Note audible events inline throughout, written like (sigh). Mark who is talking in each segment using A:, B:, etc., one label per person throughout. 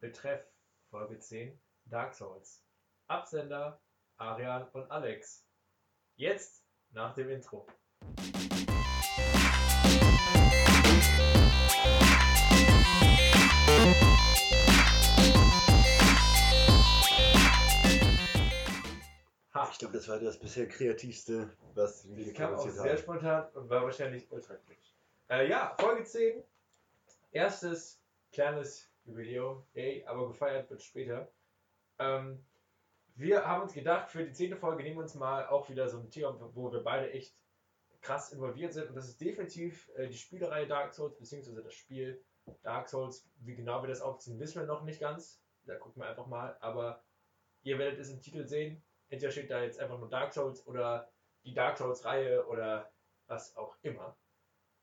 A: Betreff Folge 10 Dark Souls. Absender Arian und Alex. Jetzt nach dem Intro.
B: Ich glaube, das war das bisher kreativste, was
A: wir das kam auch sehr haben. spontan und war wahrscheinlich ultra glücklich. Äh, ja, Folge 10. Erstes kleines Jubiläum. Ey, aber gefeiert wird später. Ähm, wir haben uns gedacht, für die zehnte Folge nehmen wir uns mal auch wieder so ein Thema, wo wir beide echt krass involviert sind. Und das ist definitiv äh, die Spielereihe Dark Souls, beziehungsweise das Spiel Dark Souls. Wie genau wir das aufziehen, wissen wir noch nicht ganz. Da gucken wir einfach mal. Aber ihr werdet es im Titel sehen. Entweder steht da jetzt einfach nur Dark Souls oder die Dark Souls-Reihe oder was auch immer.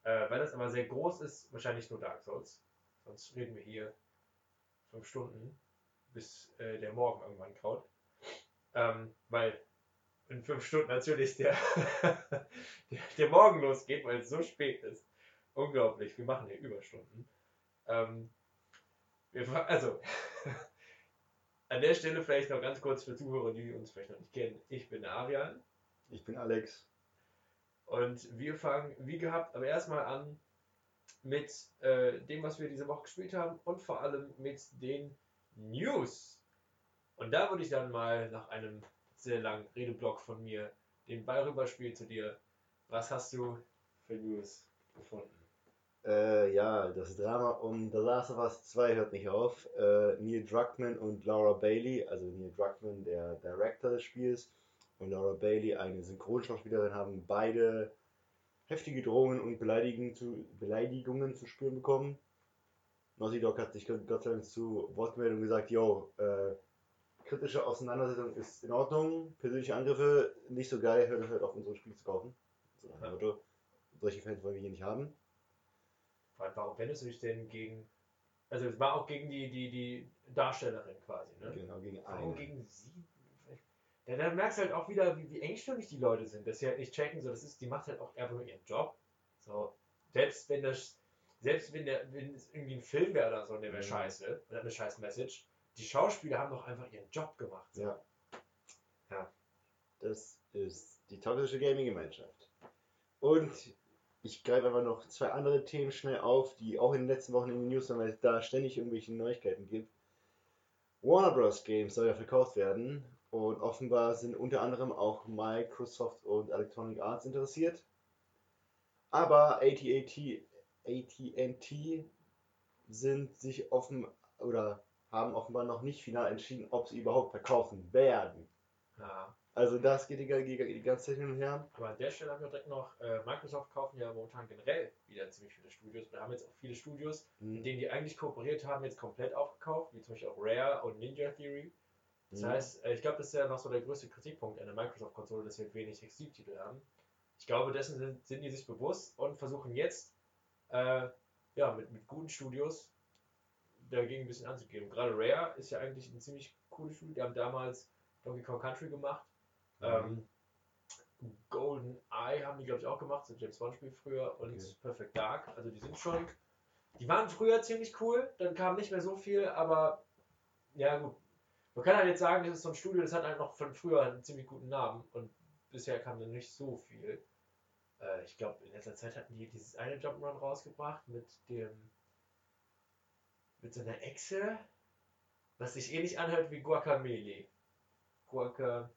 A: Äh, weil das aber sehr groß ist, wahrscheinlich nur Dark Souls. Sonst reden wir hier fünf Stunden, bis äh, der Morgen irgendwann kraut. Ähm, weil in fünf Stunden natürlich der, (laughs) der, der, Morgen losgeht, weil es so spät ist. Unglaublich, wir machen hier Überstunden. Ähm, wir, also, (laughs) an der Stelle vielleicht noch ganz kurz für Zuhörer, die uns vielleicht noch nicht kennen. Ich bin Arian.
B: Ich bin Alex.
A: Und wir fangen wie gehabt aber erstmal an mit äh, dem, was wir diese Woche gespielt haben und vor allem mit den News. Und da würde ich dann mal nach einem sehr langen Redeblock von mir den Ball rüberspielen zu dir. Was hast du für News gefunden?
B: Äh, ja, das Drama um The Last of Us 2 hört nicht auf. Äh, Neil Druckmann und Laura Bailey, also Neil Druckmann, der Director des Spiels, und Laura Bailey, eine Synchronschauspielerin, haben beide heftige Drohungen und Beleidigungen zu, Beleidigungen zu spüren bekommen. Naughty Dog hat sich Gott sei Dank zu Wort gemeldet und gesagt, yo, äh, kritische Auseinandersetzung ist in Ordnung, persönliche Angriffe nicht so geil, hört, hört auf unsere Spiele zu kaufen. So nach Motto, solche Fans wollen wir hier nicht haben.
A: Warum wendest du dich denn gegen, also es war auch gegen die, die, die Darstellerin quasi, ne?
B: Genau, gegen
A: eine. Warum gegen sie? Ja, dann merkst du halt auch wieder, wie, wie engstirnig die Leute sind, dass sie halt nicht checken, so das ist, die macht halt auch einfach nur ihren Job. So, selbst wenn das, selbst wenn der, wenn es irgendwie ein Film wäre oder so, der wäre mhm. scheiße, und hat eine scheiß Message, die Schauspieler haben doch einfach ihren Job gemacht. So.
B: Ja. Ja. Das ist die toxische Gaming-Gemeinschaft. Und ich greife einfach noch zwei andere Themen schnell auf, die auch in den letzten Wochen in den News waren, weil es da ständig irgendwelche Neuigkeiten gibt. Warner Bros. Games soll ja verkauft werden und offenbar sind unter anderem auch Microsoft und Electronic Arts interessiert. Aber AT&T AT&T sind sich offen oder haben offenbar noch nicht final entschieden, ob sie überhaupt verkaufen werden.
A: Ja.
B: Also das geht die, die, die ganze Zeit hin und her.
A: Aber an der Stelle haben wir direkt noch, äh, Microsoft kaufen ja momentan generell wieder ziemlich viele Studios. Wir haben jetzt auch viele Studios, mhm. mit denen die eigentlich kooperiert haben, jetzt komplett aufgekauft, wie zum Beispiel auch Rare und Ninja Theory. Das mhm. heißt, äh, ich glaube, das ist ja noch so der größte Kritikpunkt an der Microsoft-Konsole, dass wir wenig Exklusivtitel haben. Ich glaube, dessen sind, sind, die sich bewusst und versuchen jetzt äh, ja, mit, mit guten Studios dagegen ein bisschen anzugehen. Gerade Rare ist ja eigentlich ein ziemlich cooles Studio. Die haben damals Donkey Kong Country gemacht. Mhm. Ähm, Golden Eye haben die, glaube ich, auch gemacht, so James Bond-Spiel früher und okay. Perfect Dark. Also die sind schon. Die waren früher ziemlich cool, dann kam nicht mehr so viel, aber ja gut, man kann halt jetzt sagen, das ist so ein Studio, das hat halt noch von früher einen ziemlich guten Namen und bisher kam da nicht so viel. Äh, ich glaube, in letzter Zeit hatten die dieses eine Jump'n'Run rausgebracht mit dem. mit so einer Echse, was sich ähnlich anhört wie Guacamele. Guaca.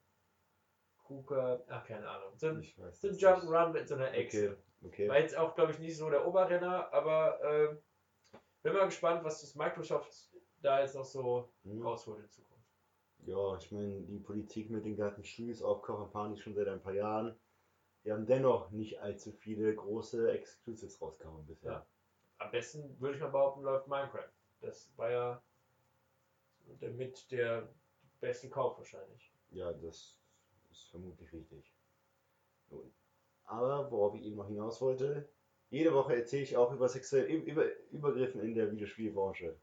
A: Kuka, ach keine Ahnung. So ein, so ein Jump'n'Run mit so einer Echse. Okay. okay. War jetzt auch, glaube ich, nicht so der Oberrenner, aber äh, bin mal gespannt, was das Microsoft da jetzt noch so hm. rausholt in Zukunft.
B: Ja, ich meine, die Politik mit den ganzen Studios aufkochen, fahren die schon seit ein paar Jahren. Wir haben dennoch nicht allzu viele große Exclusives rausgehauen bisher. Ja.
A: Am besten würde ich mal behaupten, läuft Minecraft. Das war ja mit der beste Kauf wahrscheinlich.
B: Ja, das ist vermutlich richtig. Nun. Aber worauf ich eben noch hinaus wollte, jede Woche erzähle ich auch über sexuelle über, Übergriffen in der Videospielbranche.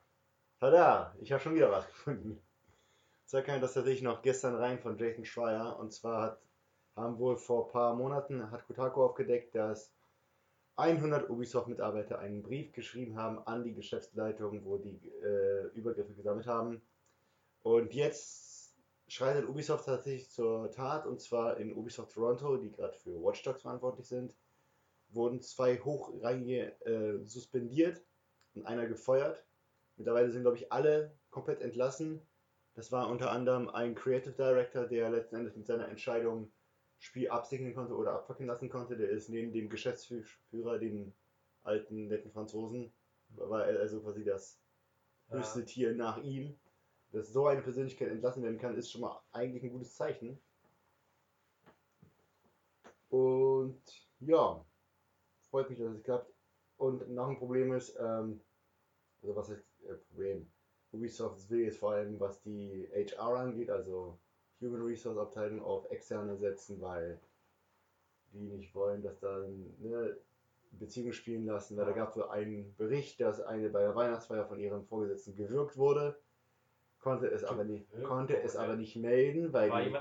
B: Tada! Ich habe schon wieder was gefunden. Zwar kam das tatsächlich noch gestern rein von Jason Schreier. Und zwar hat, haben wohl vor ein paar Monaten, hat Kotaku aufgedeckt, dass 100 Ubisoft-Mitarbeiter einen Brief geschrieben haben an die Geschäftsleitung, wo die äh, Übergriffe gesammelt haben. Und jetzt schreitet Ubisoft tatsächlich zur Tat, und zwar in Ubisoft Toronto, die gerade für Watch Dogs verantwortlich sind, wurden zwei Hochrangige äh, suspendiert und einer gefeuert. Mittlerweile sind, glaube ich, alle komplett entlassen. Das war unter anderem ein Creative Director, der letzten Endes mit seiner Entscheidung Spiel absegnen konnte oder abfackeln lassen konnte. Der ist neben dem Geschäftsführer, den alten, netten Franzosen, war er also quasi das höchste
A: Ja.
B: Tier nach ihm. Dass so eine Persönlichkeit entlassen werden kann, ist schon mal eigentlich ein gutes Zeichen. Und ja, freut mich, dass es klappt. Und noch ein Problem ist, ähm, also was ist äh, Problem? Ubisoft will jetzt vor allem, was die HR angeht, also Human Resource Abteilung auf externe setzen, weil die nicht wollen, dass da eine Beziehung spielen lassen. Weil da gab es so einen Bericht, dass eine bei der Weihnachtsfeier von ihrem Vorgesetzten gewürgt wurde, konnte es aber nicht, konnte es aber nicht melden, weil die,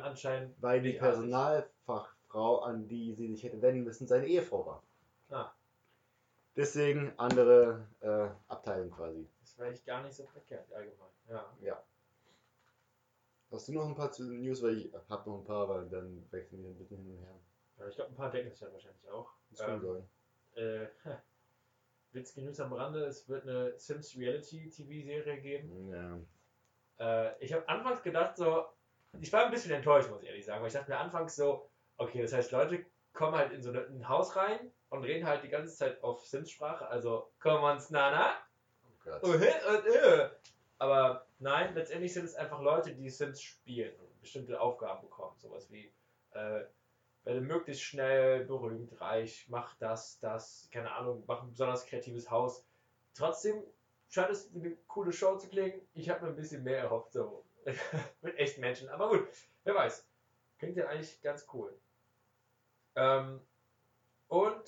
B: weil die. Personalfachfrau, an die sie sich hätte wenden müssen, seine Ehefrau war. Deswegen andere äh, Abteilung quasi.
A: das wäre ich gar nicht so verkehrt, allgemein. Ja.
B: Ja. Hast du noch ein paar zu News? Weil ich hab noch ein paar, weil dann wechseln wir ein bisschen hin und her.
A: ja ich glaube, ein paar decken sich ja wahrscheinlich auch.
B: Das kann
A: Ähm,
B: sein.
A: äh, (laughs) witzige News am Rande: Es wird eine Sims Reality TV-Serie geben.
B: Ja.
A: Äh, ich habe anfangs gedacht, so, ich war ein bisschen enttäuscht, muss ich ehrlich sagen, weil ich dachte mir anfangs so, okay, das heißt, Leute kommen halt in so ein Haus rein und reden halt die ganze Zeit auf Sims-Sprache, also Commons Nana,
B: Oh Gott.
A: oh, hä, und, aber nein, letztendlich sind es einfach Leute, die Sims spielen und bestimmte Aufgaben bekommen, sowas wie, äh, werde möglichst schnell berühmt, reich, mach das, das, keine Ahnung, mach ein besonders kreatives Haus. Trotzdem scheint es wie eine coole Show zu klingen. Ich habe mir ein bisschen mehr erhofft, so (laughs) mit echten Menschen. Aber gut, wer weiß. Klingt ja eigentlich ganz cool. Ähm, und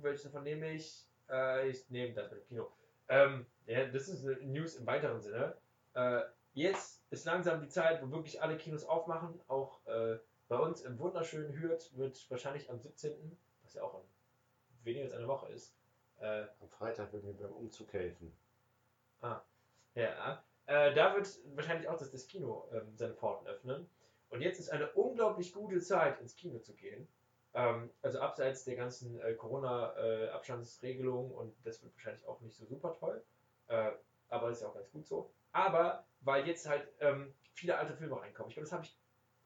A: welches davon nehme ich? Äh, ich nehme das mit dem Kino. Ähm, ja, das ist eine News im weiteren Sinne. Äh, jetzt ist langsam die Zeit, wo wirklich alle Kinos aufmachen. Auch äh, bei uns im wunderschönen Hürth wird wahrscheinlich am 17., was ja auch weniger als eine Woche ist, äh,
B: Am Freitag wird mir beim Umzug helfen.
A: Ja, äh, da wird wahrscheinlich auch das, das Kino ähm, seine Pforten öffnen. Und jetzt ist eine unglaublich gute Zeit, ins Kino zu gehen. Ähm, also abseits der ganzen äh, Corona-Abstandsregelungen und das wird wahrscheinlich auch nicht so super toll. Äh, aber ist ja auch ganz gut so. Aber weil jetzt halt ähm, viele alte Filme reinkommen. Ich glaube, das habe ich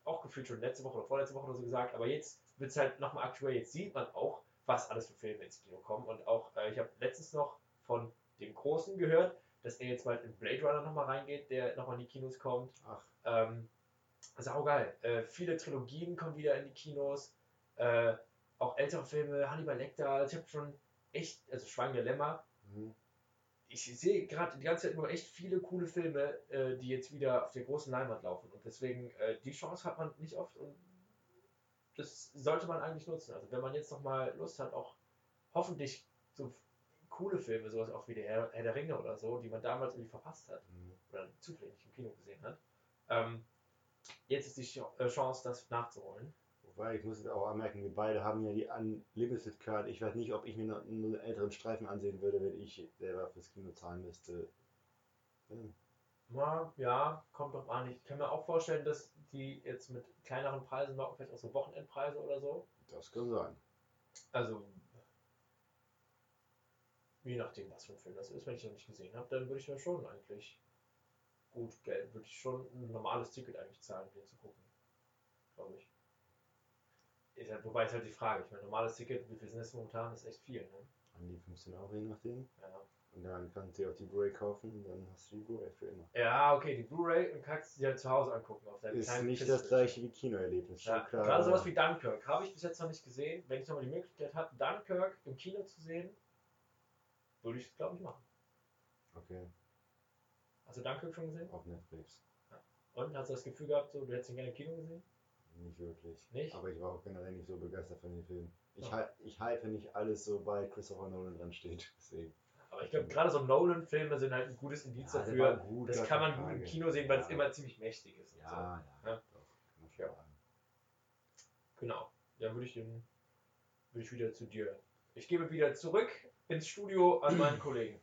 A: auch gefühlt schon letzte Woche oder vorletzte Woche oder so gesagt. Aber jetzt wird es halt nochmal aktuell. Jetzt sieht man auch, was alles für Filme ins Kino kommen. Und auch, äh, ich habe letztens noch von dem Großen gehört, dass er jetzt bald in Blade Runner nochmal reingeht, der nochmal in die Kinos kommt.
B: Ach,
A: Ähm, saugeil. Äh, viele Trilogien kommen wieder in die Kinos. Äh, auch ältere Filme, Hannibal Lecter. Ich habe schon echt, also Schwein der Lämmer.
B: mhm.
A: Ich sehe gerade die ganze Zeit nur echt viele coole Filme, äh, die jetzt wieder auf der großen Leinwand laufen. Und deswegen, äh, die Chance hat man nicht oft und das sollte man eigentlich nutzen. Also wenn man jetzt nochmal Lust hat, auch hoffentlich so coole Filme, sowas auch wie der Herr, Herr der Ringe oder so, die man damals irgendwie verpasst hat
B: Mhm.
A: oder zufällig im Kino gesehen hat. Ähm, jetzt ist die äh, Chance, das nachzuholen.
B: Wobei, ich muss jetzt auch anmerken, wir beide haben ja die Unlimited Card. Ich weiß nicht, ob ich mir noch einen älteren Streifen ansehen würde, wenn ich selber fürs Kino zahlen müsste. Hm.
A: Ja, ja, kommt doch an. Ich kann mir auch vorstellen, dass die jetzt mit kleineren Preisen machen, vielleicht auch so Wochenendpreise oder so.
B: Das kann sein.
A: Also, je nachdem, was für ein Film das ist. Wenn ich noch nicht gesehen habe, dann würde ich mir schon eigentlich gut Geld, würde ich schon ein normales Ticket eigentlich zahlen, um den zu gucken. Glaube ich. Ist halt, wobei ist halt die Frage. Ich meine, normales Ticket, wie viel sind das momentan? Das ist echt viel, ne?
B: An die 15 Euro je nachdem.
A: Ja.
B: Und dann kannst du dir auch die Blu-ray kaufen und dann hast du die Blu-ray für immer.
A: Ja, okay, die Blu-ray und kannst du dir halt zu Hause angucken auf deinem
B: Ist nicht
A: Kiste.
B: das gleiche wie Kinoerlebnis,
A: Ja,
B: klar.
A: gerade sowas wie Dunkirk habe ich bis jetzt noch nicht gesehen. Wenn ich nochmal die Möglichkeit habe, Dunkirk im Kino zu sehen, würde ich es, glaube ich, machen.
B: Okay,
A: Hast du Dunkirk schon gesehen?
B: auf Netflix.
A: Und hast du das Gefühl gehabt, so, du hättest ihn gerne im Kino gesehen?
B: Nicht wirklich.
A: Nicht?
B: Aber ich war auch generell nicht so begeistert von dem Film. Ich,
A: Ja.
B: ich halte nicht alles so bei Christopher Nolan dran steht. (laughs) Deswegen.
A: Aber ich glaube, gerade so Nolan-Filme sind halt ein gutes Indiz
B: Ja,
A: dafür.
B: gut,
A: das kann man gut im. Kino sehen, weil es
B: Ja.
A: immer ziemlich mächtig ist.
B: Ja, ja,
A: Ja.
B: doch. Schon
A: Ja.
B: sagen.
A: So. Genau. Dann würde ich, den- würde ich wieder zu dir Ich gebe wieder zurück ins Studio an meinen (clears throat) Kollegen.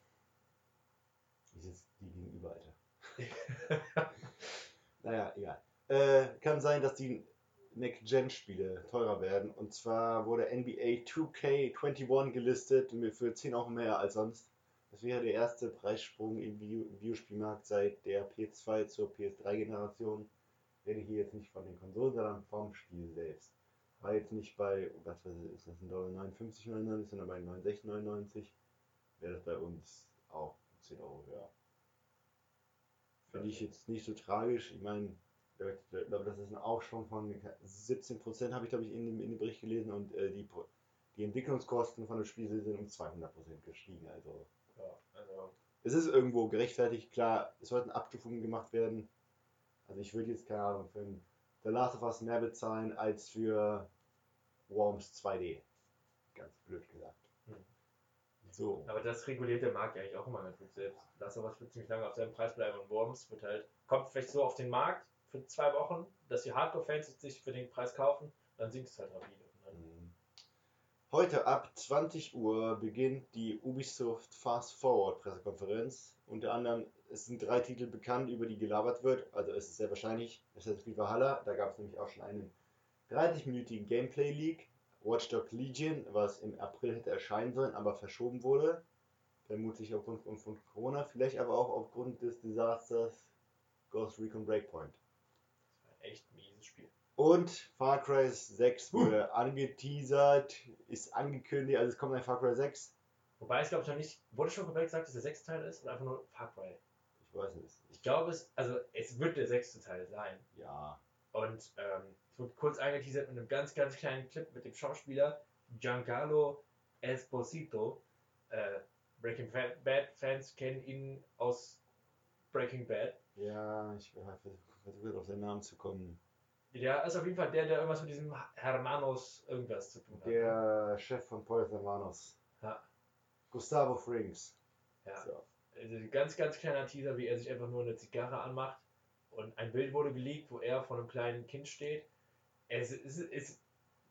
B: Ich sitze die gegenüber, Alter. (laughs) naja, egal. Äh, kann sein, dass die Next-Gen-Spiele teurer werden. Und zwar wurde NBA 2K21 gelistet für 10 Euro mehr als sonst. Das wäre der erste Preissprung im Videospielmarkt seit der PS2 zur PS3-Generation. Ich rede hier jetzt nicht von den Konsolen, sondern vom Spiel selbst. War jetzt nicht bei, was weiß ich, ist das ein Dollar 59,99, sondern bei 69,99. Wäre das bei uns auch 10 Euro höher. Finde ich jetzt nicht so tragisch. Ich meine, ich glaube, das ist ein Aufschwung von 17 Prozent, habe ich glaube ich in dem, in dem Bericht gelesen und äh, die, die Entwicklungskosten von dem Spiel sind um 200 Prozent gestiegen. Also,
A: ja, also
B: es ist irgendwo gerechtfertigt. Klar, es sollten Abstufungen gemacht werden. Also ich würde jetzt keine Ahnung für The Last of Us mehr bezahlen als für Worms 2D. Ganz blöd gesagt. Hm.
A: So. Aber das reguliert der Markt eigentlich auch immer ganz gut selbst. Last of Us wird ziemlich lange auf seinem Preis bleiben und Worms wird halt, kommt vielleicht so auf den Markt, für zwei Wochen, dass die Hardcore-Fans sich für den Preis kaufen, dann sinkt es halt rapide.
B: Mhm. Heute ab 20 Uhr beginnt die Ubisoft Fast Forward Pressekonferenz. Unter anderem es sind drei Titel bekannt, über die gelabert wird. Also es ist sehr wahrscheinlich Assassin's Creed Valhalla. Da gab es nämlich auch schon einen 30-minütigen Gameplay Leak. Watch Dogs Legion, was im April hätte erscheinen sollen, aber verschoben wurde. Vermutlich aufgrund von Corona, vielleicht aber auch aufgrund des Desasters Ghost Recon Breakpoint. Und Far Cry 6 wurde angeteasert, ist angekündigt, also es kommt ein Far Cry 6.
A: Wobei es glaube ich noch nicht, wurde schon komplett gesagt, dass der sechste Teil ist oder einfach nur Far Cry?
B: Ich weiß nicht.
A: Ich glaube es, also es wird der sechste Teil sein.
B: Ja.
A: Und ähm, es wird kurz angeteasert mit einem ganz, ganz kleinen Clip mit dem Schauspieler Giancarlo Esposito. Äh, Breaking Bad Fans kennen ihn aus Breaking Bad.
B: Ja, ich versuche auf seinen Namen zu kommen.
A: Ja, ist auf jeden Fall der, der irgendwas mit diesem Hermanos irgendwas zu tun hat.
B: Der ne? Chef von Paul Hermanos.
A: Ja.
B: Gustavo Frings.
A: Ja. So. Also ganz, ganz kleiner Teaser, wie er sich einfach nur eine Zigarre anmacht. Und ein Bild wurde geleakt, wo er vor einem kleinen Kind steht. Es, es, es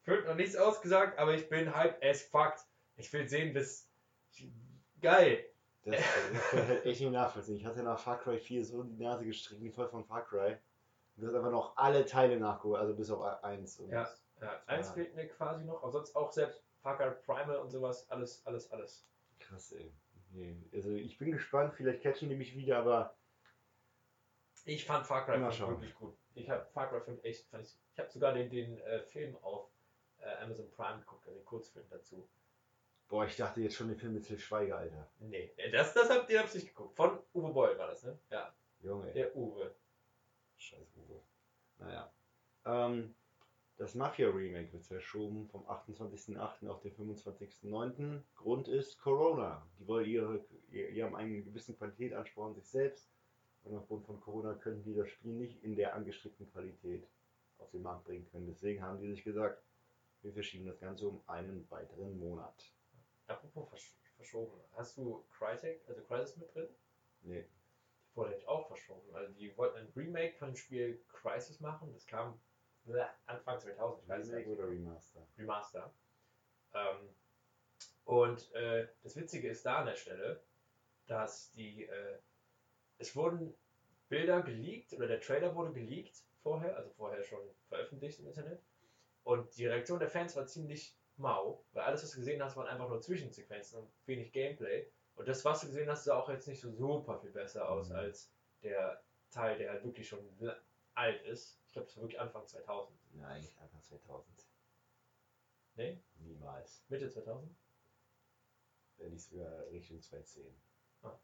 A: wird noch nichts ausgesagt, aber ich bin hype as fuck. Ich will sehen, bis. Geil!
B: Das, das kann ich halt echt (laughs) nicht nachvollziehen. Ich hatte nach Far Cry 4 so die Nase gestrichen, voll von Far Cry. Du hast einfach noch alle Teile nachgeholt, also bis auf eins.
A: ja, ja. eins fehlt mir quasi noch, aber sonst auch selbst Far Cry Primal und sowas, alles, alles, alles.
B: Krass, ey. Nee. Also ich bin gespannt, vielleicht catchen die mich wieder, aber.
A: Ich fand Far Cry wirklich gut. Ich habe Far Cry 5 echt, fand ich, ich habe sogar den, den äh, Film auf äh, Amazon Prime geguckt, also den Kurzfilm dazu.
B: Boah, ich dachte jetzt schon den Film mit Til Schweiger, Alter.
A: Nee, das, das habt ihr nicht geguckt. Von Uwe Boll war das, ne? Ja.
B: Junge.
A: Der Uwe.
B: Scheiß Uwe. Naja. Ähm, das Mafia-Remake wird verschoben vom 28.08. auf den 25.09. Grund ist Corona. Die wollen ihre, die haben einen gewissen Qualitätsanspruch sich selbst. Und aufgrund von Corona können die das Spiel nicht in der angestrebten Qualität auf den Markt bringen können. Deswegen haben die sich gesagt, wir verschieben das Ganze um einen weiteren Monat.
A: Apropos versch verschoben. Hast du Crytek, also Crysis mit drin?
B: Nee.
A: Wurde nämlich auch verschoben. Also die wollten ein Remake von dem Spiel Crisis machen. Das kam Anfang 2000.
B: Ich weiß Remake oder Remaster?
A: Remaster. Ähm, und äh, das Witzige ist da an der Stelle, dass die, äh, es wurden Bilder geleakt oder der Trailer wurde geleakt vorher, also vorher schon veröffentlicht im Internet. Und die Reaktion der Fans war ziemlich mau, weil alles, was du gesehen hast, waren einfach nur Zwischensequenzen und wenig Gameplay. Und das, was du gesehen hast, sah auch jetzt nicht so super viel besser aus mhm. als der Teil, der halt wirklich schon alt ist. Ich glaube, das war wirklich Anfang 2000.
B: Nein, Anfang 2000.
A: Nee?
B: Niemals.
A: Mitte 2000?
B: Wenn nicht sogar Richtung 2010.
A: Ah.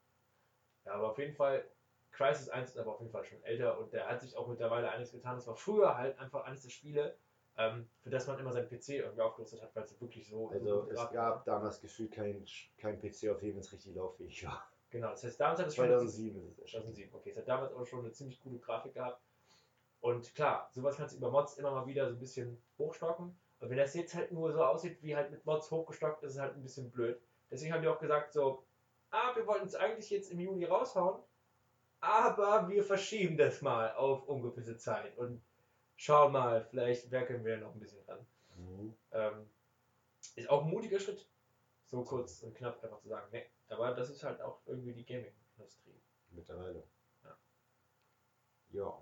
A: Ja, aber auf jeden Fall, Crisis 1 ist aber auf jeden Fall schon älter und der hat sich auch mittlerweile einiges getan. Das war früher halt einfach eines der Spiele, ähm, für das man immer seinen PC irgendwie aufgerüstet hat, weil es wirklich so.
B: Also es gab war. damals gefühlt kein, kein PC, auf dem es richtig lauffähig war.
A: Genau, das heißt, damals hat es
B: schon. 2007 ist es
A: 2007, okay. Es hat damals aber schon eine ziemlich gute Grafik gehabt. Und klar, sowas kannst du über Mods immer mal wieder so ein bisschen hochstocken. Und wenn das jetzt halt nur so aussieht, wie halt mit Mods hochgestockt, ist es halt ein bisschen blöd. Deswegen haben die auch gesagt, so, ah, wir wollten es eigentlich jetzt im Juli raushauen, aber wir verschieben das mal auf ungewisse Zeit. Und schau mal, vielleicht werkeln wir noch ein bisschen dran. Mhm. Ähm, ist auch ein mutiger Schritt. so kurz und knapp einfach zu sagen, ne. Aber das ist halt auch irgendwie die Gaming-Industrie.
B: Mittlerweile.
A: Ja.
B: Ja.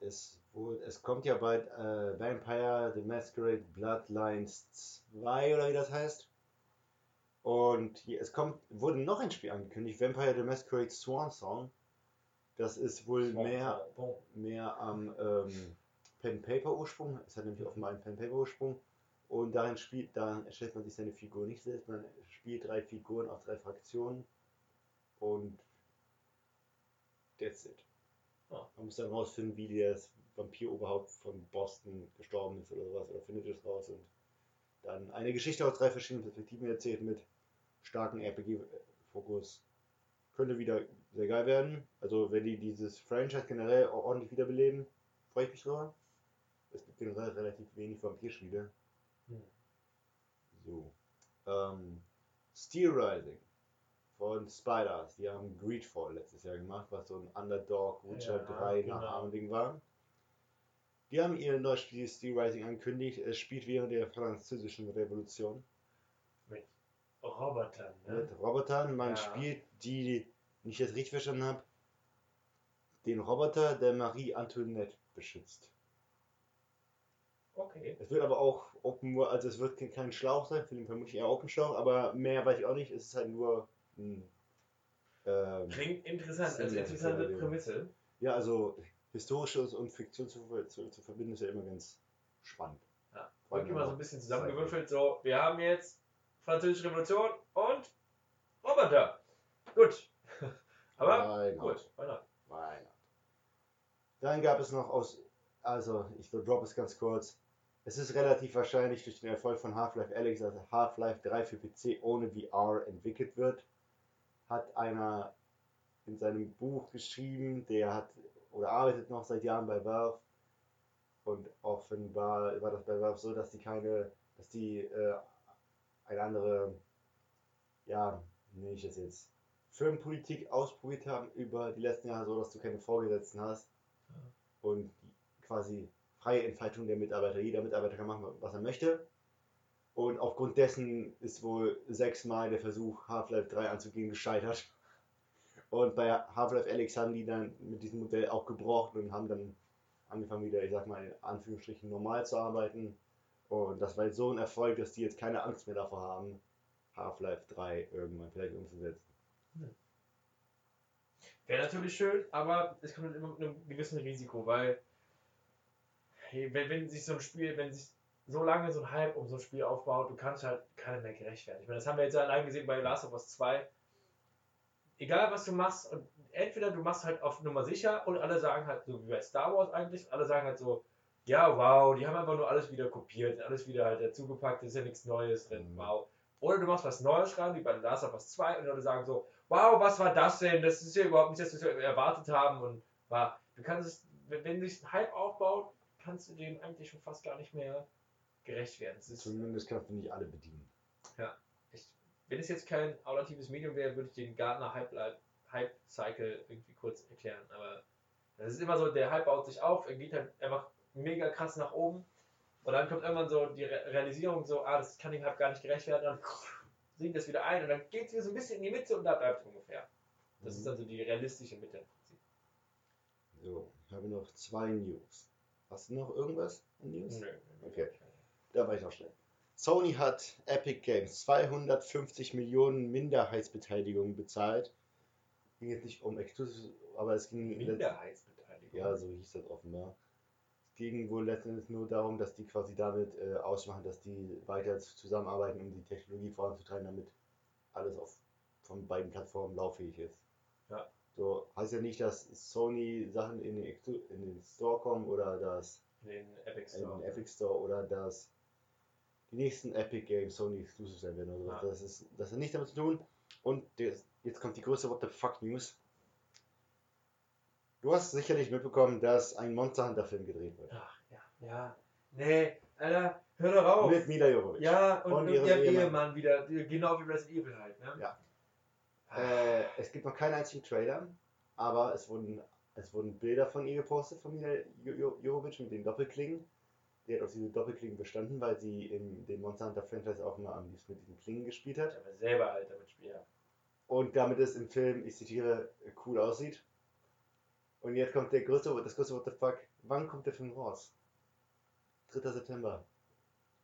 B: Es, wohl, es kommt ja bald äh, Vampire The Masquerade Bloodlines 2 oder wie das heißt. Und hier, es kommt, wurde noch ein Spiel angekündigt, Vampire The Masquerade Swan Song. Das ist wohl mehr, mehr am ähm, Pen Paper Ursprung. Es hat nämlich offenbar einen Pen Paper Ursprung. Und darin spielt, da erstellt man sich seine Figur nicht selbst, man spielt drei Figuren aus drei Fraktionen. Und that's it.
A: Ah.
B: Man muss dann rausfinden, wie das Vampiroberhaupt von Boston gestorben ist oder sowas, oder findet es raus und dann eine Geschichte aus drei verschiedenen Perspektiven erzählt mit starkem RPG-Fokus. Könnte wieder sehr geil werden. Also wenn die dieses Franchise generell ordentlich wiederbeleben, freue ich mich drüber. Es gibt generell relativ wenig Vampirspiele.
A: Hm.
B: So. Ähm, Steel Rising von Spiders. Die haben Greedfall letztes Jahr gemacht, was so ein Underdog Witcher
A: Ja,
B: 3
A: genau.
B: Nachahmung war. Die haben ihr neues Spiel Steel Rising angekündigt. Es spielt während der französischen Revolution
A: Mit Robotern, ne?
B: mit Robotern. Man
A: Ja.
B: spielt die, wenn ich das richtig verstanden habe, den Roboter, der Marie Antoinette beschützt.
A: Okay.
B: Es wird aber auch Open World, also es wird ke- kein Schlauch sein, für den vermutlich eher Open Schlauch, aber mehr weiß ich auch nicht. Es ist halt nur ein, ähm,
A: Klingt interessant, als
B: Sinn,
A: interessante. Prämisse.
B: ja, also historisches und Fiktion zu, zu, zu verbinden ist ja immer ganz spannend.
A: Ja. Wirklich mal so ein bisschen zusammengewürfelt, so, wir haben jetzt Französische Revolution und Roboter. Gut. (laughs) Aber
B: not?
A: gut? Why not?
B: Dann gab es noch aus, also ich drop es ganz kurz. Es ist relativ wahrscheinlich durch den Erfolg von Half-Life Alyx, dass Half-Life 3 für PC ohne VR entwickelt wird. Hat einer in seinem Buch geschrieben, der hat oder arbeitet noch seit Jahren bei Valve. Und offenbar war das bei Valve so, dass die keine, dass die äh, eine andere, ja, nenne ich das jetzt, Firmenpolitik ausprobiert haben über die letzten Jahre, so dass du keine Vorgesetzten hast und quasi freie Entfaltung der Mitarbeiter. Jeder Mitarbeiter kann machen, was er möchte. Und aufgrund dessen ist wohl sechsmal der Versuch, Half-Life 3 anzugehen, gescheitert. Und bei Half-Life Alyx haben die dann mit diesem Modell auch gebrochen und haben dann angefangen wieder, ich sag mal in Anführungsstrichen, normal zu arbeiten. Und das war jetzt so ein Erfolg, dass die jetzt keine Angst mehr davor haben, Half-Life 3 irgendwann vielleicht umzusetzen.
A: Wäre natürlich schön, aber es kommt immer mit einem gewissen Risiko, weil hey, wenn, wenn sich so ein Spiel, wenn sich so lange so ein Hype um so ein Spiel aufbaut, du kannst halt keiner mehr gerecht werden. Ich meine, das haben wir jetzt allein gesehen bei Last of Us 2. Egal was du machst, und entweder du machst halt auf Nummer sicher und alle sagen halt so wie bei Star Wars eigentlich, alle sagen halt so, ja wow, die haben einfach nur alles wieder kopiert, alles wieder halt dazugepackt, ist ja nichts Neues drin,
B: Mhm.
A: wow. Oder du machst was Neues ran, wie bei Last of Us 2 und Leute sagen so, wow, was war das denn? Das ist ja überhaupt nicht das, was wir erwartet haben. Und war, du kannst es, wenn sich ein Hype aufbaut, kannst du dem eigentlich schon fast gar nicht mehr gerecht werden. Ist,
B: Zumindest kannst du nicht alle bedienen.
A: ich, wenn es jetzt kein auditives Medium wäre, würde ich den Gartner Hype, Hype Cycle irgendwie kurz erklären. Aber das ist immer so, der Hype baut sich auf, er geht halt einfach mega krass nach oben. Und dann kommt irgendwann so die Re Realisierung, so, ah, das kann dem Hype gar nicht gerecht werden. Dann sinkt das wieder ein und dann geht es wieder so ein bisschen in die Mitte und da bleibt es ungefähr. Das ist
B: Mhm.
A: also die realistische Mitte im Prinzip.
B: So, ich habe noch zwei News. Hast du noch irgendwas an News?
A: Nö.
B: Okay. Da war ich noch schnell. Sony hat Epic Games 250 Millionen Minderheitsbeteiligung bezahlt. Ging jetzt nicht um Exclusive, aber es ging
A: Minderheitsbeteiligung.
B: Ja, so hieß das offenbar. Es ging wohl letztendlich nur darum, dass die quasi damit äh, ausmachen, dass die weiter zusammenarbeiten, um die Technologie voranzutreiben, damit alles auf von beiden Plattformen lauffähig ist.
A: Ja.
B: So heißt ja nicht, dass Sony Sachen in den, in den Store kommen oder dass
A: Den Epic
B: in
A: Store.
B: den Epic Store oder dass die nächsten Epic Games Sony Exclusive sein werden oder.
A: Ja.
B: Das, ist, das hat nichts damit zu tun. Und der, jetzt kommt die größte What the fuck News. Du hast sicherlich mitbekommen, dass ein Monster Hunter Film gedreht wird.
A: Ach, ja, ja. Nee, Alter, hör doch auf.
B: Mit Mila Jovovich.
A: Ja, und,
B: Von
A: und
B: ihrem
A: der
B: Ehemann.
A: Ehemann wieder, genau wie Resident Evil halt, ne?
B: Ja. Äh, es gibt noch keinen einzigen Trailer, aber es wurden, es wurden Bilder von ihr gepostet, von Mila Jo- Jo- Jovovich mit den Doppelklingen. die hat auch diese Doppelklingen bestanden, weil sie in dem Monster Hunter Franchise auch immer am liebsten mit diesen Klingen gespielt hat.
A: Aber selber halt damit spielen. Ja.
B: Und damit es im Film, ich zitiere, cool aussieht. Und jetzt kommt der größte, das größte What the fuck. Wann kommt der Film raus? 3. September.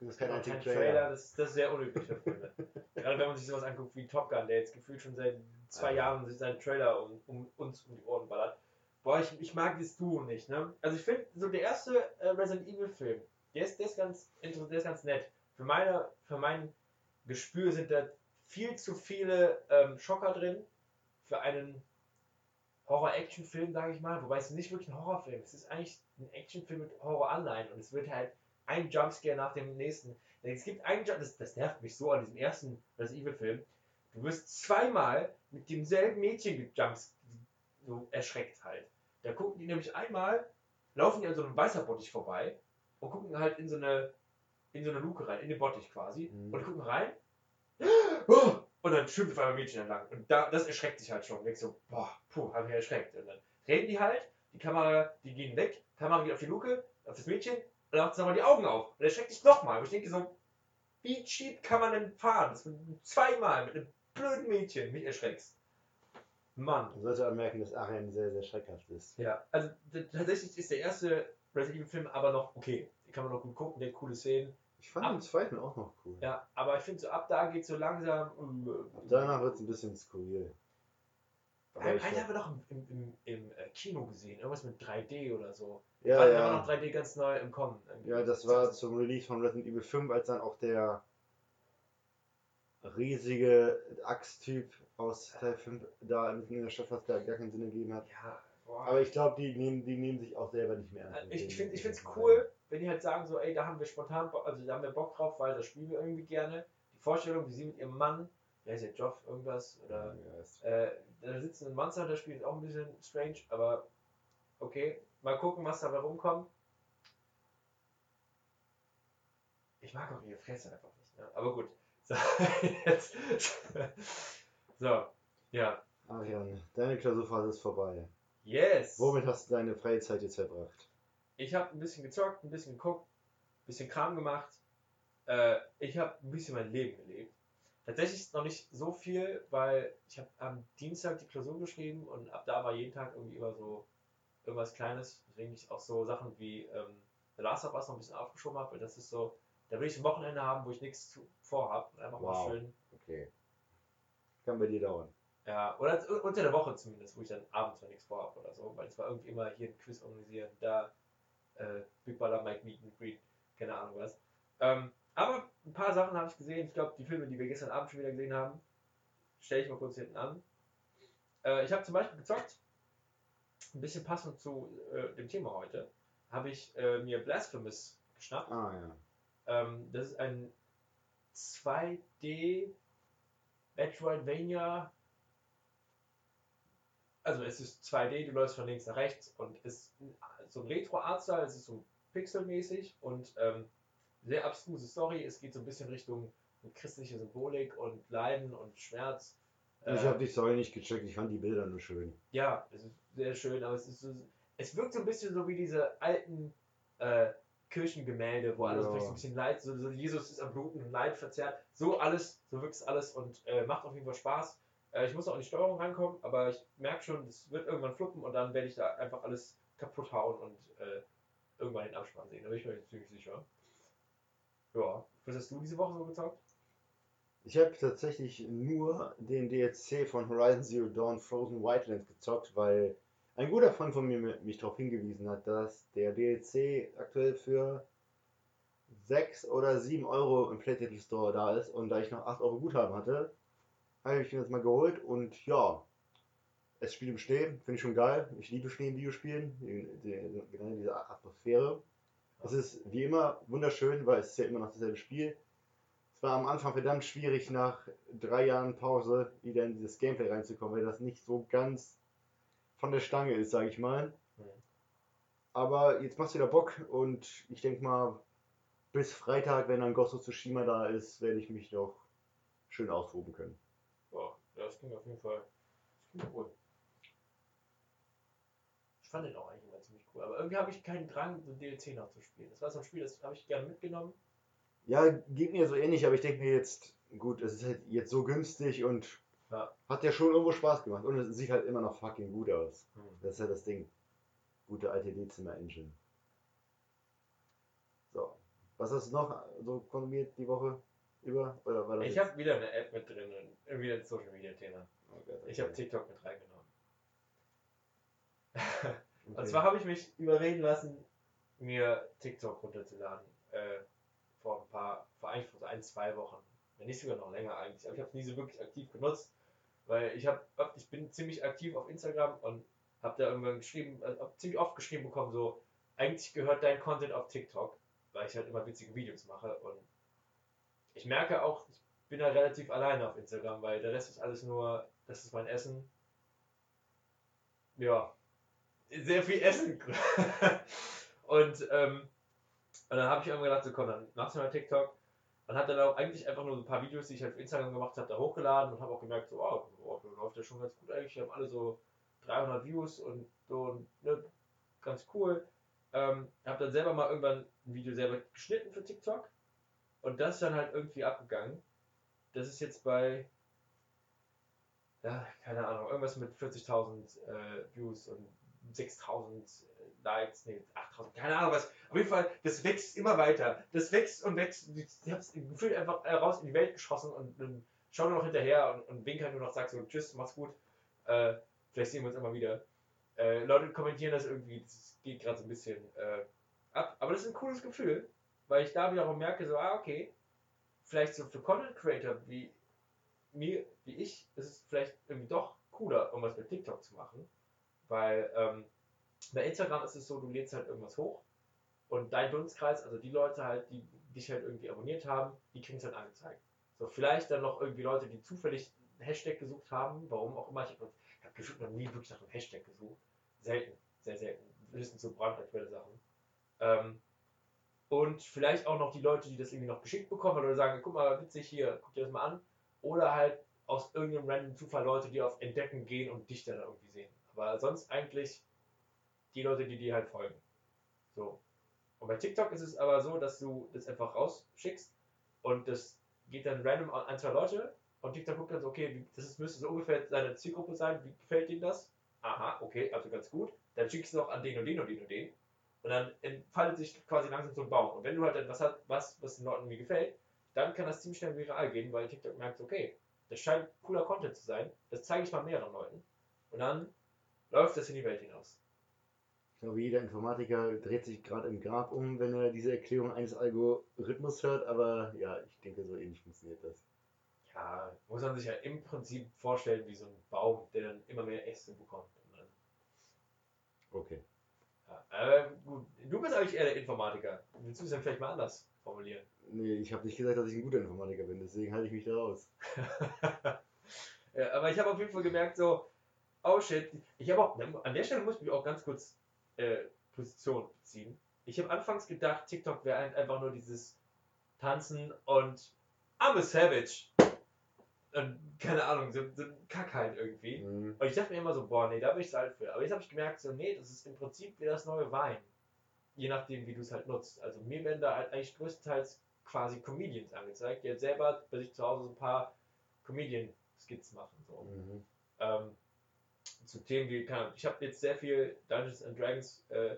B: Das ist kein
A: kein
B: Trailer.
A: Das, das ist sehr unüblich Filme. (laughs) Gerade wenn man sich sowas anguckt wie Top Gun, der jetzt gefühlt schon seit zwei
B: Ja.
A: Jahren sich seinen Trailer um, um uns um die Ohren ballert. Boah, ich, ich mag das Duo nicht, ne? Also ich finde, so der erste äh, Resident Evil Film, der ist, der ist ganz interessant, der ist ganz nett. Für meine, für mein Gespür sind da viel zu viele ähm, Schocker drin für einen Horror-Action-Film, sage ich mal. Wobei es nicht wirklich ein Horrorfilm ist. Es ist eigentlich ein Actionfilm mit Horror-Anleihen und es wird halt ein Jumpscare nach dem nächsten. Es gibt einen Jump, das, das nervt mich so an diesem ersten Resident Evil Film. Du wirst zweimal mit demselben Mädchen gejumps, so erschreckt halt. Da gucken die nämlich einmal, laufen die an so einem Weißerbottich vorbei und gucken halt in so eine in so eine Luke rein, in den Bottich quasi
B: Mhm.
A: und gucken rein. Und dann schwimmt auf einmal ein Mädchen entlang. Und da, das erschreckt sich halt schon. Ich so, boah, puh, hab mich erschreckt. Und dann reden die halt, die Kamera, die gehen weg, Kamera geht auf die Luke, auf das Mädchen, und dann macht sie nochmal die Augen auf. Und erschreckt sich nochmal. Und ich denke so, wie cheap kann man denn fahren? Das sind zweimal mit einem blöden Mädchen mich erschreckst. Mann.
B: Man sollte anmerken, dass Arien sehr, sehr schreckhaft ist.
A: Ja, also tatsächlich ist der erste Resident Evil Film aber noch okay. Den kann man noch gut gucken, der hat coole Szenen.
B: Ich fand
A: Ab-
B: den zweiten auch noch cool.
A: Ja, aber ich finde so ab da geht so langsam.
B: Ab danach wird es ein bisschen skurril.
A: Einen einen haben wir doch im, im, im, äh, Kino gesehen, irgendwas mit 3D oder so.
B: ja,
A: War- Da
B: ja.
A: war noch 3D ganz neu im Kommen.
B: Ja, das war zum Release von Resident Evil 5, als dann auch der riesige Axttyp aus Teil 5 da mitten in der Stadt fast gar gar keinen Sinn gegeben hat.
A: Ja, boah.
B: Aber ich glaube, die nehmen, die nehmen sich auch selber nicht mehr.
A: Äh, ich, ich finde es cool, wenn die halt sagen, so, ey, da haben wir spontan, also da haben wir Bock drauf, weil das spielen wir irgendwie gerne. Die Vorstellung, wie sie mit ihrem Mann, der ist ja Joff irgendwas, oder
B: Ja,
A: äh, da sitzen ein Monster spielen, ist auch ein bisschen strange, aber okay, mal gucken, was dabei rumkommt. Ich mag auch ihre Fresse einfach nicht, ne? aber gut. (laughs) So, jetzt. so, ja.
B: Arian, deine Klausurphase ist vorbei.
A: Yes!
B: Womit hast du deine freie Zeit jetzt verbracht?
A: Ich habe ein bisschen gezockt, ein bisschen geguckt, ein bisschen Kram gemacht. Äh, ich habe ein bisschen mein Leben gelebt. Tatsächlich noch nicht so viel, weil ich habe am Dienstag die Klausur geschrieben und ab da war jeden Tag irgendwie immer so irgendwas Kleines. Deswegen ich auch so Sachen wie ähm, The Last of Us noch ein bisschen aufgeschoben habe, weil das ist so, da will ich ein Wochenende haben, wo ich nichts zu- vorhab und einfach
B: Wow.
A: mal schön.
B: Okay. Kann bei dir dauern.
A: Ja, oder unter der Woche zumindest, wo ich dann abends mal nichts vorhab oder so, weil es war irgendwie immer hier ein Quiz organisieren, da äh, Big Brother Mike Meet and Greet, keine Ahnung was. Ähm, aber ein paar Sachen habe ich gesehen. Ich glaube, die Filme, die wir gestern Abend schon wieder gesehen haben, stelle ich mal kurz hinten an. Äh, ich habe zum Beispiel gezockt, ein bisschen passend zu äh, dem Thema heute, habe ich äh, mir Blasphemous geschnappt.
B: Ah ja.
A: Ähm, das ist ein 2D Metroidvania. Also es ist 2D, du läufst von links nach rechts und ist so ein Retro-Artstyle, es ist so pixelmäßig und ähm, sehr abstruse Story. Es geht so ein bisschen Richtung christliche Symbolik und Leiden und Schmerz.
B: Ich habe die Story nicht gecheckt, ich fand die Bilder nur schön.
A: ja, es ist sehr schön, aber es ist so, es wirkt so ein bisschen so wie diese alten äh, Kirchengemälde, wo alles
B: Ja.
A: so ein bisschen Leid, so, so Jesus ist am Bluten und Leid verzerrt. So alles, so wirkt es alles und äh, macht auf jeden Fall Spaß. Äh, ich muss auch in die Steuerung rankommen, aber ich merke schon, es wird irgendwann fluppen und dann werde ich da einfach alles kaputt hauen und äh, irgendwann den Abspann sehen. Da bin ich mir ziemlich sicher. Ja, was hast du diese Woche so gezockt?
B: Ich habe tatsächlich nur den DLC von Horizon Zero Dawn Frozen Wildlands gezockt, weil ein guter Freund von mir mich darauf hingewiesen hat, dass der DLC aktuell für 6 oder 7 Euro im Playtable Store da ist und da ich noch 8 Euro Guthaben hatte, habe ich mir das mal geholt und ja, es spielt im Schnee, finde ich schon geil. Ich liebe Schnee in Videospielen, genau diese Atmosphäre. Es ist wie immer wunderschön, weil es ist ja immer noch dasselbe Spiel. Es war am Anfang verdammt schwierig, nach drei Jahren Pause wieder in dieses Gameplay reinzukommen, weil das nicht so ganz von der Stange ist, sage ich mal. Aber jetzt macht's wieder Bock und ich denke mal, bis Freitag, wenn dann Ghost of Tsushima da ist, werde ich mich doch schön austoben können.
A: Ja, das klingt auf jeden Fall das klingt cool. Ich fand den auch eigentlich cool. Aber irgendwie habe ich keinen Drang, so DLC noch zu spielen. Das war so ein Spiel, das habe ich gerne mitgenommen.
B: Ja, geht mir so ähnlich, aber ich denke mir jetzt, gut, es ist halt jetzt so günstig und
A: Ja.
B: hat ja schon irgendwo Spaß gemacht. Und es sieht halt immer noch fucking gut aus.
A: Hm.
B: Das ist ja das Ding. Gute alte Dezimmer-Engine. So. Was hast du noch so konsumiert die Woche über? Oder war das
A: Ich habe wieder eine App mit drin und irgendwie ein Social Media Thema.
B: Oh Gott,
A: Ich habe
B: okay.
A: TikTok mit reingenommen. (laughs) Und
B: Okay.
A: zwar habe ich mich überreden lassen, mir TikTok runterzuladen. Äh, vor ein paar, vor eigentlich vor ein, zwei Wochen. Wenn nicht sogar noch länger eigentlich. Aber ich habe es nie so wirklich aktiv genutzt. Weil ich habe, ich bin ziemlich aktiv auf Instagram und habe da irgendwann geschrieben, hab ziemlich oft geschrieben bekommen, so, eigentlich gehört dein Content auf TikTok, weil ich halt immer witzige Videos mache und ich merke auch, ich bin halt relativ alleine auf Instagram, weil der Rest ist alles nur, das ist mein Essen. Ja, sehr viel Essen. (laughs) und, ähm, und dann habe ich irgendwann gedacht, so komm, dann machst du mal TikTok. Und habe dann auch eigentlich einfach nur so ein paar Videos, die ich halt auf Instagram gemacht habe, da hochgeladen und habe auch gemerkt, so, wow, wow, läuft ja schon ganz gut eigentlich. Die haben alle so 300 Views und so, ne, ganz cool. Ähm, habe dann selber mal irgendwann ein Video selber geschnitten für TikTok. Und das ist dann halt irgendwie abgegangen. Das ist jetzt bei, ja, keine Ahnung, irgendwas mit 40.000 äh, Views und 6.000 Likes, nee, 8.000, keine Ahnung was. Auf jeden Fall, das wächst immer weiter. Das wächst und wächst. Ich hab's gefühlt einfach äh, raus in die Welt geschossen und, und schau nur noch hinterher und, und wink nur noch, sag so, tschüss, mach's gut. Äh, vielleicht sehen wir uns immer wieder. Äh, Leute kommentieren das irgendwie, das geht gerade so ein bisschen äh, ab. Aber das ist ein cooles Gefühl, weil ich da wiederum merke, so, ah, okay, vielleicht so für Content Creator wie mir, wie ich, ist es vielleicht irgendwie doch cooler, um was mit TikTok zu machen. Weil ähm, bei Instagram ist es so, du lädst halt irgendwas hoch und dein Dunstkreis, also die Leute halt, die dich halt irgendwie abonniert haben, die kriegen es halt angezeigt. So, vielleicht dann noch irgendwie Leute, die zufällig einen Hashtag gesucht haben, warum auch immer. Ich habe hab gefühlt noch nie wirklich nach einem Hashtag gesucht. Selten, sehr selten. Höchstens so brandaktuelle Sachen. Ähm, und vielleicht auch noch die Leute, die das irgendwie noch geschickt bekommen oder sagen, guck mal, witzig hier, guck dir das mal an. Oder halt aus irgendeinem random Zufall Leute, die auf Entdecken gehen und dich dann irgendwie sehen. Aber sonst eigentlich die Leute, die dir halt folgen. So. Und bei TikTok ist es aber so, dass du das einfach rausschickst und das geht dann random an ein, zwei Leute und TikTok guckt dann so, okay, das ist, müsste so ungefähr seine Zielgruppe sein, wie gefällt denen das? Aha, okay, also ganz gut. Dann schickst du noch an den und den und den und den. Und dann entfaltet sich quasi langsam so ein Baum. Und wenn du halt etwas hast, was, was den Leuten irgendwie gefällt, dann kann das ziemlich schnell viral gehen, weil TikTok merkt, okay, das scheint cooler Content zu sein, das zeige ich mal mehreren Leuten. Und dann läuft das in die Welt hinaus.
B: Ich glaube, jeder Informatiker dreht sich gerade im Grab um, wenn er diese Erklärung eines Algorithmus hört, aber ja, ich denke, so ähnlich funktioniert das.
A: Ja, muss man sich ja im Prinzip vorstellen wie so ein Baum, der dann immer mehr Äste bekommt.
B: Okay.
A: ja. Aber gut, du bist eigentlich eher der Informatiker. Willst du es dann vielleicht mal anders formulieren?
B: Nee, ich habe nicht gesagt, dass ich ein guter Informatiker bin, deswegen halte ich mich da raus. (laughs)
A: ja, aber ich habe auf jeden Fall gemerkt, so, oh shit, ich habe auch, an der Stelle muss ich mich auch ganz kurz äh, Position beziehen. Ich habe anfangs gedacht, TikTok wäre ein- einfach nur dieses Tanzen und I'm a Savage. Und keine Ahnung, so, so ein Kack halt irgendwie.
B: Mhm.
A: Und ich dachte mir immer so, boah, nee, da bin ich zu alt für. Aber jetzt habe ich gemerkt, so, nee, das ist im Prinzip wie das neue Wein. Je nachdem, wie du es halt nutzt. Also mir werden da halt eigentlich größtenteils quasi Comedians angezeigt, die halt selber bei sich zu Hause so ein paar Comedian-Skits machen. So.
B: Mhm.
A: Ähm, zu Themen wie, keine Ahnung, ich habe jetzt sehr viel Dungeons and Dragons äh,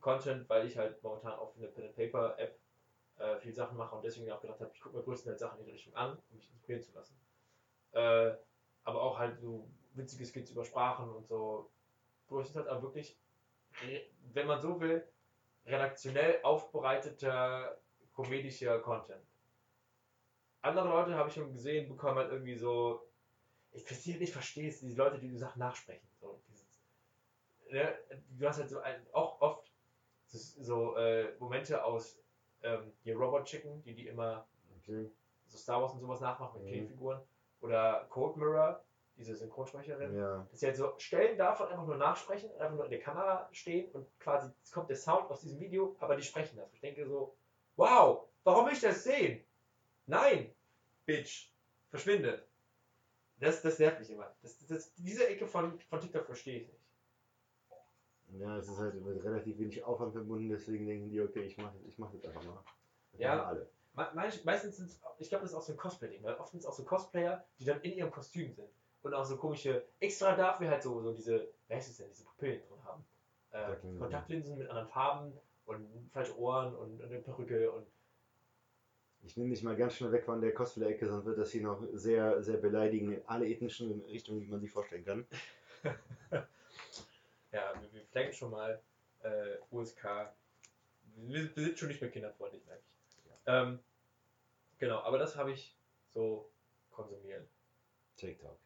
A: Content, weil ich halt momentan für eine Pen Paper App äh, viel Sachen mache und deswegen auch gedacht habe, ich gucke mir größtenteils Sachen in die Richtung an, um mich inspirieren zu lassen. Äh, aber auch halt so witzige Skits über Sprachen und so. Größtenteils aber wirklich, re- wenn man so will, redaktionell aufbereiteter komedischer Content. Andere Leute habe ich schon gesehen, bekommen halt irgendwie so, ich verstehe nicht, verstehe es, diese Leute, die die Sachen nachsprechen. So, dieses, ne, du hast halt so ein, auch oft so, äh, Momente aus ähm, hier Robot Chicken, die die immer
B: Okay.
A: so Star Wars und sowas nachmachen mit
B: Mhm.
A: K-Figuren. Oder Code Mirror, diese Synchronsprecherin.
B: Ja.
A: Dass sie halt so Stellen davon einfach nur nachsprechen, einfach nur in der Kamera stehen und quasi kommt der Sound aus diesem Video, aber die sprechen das. Ich denke so, wow, warum will ich das sehen? Nein, Bitch, verschwinde. Das, das nervt mich immer. Das, das, diese Ecke von, von TikTok verstehe ich nicht.
B: Ja, es ist halt mit relativ wenig Aufwand verbunden, deswegen denken die, okay, ich mache ich mach das einfach mal. Das
A: Ja.
B: alle.
A: Me- meist- Meistens sind ich glaube, das ist auch so ein Cosplay-Ding, weil oft sind es auch so Cosplayer, die dann in ihrem Kostüm sind. Und auch so komische, extra dafür halt so, so diese, wie heißt es denn, diese Pupillen drin haben. Äh,
B: Kontaktlinsen.
A: Kontaktlinsen mit anderen Farben und falsche Ohren und eine Perücke und
B: Ich nehme dich mal ganz schnell weg von der Cosplay-Ecke, sonst wird das hier noch sehr, sehr beleidigend in alle ethnischen Richtungen, die man sich vorstellen kann. (laughs)
A: ja, wir, wir flanken schon mal äh, USK. Wir, wir sind schon nicht mehr kinderfreundlich, merke ich. Ähm, genau, aber das habe ich so konsumiert.
B: TikTok.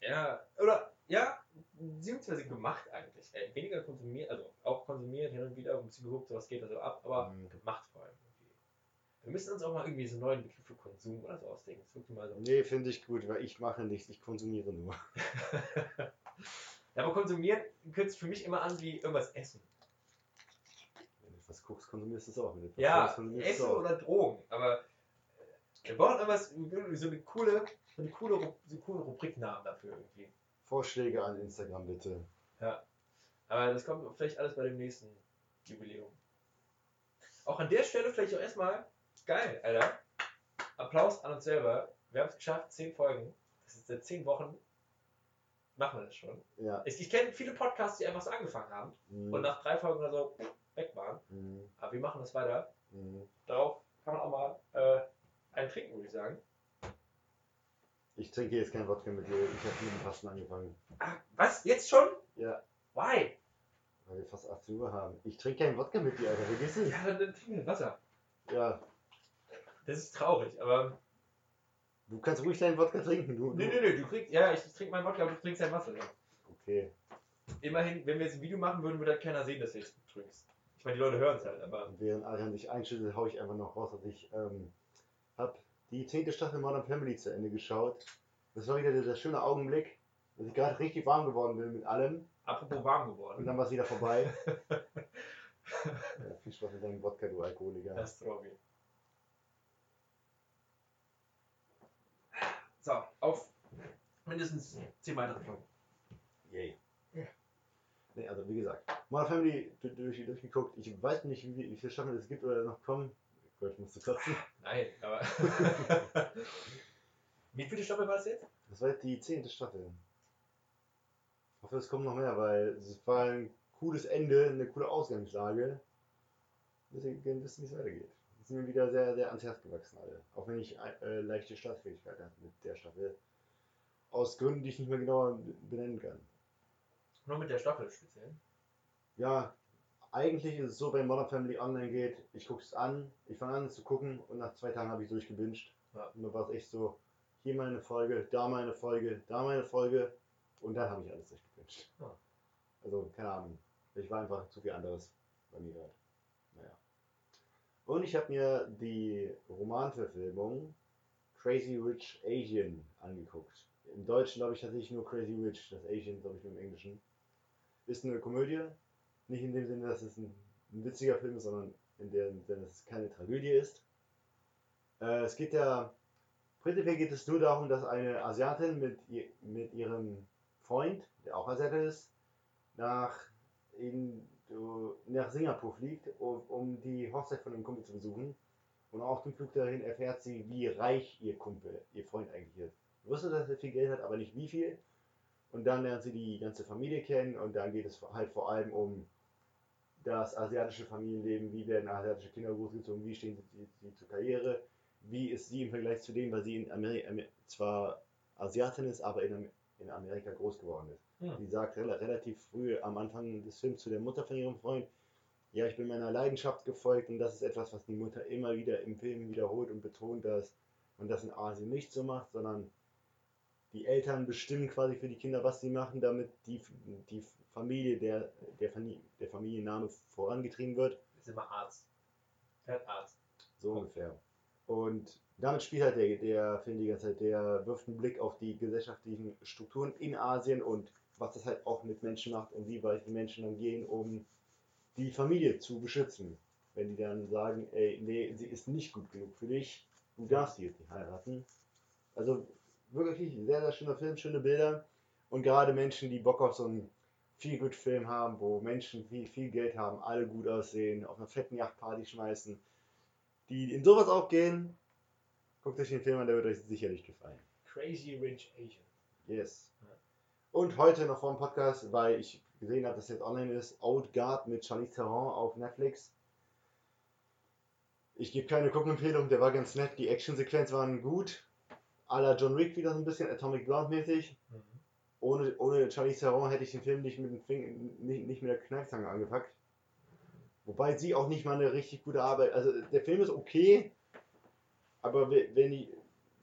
A: Ja, oder ja, beziehungsweise gemacht eigentlich. Äh, weniger konsumiert, also auch konsumiert hin und wieder, um zu geguckt, was geht da so ab, aber
B: Mhm.
A: gemacht vor allem. Wir müssen uns auch mal irgendwie so einen neuen Begriff für Konsum oder so ausdenken. Das wirklich mal so.
B: Nee, finde ich gut, weil ich mache nichts, ich konsumiere nur. (laughs)
A: ja, aber konsumieren hört sich für mich immer an wie irgendwas essen.
B: Wenn du etwas guckst, konsumierst du es auch. Wenn du
A: Ja,
B: konsumierst
A: Essen
B: auch.
A: oder Drogen, aber äh, wir brauchen irgendwas, so eine coole, so eine coole, so einen coolen Rubriknamen dafür irgendwie.
B: Vorschläge an Instagram bitte.
A: Aber das kommt vielleicht alles bei dem nächsten Jubiläum. Auch an der Stelle vielleicht auch erstmal geil, Alter. Applaus an uns selber. Wir haben es geschafft, 10 Folgen. Das ist seit 10 Wochen. Machen wir das schon.
B: Ja.
A: Ich, ich kenne viele Podcasts, die einfach so angefangen haben
B: Mhm.
A: und nach drei Folgen oder so weg waren.
B: Mhm.
A: Aber wir machen das weiter.
B: Mhm.
A: Darauf kann man auch mal äh, einen trinken, würde ich sagen.
B: Ich trinke jetzt kein Wodka mit dir, ich habe mit dem Fasten angefangen.
A: Ah, was? Jetzt schon?
B: Ja,
A: Why?
B: weil wir fast 18 Uhr haben. Ich trinke keinen Wodka mit dir, Alter, vergiss es.
A: Ja, dann trinken wir Wasser.
B: Ja,
A: Das ist traurig, aber.
B: du kannst ruhig deinen Wodka trinken. Du,
A: Nee, nee, nee, du kriegst. Ja, ich trinke meinen Wodka, aber du trinkst dein Wasser. Ja.
B: Okay.
A: Immerhin, wenn wir jetzt ein Video machen würden, würde halt keiner sehen, dass du jetzt trinkst. Ich meine, die Leute hören es halt, aber.
B: Und während Adrian sich einschüttet, hau ich einfach noch raus, dass ich ähm, habe die zehnte Staffel Modern Family zu Ende geschaut. Das war wieder dieser schöne Augenblick, dass ich gerade richtig warm geworden bin mit allem.
A: Apropos warm
B: Und
A: geworden.
B: dann war es wieder vorbei. (laughs) ja, viel Spaß mit deinem Wodka, du Alkoholiker.
A: Das ist traurig. So, auf mindestens 10 weitere Folgen.
B: Yay.
A: Ja.
B: Nee, also wie gesagt, Modern Family du- durch, durchgeguckt. Ich weiß nicht, wie, wie viele Staffeln es gibt oder noch kommen. Gott, ich musste kotzen.
A: Nein, aber. (laughs) Wie viele Staffel war das jetzt?
B: Das war jetzt die zehnte Staffel. Ich hoffe, es kommt noch mehr, weil es war ein cooles Ende, eine coole Ausgangslage. Deswegen gerne wissen, wie es weitergeht. Sind mir wieder sehr, sehr ans Herz gewachsen, alle. Auch wenn ich äh, leichte Startfähigkeit hatte mit der Staffel. Aus Gründen, die ich nicht mehr genauer benennen kann.
A: Nur mit der Staffel speziell.
B: Ja, eigentlich ist es so, wenn Modern Family online geht, ich gucke es an, ich fange an es zu gucken und nach zwei Tagen habe ich durchgebinged.
A: Ja.
B: Und dann war es echt so, hier mal eine Folge, da mal eine Folge, da mal eine Folge und dann habe ich alles durchgebinged.
A: Ja.
B: Also, keine Ahnung. Ich war einfach zu viel anderes bei mir gerade. Und ich habe mir die Romanverfilmung Crazy Rich Asian angeguckt. Im Deutschen glaube ich tatsächlich nur Crazy Rich, das Asian glaube ich nur im Englischen. Ist eine Komödie, nicht in dem Sinne, dass es ein, ein witziger Film ist, sondern in dem Sinne, dass es keine Tragödie ist. Äh, es geht ja, prinzipiell geht es nur darum, dass eine Asiatin mit, mit ihrem Freund, der auch Asiate ist, nach, in, nach Singapur fliegt, um, die Hochzeit von einem Kumpel zu besuchen. Und auf dem Flug dahin erfährt sie, wie reich ihr Kumpel, ihr Freund eigentlich ist. Sie wusste, dass er viel Geld hat, aber nicht wie viel. Und dann lernt sie die ganze Familie kennen und dann geht es halt vor allem um das asiatische Familienleben, wie werden asiatische Kinder großgezogen, wie stehen sie, sie zur Karriere, wie ist sie im Vergleich zu dem, weil sie in Amerika zwar Asiatin ist, aber in, Am- in Amerika groß geworden ist.
A: Hm.
B: Sie sagt rela relativ früh am Anfang des Films zu der Mutter von ihrem Freund, ja, ich bin meiner Leidenschaft gefolgt und das ist etwas, was die Mutter immer wieder im Film wiederholt und betont, dass man das in Asien nicht so macht, sondern die Eltern bestimmen quasi für die Kinder, was sie machen, damit die, die Familie, der, der, Fami- der Familienname vorangetrieben wird.
A: Ist immer Arzt. Er hat Arzt.
B: So ungefähr. Und damit spielt halt der, der Film die ganze Zeit, der wirft einen Blick auf die gesellschaftlichen Strukturen in Asien und was das halt auch mit Menschen macht und wie weit die Menschen dann gehen, um die Familie zu beschützen. Wenn die dann sagen, ey, nee, sie ist nicht gut genug für dich, du darfst sie jetzt nicht heiraten. Also wirklich sehr, sehr schöner Film, schöne Bilder und gerade Menschen, die Bock auf so einen viel gut Film haben, wo Menschen viel, viel Geld haben, alle gut aussehen, auf einer fetten Yachtparty schmeißen, die in sowas auch gehen, guckt euch den Film an, der wird euch sicherlich gefallen.
A: Crazy Rich Asian.
B: Yes. Und heute noch vor dem Podcast, weil ich gesehen habe, dass jetzt online ist, Old Guard mit Charlize Theron auf Netflix. Ich gebe keine Guckempfehlung, der war ganz nett, die Actionsequenz waren gut. A la John Wick wieder so ein bisschen Atomic Blonde mäßig.
A: Mhm.
B: Ohne, ohne Charlize Theron hätte ich den Film nicht mit, dem Finger, nicht, nicht mit der Kneifzange angepackt. Wobei sie auch nicht mal eine richtig gute Arbeit. Also der Film ist okay, aber we- wenn die.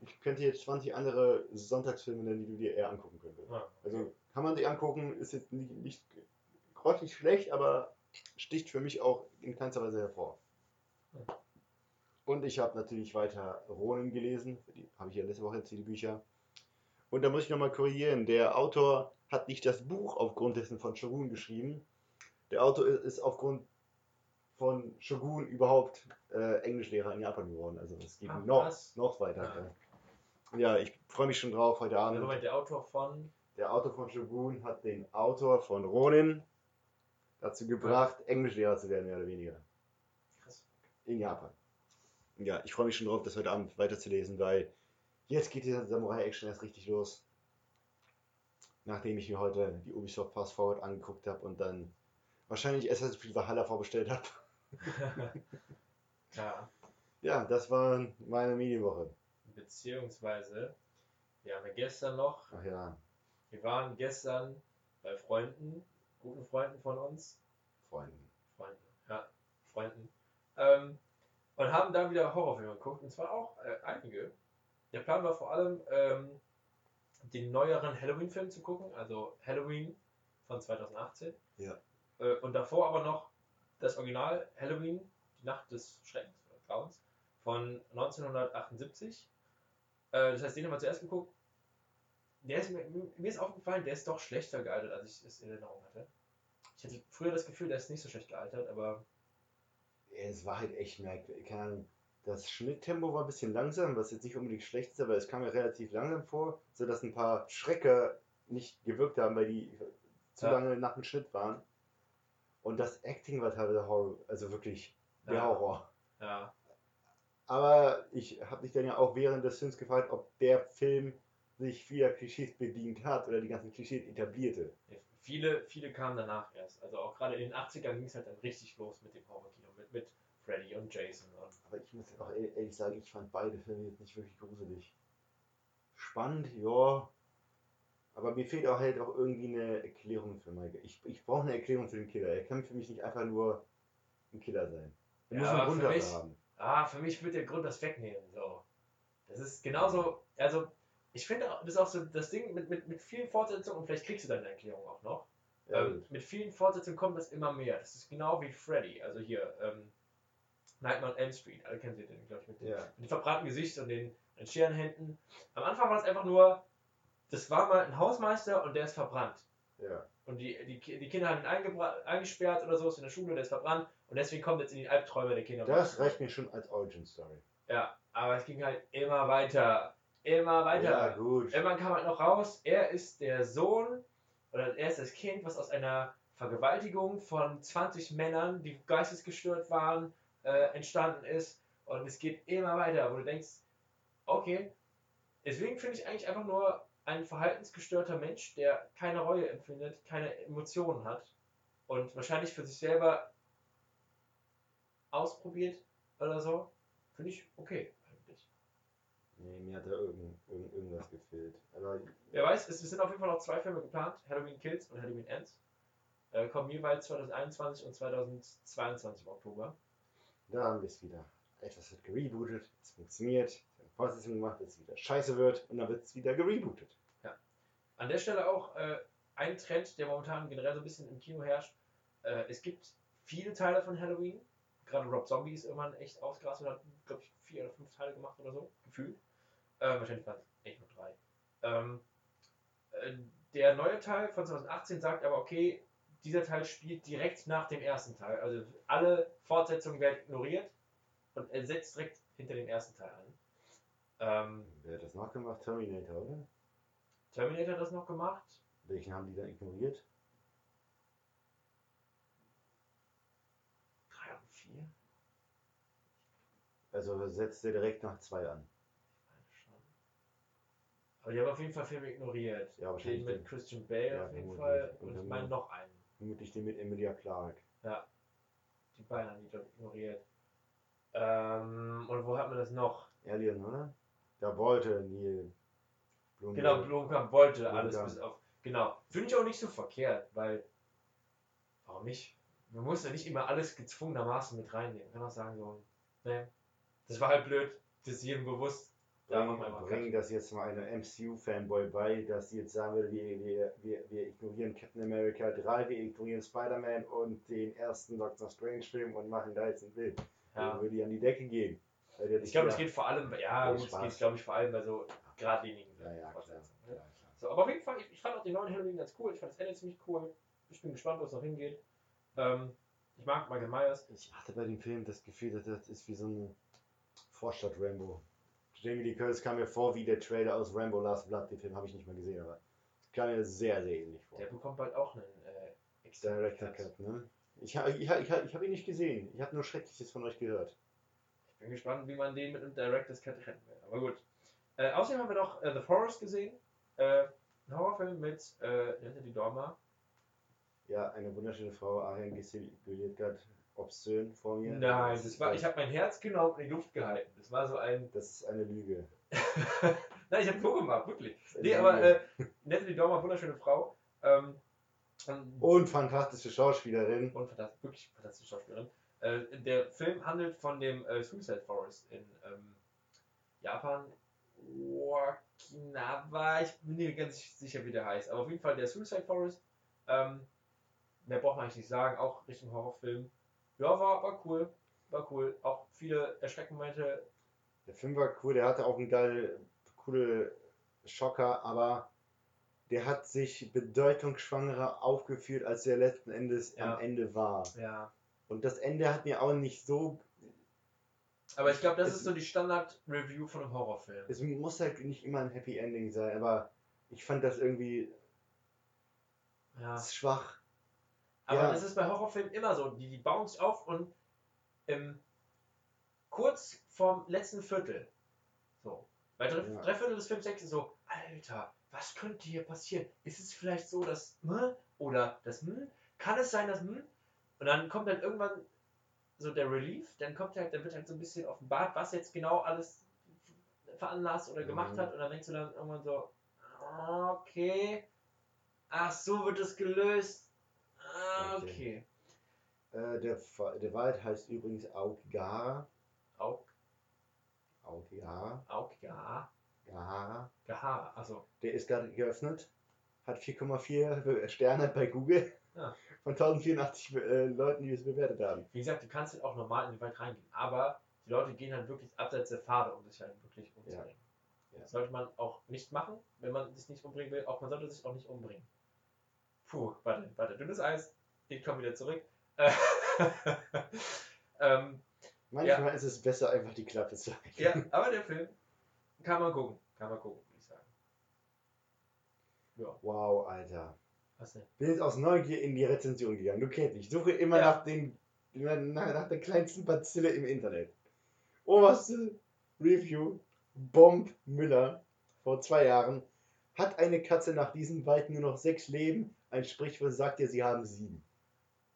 B: Ich könnte jetzt 20 andere Sonntagsfilme nennen, die du dir eher angucken könntest.
A: Ja.
B: Also kann man sich angucken, ist jetzt nicht, nicht grottig schlecht, aber sticht für mich auch in keinster Weise hervor.
A: Ja.
B: Und ich habe natürlich weiter Ronin gelesen, die habe ich ja letzte Woche erzählt, die Bücher. Und da muss ich nochmal korrigieren, der Autor hat nicht das Buch aufgrund dessen von Shogun geschrieben. Der Autor ist aufgrund von Shogun überhaupt äh, Englischlehrer in Japan geworden. Also es geht
A: Ah,
B: noch, noch weiter.
A: Ja.
B: Ja, ich freue mich schon drauf heute Abend.
A: Moment, der Autor von.
B: Der Autor von Shogun hat den Autor von Ronin dazu gebracht, Englischlehrer zu werden, mehr oder weniger.
A: Krass.
B: In Japan. Ja, ich freue mich schon drauf, das heute Abend weiterzulesen, weil jetzt geht dieser Samurai-Action erst richtig los. Nachdem ich mir heute die Ubisoft Fast Forward angeguckt habe und dann wahrscheinlich Assassin's Creed Valhalla vorbestellt habe. (laughs)
A: ja.
B: Ja, das war meine Medienwoche.
A: Beziehungsweise, wir haben ja gestern noch,
B: Ach ja,
A: wir waren gestern bei Freunden, guten Freunden von uns,
B: Freunde.
A: Freunden, ja, Freunden, ähm, und haben da wieder Horrorfilme geguckt, und zwar auch äh, einige. Der Plan war vor allem, ähm, den neueren Halloween-Film zu gucken, also Halloween von 2018.
B: Ja.
A: Äh, und davor aber noch das Original Halloween, die Nacht des Schreckens oder Grauens, von 1978. Äh, das heißt, den haben wir zuerst geguckt. Der ist mir, mir ist aufgefallen, der ist doch schlechter gealtert, als ich es in Erinnerung hatte. Ich hatte früher das Gefühl, der ist nicht so schlecht gealtert, aber
B: Es war halt echt merkwürdig. Keine Ahnung. Das Schnitttempo war ein bisschen langsam, was jetzt nicht unbedingt schlecht ist, aber es kam mir relativ langsam vor, sodass ein paar Schrecker nicht gewirkt haben, weil die zu
A: Ja.
B: lange nach dem Schnitt waren. Und das Acting war teilweise Horror, also wirklich der
A: Ja.
B: Horror.
A: ja,
B: Aber ich habe mich dann ja auch während des Films gefragt, ob der Film sich vieler Klischees bedient hat oder die ganzen Klischees etablierte.
A: viele, viele kamen danach erst. Also auch gerade in den 80ern ging es halt dann richtig los mit dem Horrorkino, mit, mit Freddy und Jason und
B: Aber ich muss auch ehrlich ehrlich sagen, ich fand beide Filme jetzt nicht wirklich gruselig. Spannend, ja. Aber mir fehlt auch halt auch irgendwie eine Erklärung für Michael. Ich, ich brauche eine Erklärung für den Killer. Er kann für mich nicht einfach nur ein Killer sein. Er muss
A: Ja,
B: einen
A: aber
B: Grund
A: für
B: dafür
A: mich-
B: haben.
A: Ah, für mich wird der Grund das wegnehmen. So. Das ist genauso, also ich finde, das ist auch so das Ding mit, mit, mit vielen Fortsetzungen, und vielleicht kriegst du deine Erklärung auch noch.
B: Ja,
A: ähm, mit vielen Fortsetzungen kommt das immer mehr. Das ist genau wie Freddy. Also hier, ähm, Nightmare on Elm Street, alle kennen sie den, glaube ich, mit dem,
B: ja.
A: mit dem verbrannten Gesicht und den, den Scherenhänden. Am Anfang war es einfach nur, das war mal ein Hausmeister und der ist verbrannt.
B: ja.
A: Und die, die, die Kinder haben ihn eingesperrt oder so, ist in der Schule, der ist verbrannt. Und deswegen kommt jetzt in die Albträume der Kinder.
B: Das reicht mir schon als Origin Story.
A: Ja, aber es ging halt immer weiter. Immer weiter.
B: Ja, gut.
A: Irgendwann kam halt noch raus, er ist der Sohn oder er ist das Kind, was aus einer Vergewaltigung von 20 Männern, die geistesgestört waren, äh, entstanden ist. Und es geht immer weiter, wo du denkst, okay, deswegen finde ich eigentlich einfach nur ein verhaltensgestörter Mensch, der keine Reue empfindet, keine Emotionen hat und wahrscheinlich für sich selber ausprobiert oder so, finde ich okay eigentlich.
B: Nee, mir hat da irgend, irgend, irgendwas gefehlt. Aber
A: Wer weiß, es sind auf jeden Fall noch zwei Filme geplant, Halloween Kills und Halloween Ends. Äh, kommen jeweils 2021 und 2022 im Oktober.
B: da haben wir es wieder. Etwas wird gerebootet, es funktioniert, Fortsetzung gemacht, dass es wieder scheiße wird und dann wird es wieder gerebootet.
A: An der Stelle auch äh, ein Trend, der momentan generell so ein bisschen im Kino herrscht. Äh, es gibt viele Teile von Halloween. Gerade Rob Zombie ist irgendwann echt ausgerastet und hat, glaube ich, vier oder fünf Teile gemacht oder so, gefühlt. Äh, wahrscheinlich waren es echt nur drei. Ähm, äh, der neue Teil von 2018 sagt aber, okay, dieser Teil spielt direkt nach dem ersten Teil. Also alle Fortsetzungen werden ignoriert und er setzt direkt hinter dem ersten Teil an. Ähm,
B: Wer hat das noch gemacht? Terminator, oder?
A: Terminator hat das noch gemacht.
B: Welchen haben die da ignoriert? 3 und 4? Also setzt er direkt nach 2 an.
A: Ich meine schon. Aber die haben auf jeden Fall Filme ignoriert.
B: Ja, wahrscheinlich.
A: Den mit
B: den.
A: Christian Bale
B: ja,
A: auf jeden Fall.
B: Und,
A: und ich meine
B: noch
A: einen.
B: Vermutlich den mit Emilia Clarke. Ja.
A: Die beiden haben die, glaube ignoriert. Ähm, und wo hat man das noch?
B: Alien, oder? Da wollte Neil Blomkamp.
A: Genau, Blomkamp wollte
B: Blomkamp.
A: alles bis auf. Genau. Finde ich auch nicht so verkehrt, weil. Warum nicht? Man muss ja nicht immer alles gezwungenermaßen mit reinnehmen. Kann auch sagen, so, ne, das war halt blöd, das ist jedem bewusst. Da
B: Bringen, bringen das jetzt mal einem MCU-Fanboy bei, dass sie jetzt sagen würde, wir, wir, wir, wir ignorieren Captain America 3, wir ignorieren Spider-Man und den ersten Doctor Strange-Film und machen da jetzt ein Bild.
A: Ja.
B: Dann würde die an die Decke gehen.
A: Ich glaube, es geht vor allem, ja, gut, es geht, glaube ich, vor allem bei so geradlinigen
B: Ja, ja, klar. Ja,
A: ne?
B: klar.
A: So, aber auf jeden Fall, ich, ich fand auch den neuen Halloween ganz cool. Ich fand das Ende ziemlich cool. Ich bin gespannt, wo es noch hingeht. Ähm, ich mag Michael Myers.
B: Ich hatte bei dem Film das Gefühl, dass das ist wie so eine Vorstadt-Rambo. Jamie Lee Curtis kam mir vor wie der Trailer aus Rambo Last Blood. Den Film habe ich nicht mal gesehen, aber es kam mir sehr, sehr ähnlich vor.
A: Der bekommt bald auch einen äh,
B: Director Cut, ne? Ich, ich, ich, ich habe ihn nicht gesehen. Ich habe nur Schreckliches von euch gehört.
A: Ich bin gespannt, wie man den mit einem Director's Cut retten will. Aber gut. Äh, außerdem haben wir noch äh, The Forest gesehen. Äh, ein Horrorfilm mit äh, Natalie Dormer.
B: Ja, eine wunderschöne Frau, Ariane gestikuliert gerade obszön vor mir.
A: Nein, das war, ich habe mein Herz genau in die Luft gehalten. Das war so ein.
B: Das ist eine Lüge. (laughs)
A: Nein, ich habe so gemacht, wirklich. Nee, aber äh, Natalie Dormer, wunderschöne Frau. Ähm, und
B: Und fantastische Schauspielerin.
A: und fantastisch, wirklich fantastische Schauspielerin. Äh, der Film handelt von dem äh, Suicide Forest in ähm, Japan. Okinawa, ich bin mir ganz sicher, wie der heißt. Aber auf jeden Fall der Suicide Forest. Ähm, mehr braucht man eigentlich nicht sagen, auch Richtung Horrorfilm. Ja, war, war cool. War cool. Auch viele Erschreckmomente.
B: Der Film war cool, der hatte auch einen geile, coole Schocker, aber der hat sich bedeutungsschwangerer aufgeführt, als er letzten Endes
A: Ja.
B: am Ende war.
A: Ja.
B: Und das Ende hat mir auch nicht so.
A: Aber ich glaube, das
B: Es-
A: ist so die Standard-Review von einem Horrorfilm.
B: Es muss halt nicht immer ein Happy Ending sein, aber ich fand das irgendwie
A: Ja.
B: schwach.
A: Aber
B: Ja.
A: das ist bei Horrorfilmen immer so. Die, die bauen sich auf und ähm, kurz vorm letzten Viertel, so, bei drei,
B: Ja.
A: drei Viertel des Films denkst du so, Alter, was könnte hier passieren? Ist es vielleicht so, dass, hm, oder das, hm, kann es sein, dass, hm? Und dann kommt dann irgendwann so der Relief, dann kommt halt, dann wird halt so ein bisschen offenbart, was jetzt genau alles veranlasst oder gemacht
B: Mhm.
A: hat und dann denkst du dann irgendwann so, okay, ach so wird es gelöst, Ah,
B: Okay.
A: okay.
B: Äh, der, der Wald heißt übrigens Aokigahara.
A: Auk,
B: Aokigahara.
A: Aukigahara.
B: Gahara.
A: Gahara, also,
B: Der ist gerade geöffnet. Hat 4,4 Sterne bei Google.
A: Ja.
B: Von 1084 äh, Leuten, die es bewertet haben.
A: wie gesagt, du kannst halt auch normal in den Wald reingehen, aber die Leute gehen halt wirklich abseits der Pfade, um sich halt wirklich umzubringen.
B: Ja.
A: Das sollte man auch nicht machen, wenn man sich nicht umbringen will. Auch man sollte sich auch nicht umbringen. Puh, warte, warte, dünnes Eis. Ich komme wieder zurück. Äh, (laughs) ähm,
B: Manchmal ist es besser, einfach die Klappe zu halten.
A: ja, aber der Film kann man gucken. Kann man gucken, würde ich sagen. Ja,
B: Wow, Alter.
A: Was denn?
B: Bin jetzt aus Neugier in die Rezension gegangen. Du kennst mich. Ich suche immer
A: Ja.
B: nach, den, nach, nach der kleinsten Bazille im Internet. Oberste Review. Bomb Müller vor zwei Jahren. Hat eine Katze nach diesem Wald nur noch sechs Leben? Ein Sprichwort sagt ja, sie haben sieben.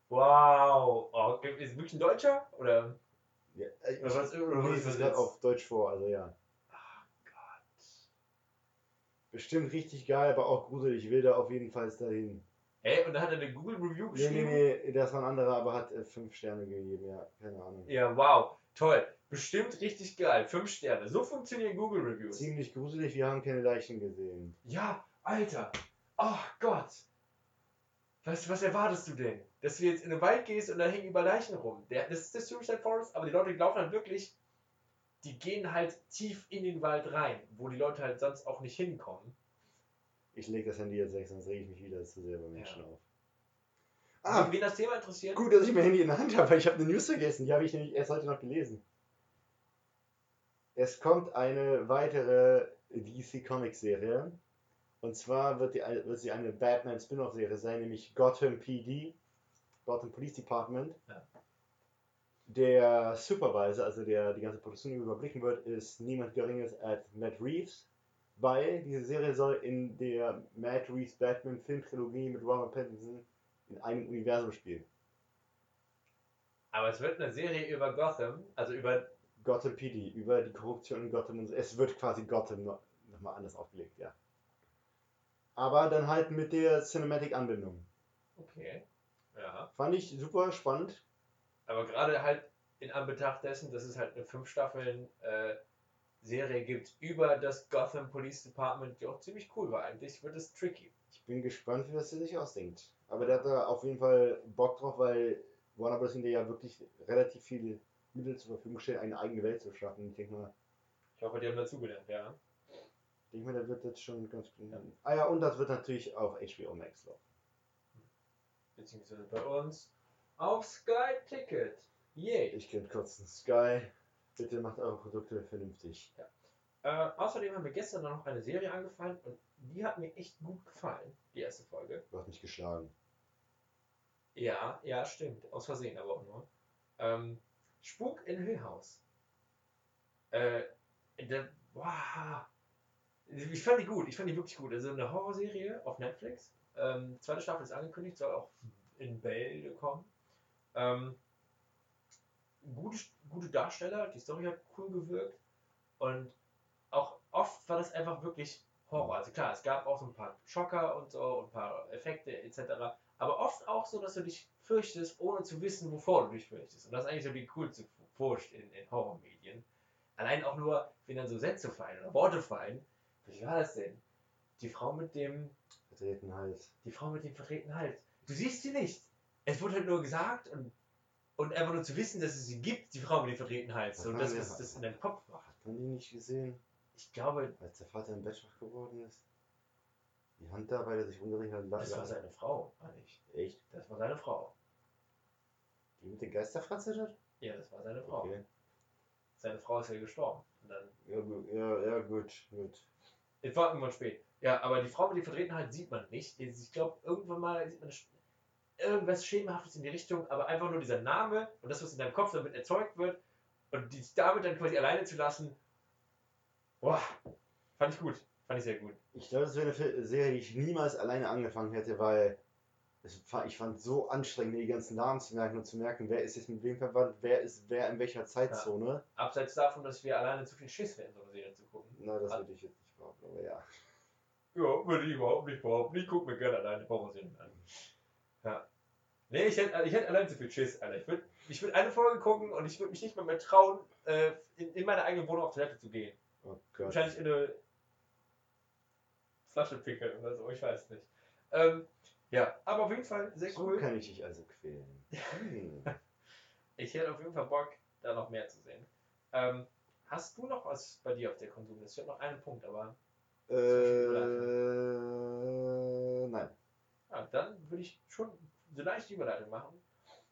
A: Wow! Oh, ist wirklich ein Deutscher? Oder?
B: Ja, ich
A: was-
B: lese
A: ist das
B: es gerade
A: jetzt?
B: auf Deutsch vor, also ja.
A: Ach Gott.
B: Bestimmt richtig geil, aber auch gruselig. Ich will da auf jeden Fall dahin.
A: Ey, und da hat er eine Google Review
B: Nee,
A: geschrieben?
B: nee, nee, das war ein anderer, aber hat äh, fünf Sterne gegeben, ja, keine Ahnung.
A: Ja, wow. Toll. Bestimmt richtig geil. Fünf Sterne. So funktionieren Google Reviews.
B: Ziemlich gruselig, wir haben keine Leichen gesehen.
A: Ja, Alter. Oh Gott. Was, was erwartest du denn? Dass du jetzt in den Wald gehst und da hängen über Leichen rum. Der, das ist der Suicide Forest, aber die Leute laufen dann wirklich, die gehen halt tief in den Wald rein, wo die Leute halt sonst auch nicht hinkommen.
B: Ich lege das Handy jetzt weg, sonst rege ich mich wieder zu sehr bei Menschen
A: Ja.
B: auf. Ah,
A: Wen das Thema interessiert?
B: gut, dass ich mein Handy in der Hand habe, weil ich habe eine News vergessen. Die habe ich nämlich erst heute noch gelesen. Es kommt eine weitere DC Comics Serie. Und zwar wird, die, wird sie eine Batman Spin-off Serie sein, nämlich Gotham PD, Gotham Police Department.
A: Ja.
B: Der Supervisor, also der die ganze Produktion überblicken wird, ist niemand Geringes als Matt Reeves, weil diese Serie soll in der Matt Reeves Batman Filmtrilogie mit Robert Pattinson in einem Universum spielen.
A: Aber es wird eine Serie über Gotham, also über.
B: Gotham PD, über die Korruption in Gotham. Und es wird quasi Gotham noch, nochmal anders aufgelegt, ja. Aber dann halt mit der Cinematic-Anbindung.
A: Okay. Ja.
B: Fand ich super spannend.
A: Aber gerade halt in Anbetracht dessen, dass es halt eine fünf Staffeln äh, Serie gibt über das Gotham Police Department, die auch ziemlich cool war eigentlich, wird es tricky.
B: Ich bin gespannt, wie das sich ausdenkt. Aber der hat da auf jeden Fall Bock drauf, weil Warner Bros. ja wirklich relativ viele Mittel zur Verfügung stellt, eine eigene Welt zu schaffen. Ich denke mal,
A: Ich hoffe, die haben dazugelernt, ja.
B: ich denke mal, der wird jetzt schon ganz gut. Ah ja, und das wird natürlich auf HBO Max laufen.
A: Beziehungsweise bei uns auf Sky Ticket. Yay.
B: Ich könnte kotzen. Sky, bitte macht eure Produkte vernünftig.
A: Äh, außerdem haben wir gestern noch eine Serie angefangen und die hat mir echt gut gefallen, die erste Folge.
B: Du hast mich geschlagen.
A: Ja, ja, stimmt. Aus Versehen aber auch nur. Ähm, Spuk in Hill House. Äh, der, wow. Ich fand die gut, ich fand die wirklich gut. Also eine Horrorserie auf Netflix. Ähm, zweite Staffel ist angekündigt, soll auch in Bälde kommen. Ähm, gute, gute Darsteller, die Story hat cool gewirkt. Und auch oft war das einfach wirklich Horror. Also klar, es gab auch so ein paar Schocker und so und ein paar Effekte etc. Aber oft auch so, dass du dich fürchtest, ohne zu wissen, wovor du dich fürchtest. Und das ist eigentlich so die coolste Furcht in, in Horrormedien. Allein auch nur, wenn dann so Sätze fallen oder Worte fallen. Wie war das denn? Die Frau mit dem,
B: Verdrehten Hals.
A: die Frau mit dem verdrehten Hals. Du siehst sie nicht. Es wurde halt nur gesagt und, und einfach nur zu wissen, dass es sie gibt, die Frau mit dem verdrehten Hals. Und das, was das in deinem Kopf macht.
B: Hat man die nicht gesehen,
A: Ich glaube,
B: als der Vater im Bett schwach geworden ist? Die Hand da, weil er sich umgedreht hat.
A: das war seine Frau, meine ich.
B: Echt?
A: Das war seine Frau.
B: Die mit den Geisterfratze hat?
A: Ja, das war seine Frau.
B: Okay.
A: Seine Frau ist ja gestorben. Und dann
B: Ja, gut, ja, ja, gut, gut.
A: Es war irgendwann spät. Ja, aber die Frau mit dem verdrehten Hals sieht man nicht. Ich glaube, irgendwann mal sieht man irgendwas Schemenhaftes in die Richtung, aber einfach nur dieser Name und das, was in deinem Kopf damit erzeugt wird und die damit dann quasi alleine zu lassen, boah, fand ich gut. Fand ich sehr gut.
B: Ich glaube, das wäre eine Serie, die ich niemals alleine angefangen hätte, weil es, ich fand so anstrengend, mir die ganzen Namen zu merken und zu merken, wer ist jetzt mit wem verwandt, wer ist wer in welcher Zeitzone.
A: Abseits davon, dass wir alleine zu viel Schiss hätten, so eine Serie zu gucken.
B: Na, das
A: Ah.
B: würde ich jetzt nicht behaupten, aber ja.
A: Ja, würde ich überhaupt nicht behaupten. Ich gucke mir gerne alleine Horrorserien an. Nee, ich hätte, ich hätte allein zu viel Schiss, Alter. Ich würde ich würd eine Folge gucken und ich würde mich nicht mehr, mehr trauen, äh, in, in meine eigene Wohnung auf Toilette zu gehen.
B: Oh Gott.
A: Wahrscheinlich in eine Flasche pickeln oder so, ich weiß nicht. Ähm, ja, aber auf jeden Fall sehr
B: So
A: cool.
B: kann ich dich also quälen. (laughs) Hm.
A: Ich hätte auf jeden Fall Bock, da noch mehr zu sehen. Ähm, hast du noch was bei dir auf der Konsumliste? Ich habe noch einen Punkt, aber
B: Äh, nein.
A: Ja, dann würde ich schon so leichte Überleitung machen,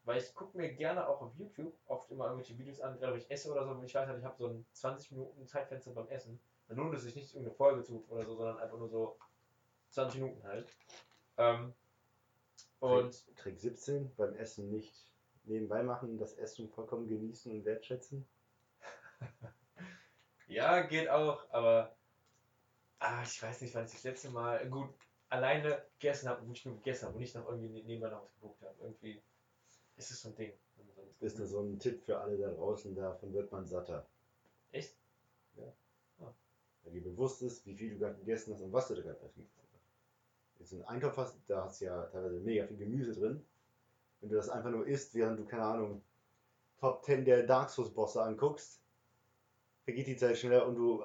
A: weil ich gucke mir gerne auch auf YouTube oft immer irgendwelche Videos an, gerade wenn ich esse oder so, wenn ich weiß halt, ich habe so ein 20 Minuten Zeitfenster beim Essen, dann lohnt es sich nicht irgendeine Folge zu oder so, sondern einfach nur so 20 Minuten halt. Ähm, und
B: Trick 17, beim Essen nicht nebenbei machen, das Essen vollkommen genießen und wertschätzen. (laughs)
A: ja, geht auch, aber ah, ich weiß nicht, wann ich das letzte Mal gut alleine gegessen habe, wo ich nur gegessen habe und nicht noch irgendwie ne-, nebenbei noch was geguckt habe. Irgendwie ist es so ein Ding. Ein-
B: Ist das so ein Tipp für alle da draußen, davon wird man satter.
A: Echt?
B: Wenn dir bewusst ist, wie viel du gerade gegessen hast und was du da gerade gegessen hast. Jetzt einen Eintopf hast, da hast du ja teilweise mega viel Gemüse drin. Wenn du das einfach nur isst, während du, keine Ahnung, Top 10 der Dark Souls Bosse anguckst, vergeht die Zeit schneller und du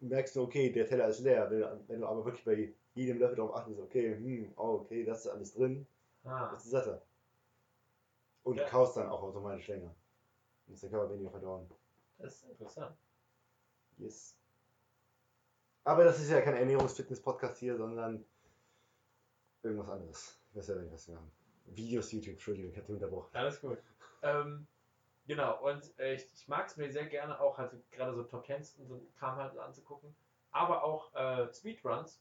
B: merkst nur, okay, der Teller ist leer. Wenn, wenn du aber wirklich bei jedem Löffel darauf achtest, okay, hm, oh, okay, das ist alles drin,
A: Ah,
B: bist du satter. Und
A: Ja.
B: du kaust dann auch automatisch länger. Und ist der Körper weniger verdorben.
A: das ist interessant.
B: Yes. Aber das ist ja kein Ernährungs-Fitness-Podcast hier, sondern irgendwas anderes. Ich weiß ja nicht, was wir haben. Videos, YouTube, Entschuldigung, ich hatte unterbrochen.
A: Alles gut. Ähm, genau, und äh, ich, ich mag es mir sehr gerne auch, halt gerade so Top Tens und so Kram halt anzugucken, aber auch äh, Speedruns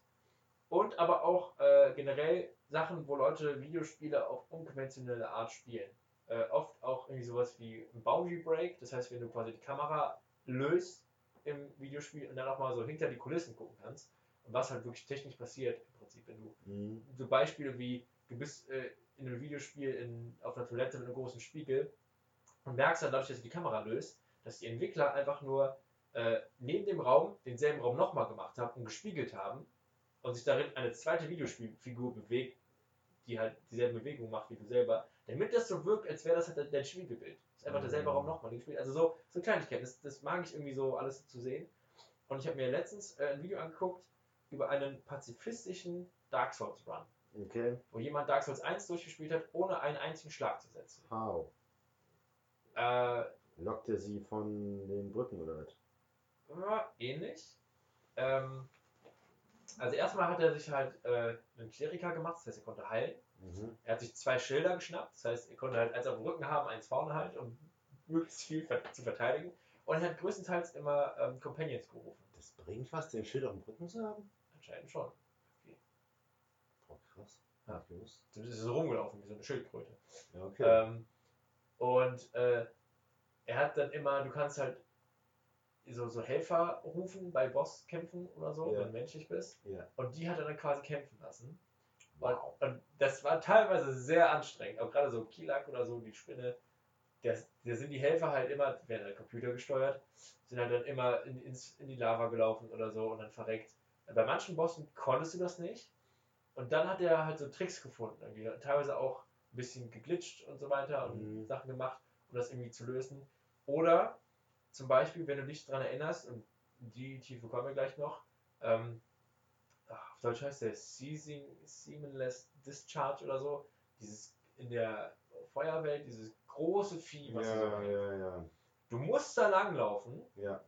A: und aber auch äh, generell Sachen, wo Leute Videospiele auf unkonventionelle Art spielen. äh, oft auch irgendwie sowas wie ein Boundary Break. Das heißt, wenn du quasi die Kamera löst im Videospiel und dann auch mal so hinter die Kulissen gucken kannst und was halt wirklich technisch passiert im Prinzip, wenn du
B: Mhm.
A: so Beispiele wie du bist äh, in einem Videospiel in, auf einer Toilette mit einem großen Spiegel und merkst dann dadurch, dass du die Kamera löst, dass die Entwickler einfach nur äh, neben dem Raum denselben Raum nochmal gemacht haben und gespiegelt haben und sich darin eine zweite Videospielfigur bewegt, die halt dieselbe Bewegung macht wie du selber, damit das so wirkt, als wäre das halt dein Spiegelbild. Das ist einfach derselbe
B: Mhm.
A: Raum nochmal gespielt. Also so, so Kleinigkeiten, das, das mag ich irgendwie so alles zu sehen. Und ich habe mir letztens äh, ein Video angeguckt über einen pazifistischen Dark Souls Run
B: Okay.
A: wo jemand Dark Souls 1 durchgespielt hat, ohne einen einzigen Schlag zu setzen.
B: How?
A: Äh,
B: Lockt er sie von den Brücken oder was?
A: ja, ähnlich. Ähm, also erstmal hat er sich halt äh, einen Kleriker gemacht, das heißt, er konnte heilen.
B: Mhm.
A: Er hat sich zwei Schilder geschnappt, das heißt, er konnte halt eins auf dem Rücken haben, eins vorne halt, um möglichst viel zu verteidigen. Und er hat größtenteils immer ähm, Companions gerufen.
B: Das bringt was, den Schild auf dem Rücken zu haben?
A: Anscheinend schon.
B: Oh, krass.
A: Ja.
B: Ich gewusst.
A: So ist so rumgelaufen, wie so eine Schildkröte.
B: Ja, okay.
A: Ähm, und äh, er hat dann immer, du kannst halt so, so Helfer rufen bei Bosskämpfen oder so,
B: Ja.
A: wenn du menschlich bist.
B: Ja.
A: Und die hat er dann quasi kämpfen lassen.
B: Wow.
A: Und, und das war teilweise sehr anstrengend. Auch gerade so Kilak oder so, die Spinne. Da sind die Helfer halt immer, werden halt Computer gesteuert, sind halt dann immer in, ins, in die Lava gelaufen oder so und dann verreckt. Bei manchen Bossen konntest du das nicht. Und dann hat er halt so Tricks gefunden. Irgendwie. Teilweise auch ein bisschen geglitscht und so weiter und
B: Mhm.
A: Sachen gemacht, um das irgendwie zu lösen. Oder zum Beispiel, wenn du dich daran erinnerst, und die Tiefe kommen wir gleich noch, ähm, ach, auf Deutsch heißt der Seizing, Seamenless Discharge oder so, dieses in der Feuerwelt, dieses große Vieh, was du so
B: Ja, ja, ja.
A: Du musst da langlaufen
B: Ja,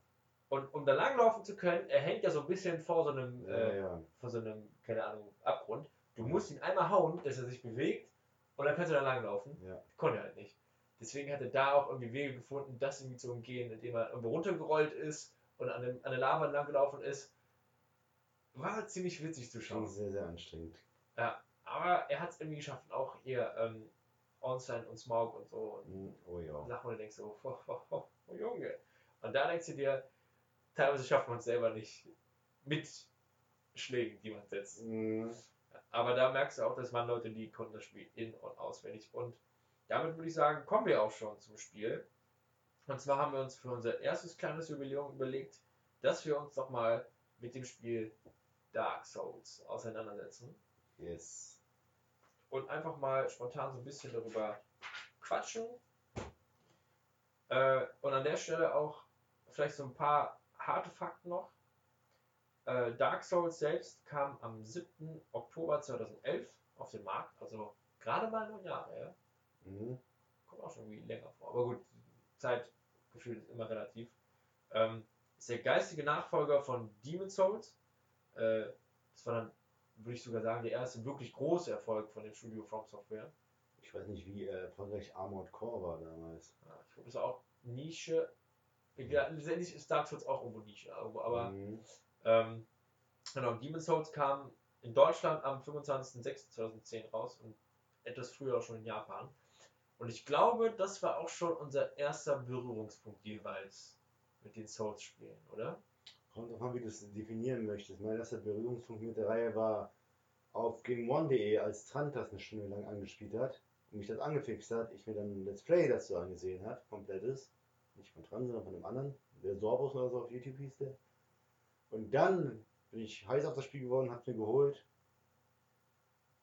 A: und um da langlaufen zu können, er hängt ja so ein bisschen vor so einem,
B: ja,
A: äh,
B: ja.
A: vor so einem, keine Ahnung, Abgrund. Du musst ihn einmal hauen, dass er sich bewegt und dann kannst du da langlaufen.
B: ja.
A: Konnte er halt nicht. Deswegen hat er da auch irgendwie Wege gefunden, das irgendwie zu umgehen, indem er irgendwo runtergerollt ist und an, dem, an der Lava lang gelaufen ist. War ziemlich witzig zu schauen.
B: sehr, sehr anstrengend.
A: Aber er hat es irgendwie geschafft. Auch hier ähm, Onstein und Smaug und so. Und
B: Mhm. Oh ja.
A: Sachen, wo du denkst so, (laughs) oh, oh, oh, oh Junge. Und da denkst du dir, teilweise schafft man es selber nicht mit Schlägen, die man setzt.
B: Mhm.
A: Aber da merkst du auch, dass man Leute, die konnten das Spiel in- und auswendig. Und damit würde ich sagen, kommen wir auch schon zum Spiel. Und zwar haben wir uns für unser erstes kleines Jubiläum überlegt, dass wir uns doch mal mit dem Spiel Dark Souls auseinandersetzen
B: Yes.
A: und einfach mal spontan so ein bisschen darüber quatschen. Äh, und an der Stelle auch vielleicht so ein paar harte Fakten noch. Äh, Dark Souls selbst kam am 7. Oktober 2011 auf den Markt, also gerade mal neun Jahre, ja.
B: Mhm.
A: Kommt auch schon irgendwie länger vor. Aber gut, Zeitgefühl ist immer relativ. Ähm, ist der geistige Nachfolger von Demon Souls. Äh, das war dann, würde ich sogar sagen, der erste wirklich große Erfolg von dem Studio From Software.
B: Ich weiß nicht, wie äh, erfolgreich Armored Core war damals.
A: Ja, ich glaube, das ist auch Nische. Letztendlich ist Dark Souls auch irgendwo Nische, aber
B: Mhm.
A: ähm, genau, Demon Souls kam in Deutschland am 25.06.2010 raus und etwas früher auch schon in Japan. Und ich glaube, das war auch schon unser erster Berührungspunkt jeweils mit den Souls-Spielen, oder?
B: Kommt drauf an, wie du es definieren möchtest. Mein erster Berührungspunkt mit der Reihe war auf GameOne.de, als Trant das eine Stunde lang angespielt hat und mich das angefixt hat. Ich mir dann ein Let's Play dazu angesehen hat, komplettes. Nicht von Trant, sondern von einem anderen. Der Sorbus oder so auf YouTube hieß der. Und dann bin ich heiß auf das Spiel geworden, hab's mir geholt.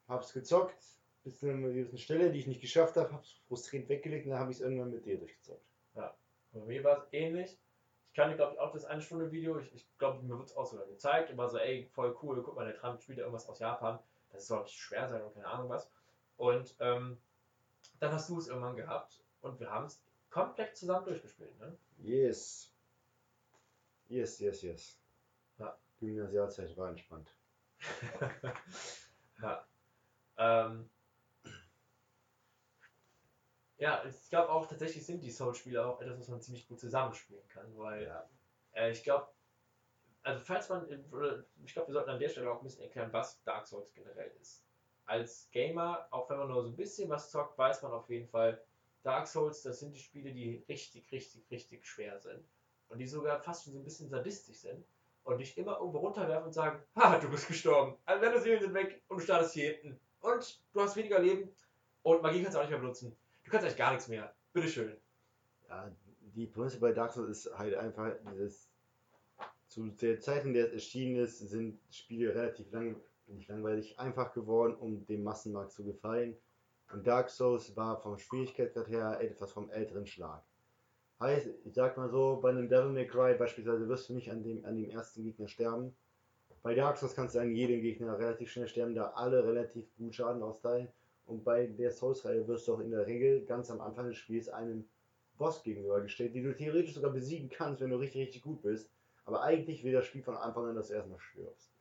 B: Hab's gezockt, bis zu einer gewissen Stelle, die ich nicht geschafft habe, hab's frustrierend weggelegt und dann habe ich es irgendwann mit dir durchgezockt.
A: Bei mir war es ähnlich. Ich kann dir, glaube ich, auch das eine Stunde Video, ich, ich glaube, mir wird es auch sogar gezeigt und war so, ey, voll cool, guck mal, der Trump spielt ja irgendwas aus Japan. Das soll nicht schwer sein und keine Ahnung was. Und ähm, dann hast du es irgendwann gehabt und wir haben es komplett zusammen durchgespielt. Ne?
B: Yes. Yes, yes, yes.
A: Ja.
B: Gymnasialzeit war entspannt. (laughs)
A: ja. Ähm, ja, ich glaube auch tatsächlich sind die Soul-Spiele auch etwas, was man ziemlich gut zusammenspielen kann, weil
B: Ja.
A: äh, ich glaube, also falls man, ich glaube, wir sollten an der Stelle auch ein bisschen erklären, was Dark Souls generell ist. Als Gamer, auch wenn man nur so ein bisschen was zockt, weiß man auf jeden Fall, Dark Souls, das sind die Spiele, die richtig, richtig, richtig schwer sind. Und die sogar fast schon so ein bisschen sadistisch sind. Und dich immer irgendwo runterwerfen und sagen, ha, du bist gestorben. Also deine Seelen sind weg und du startest hier hinten. Und du hast weniger Leben und Magie kannst du auch nicht mehr benutzen. Du kannst eigentlich gar nichts mehr. Bitteschön.
B: Ja, die Prämisse bei Dark Souls ist halt einfach dieses. Zu der Zeit, in der es erschienen ist, sind Spiele relativ lang, nicht langweilig, einfach geworden, um dem Massenmarkt zu gefallen. Und Dark Souls war vom Schwierigkeitsgrad her etwas vom älteren Schlag. Heißt, ich sag mal so, bei einem Devil May Cry beispielsweise wirst du nicht an dem, an dem ersten Gegner sterben. Bei Dark Souls kannst du an jedem Gegner relativ schnell sterben, da alle relativ gut Schaden austeilen. Und bei der Souls-Reihe wirst du auch in der Regel ganz am Anfang des Spiels einem Boss gegenübergestellt, den du theoretisch sogar besiegen kannst, wenn du richtig, richtig gut bist. Aber eigentlich will das Spiel von Anfang an, dass du erstmal stirbst.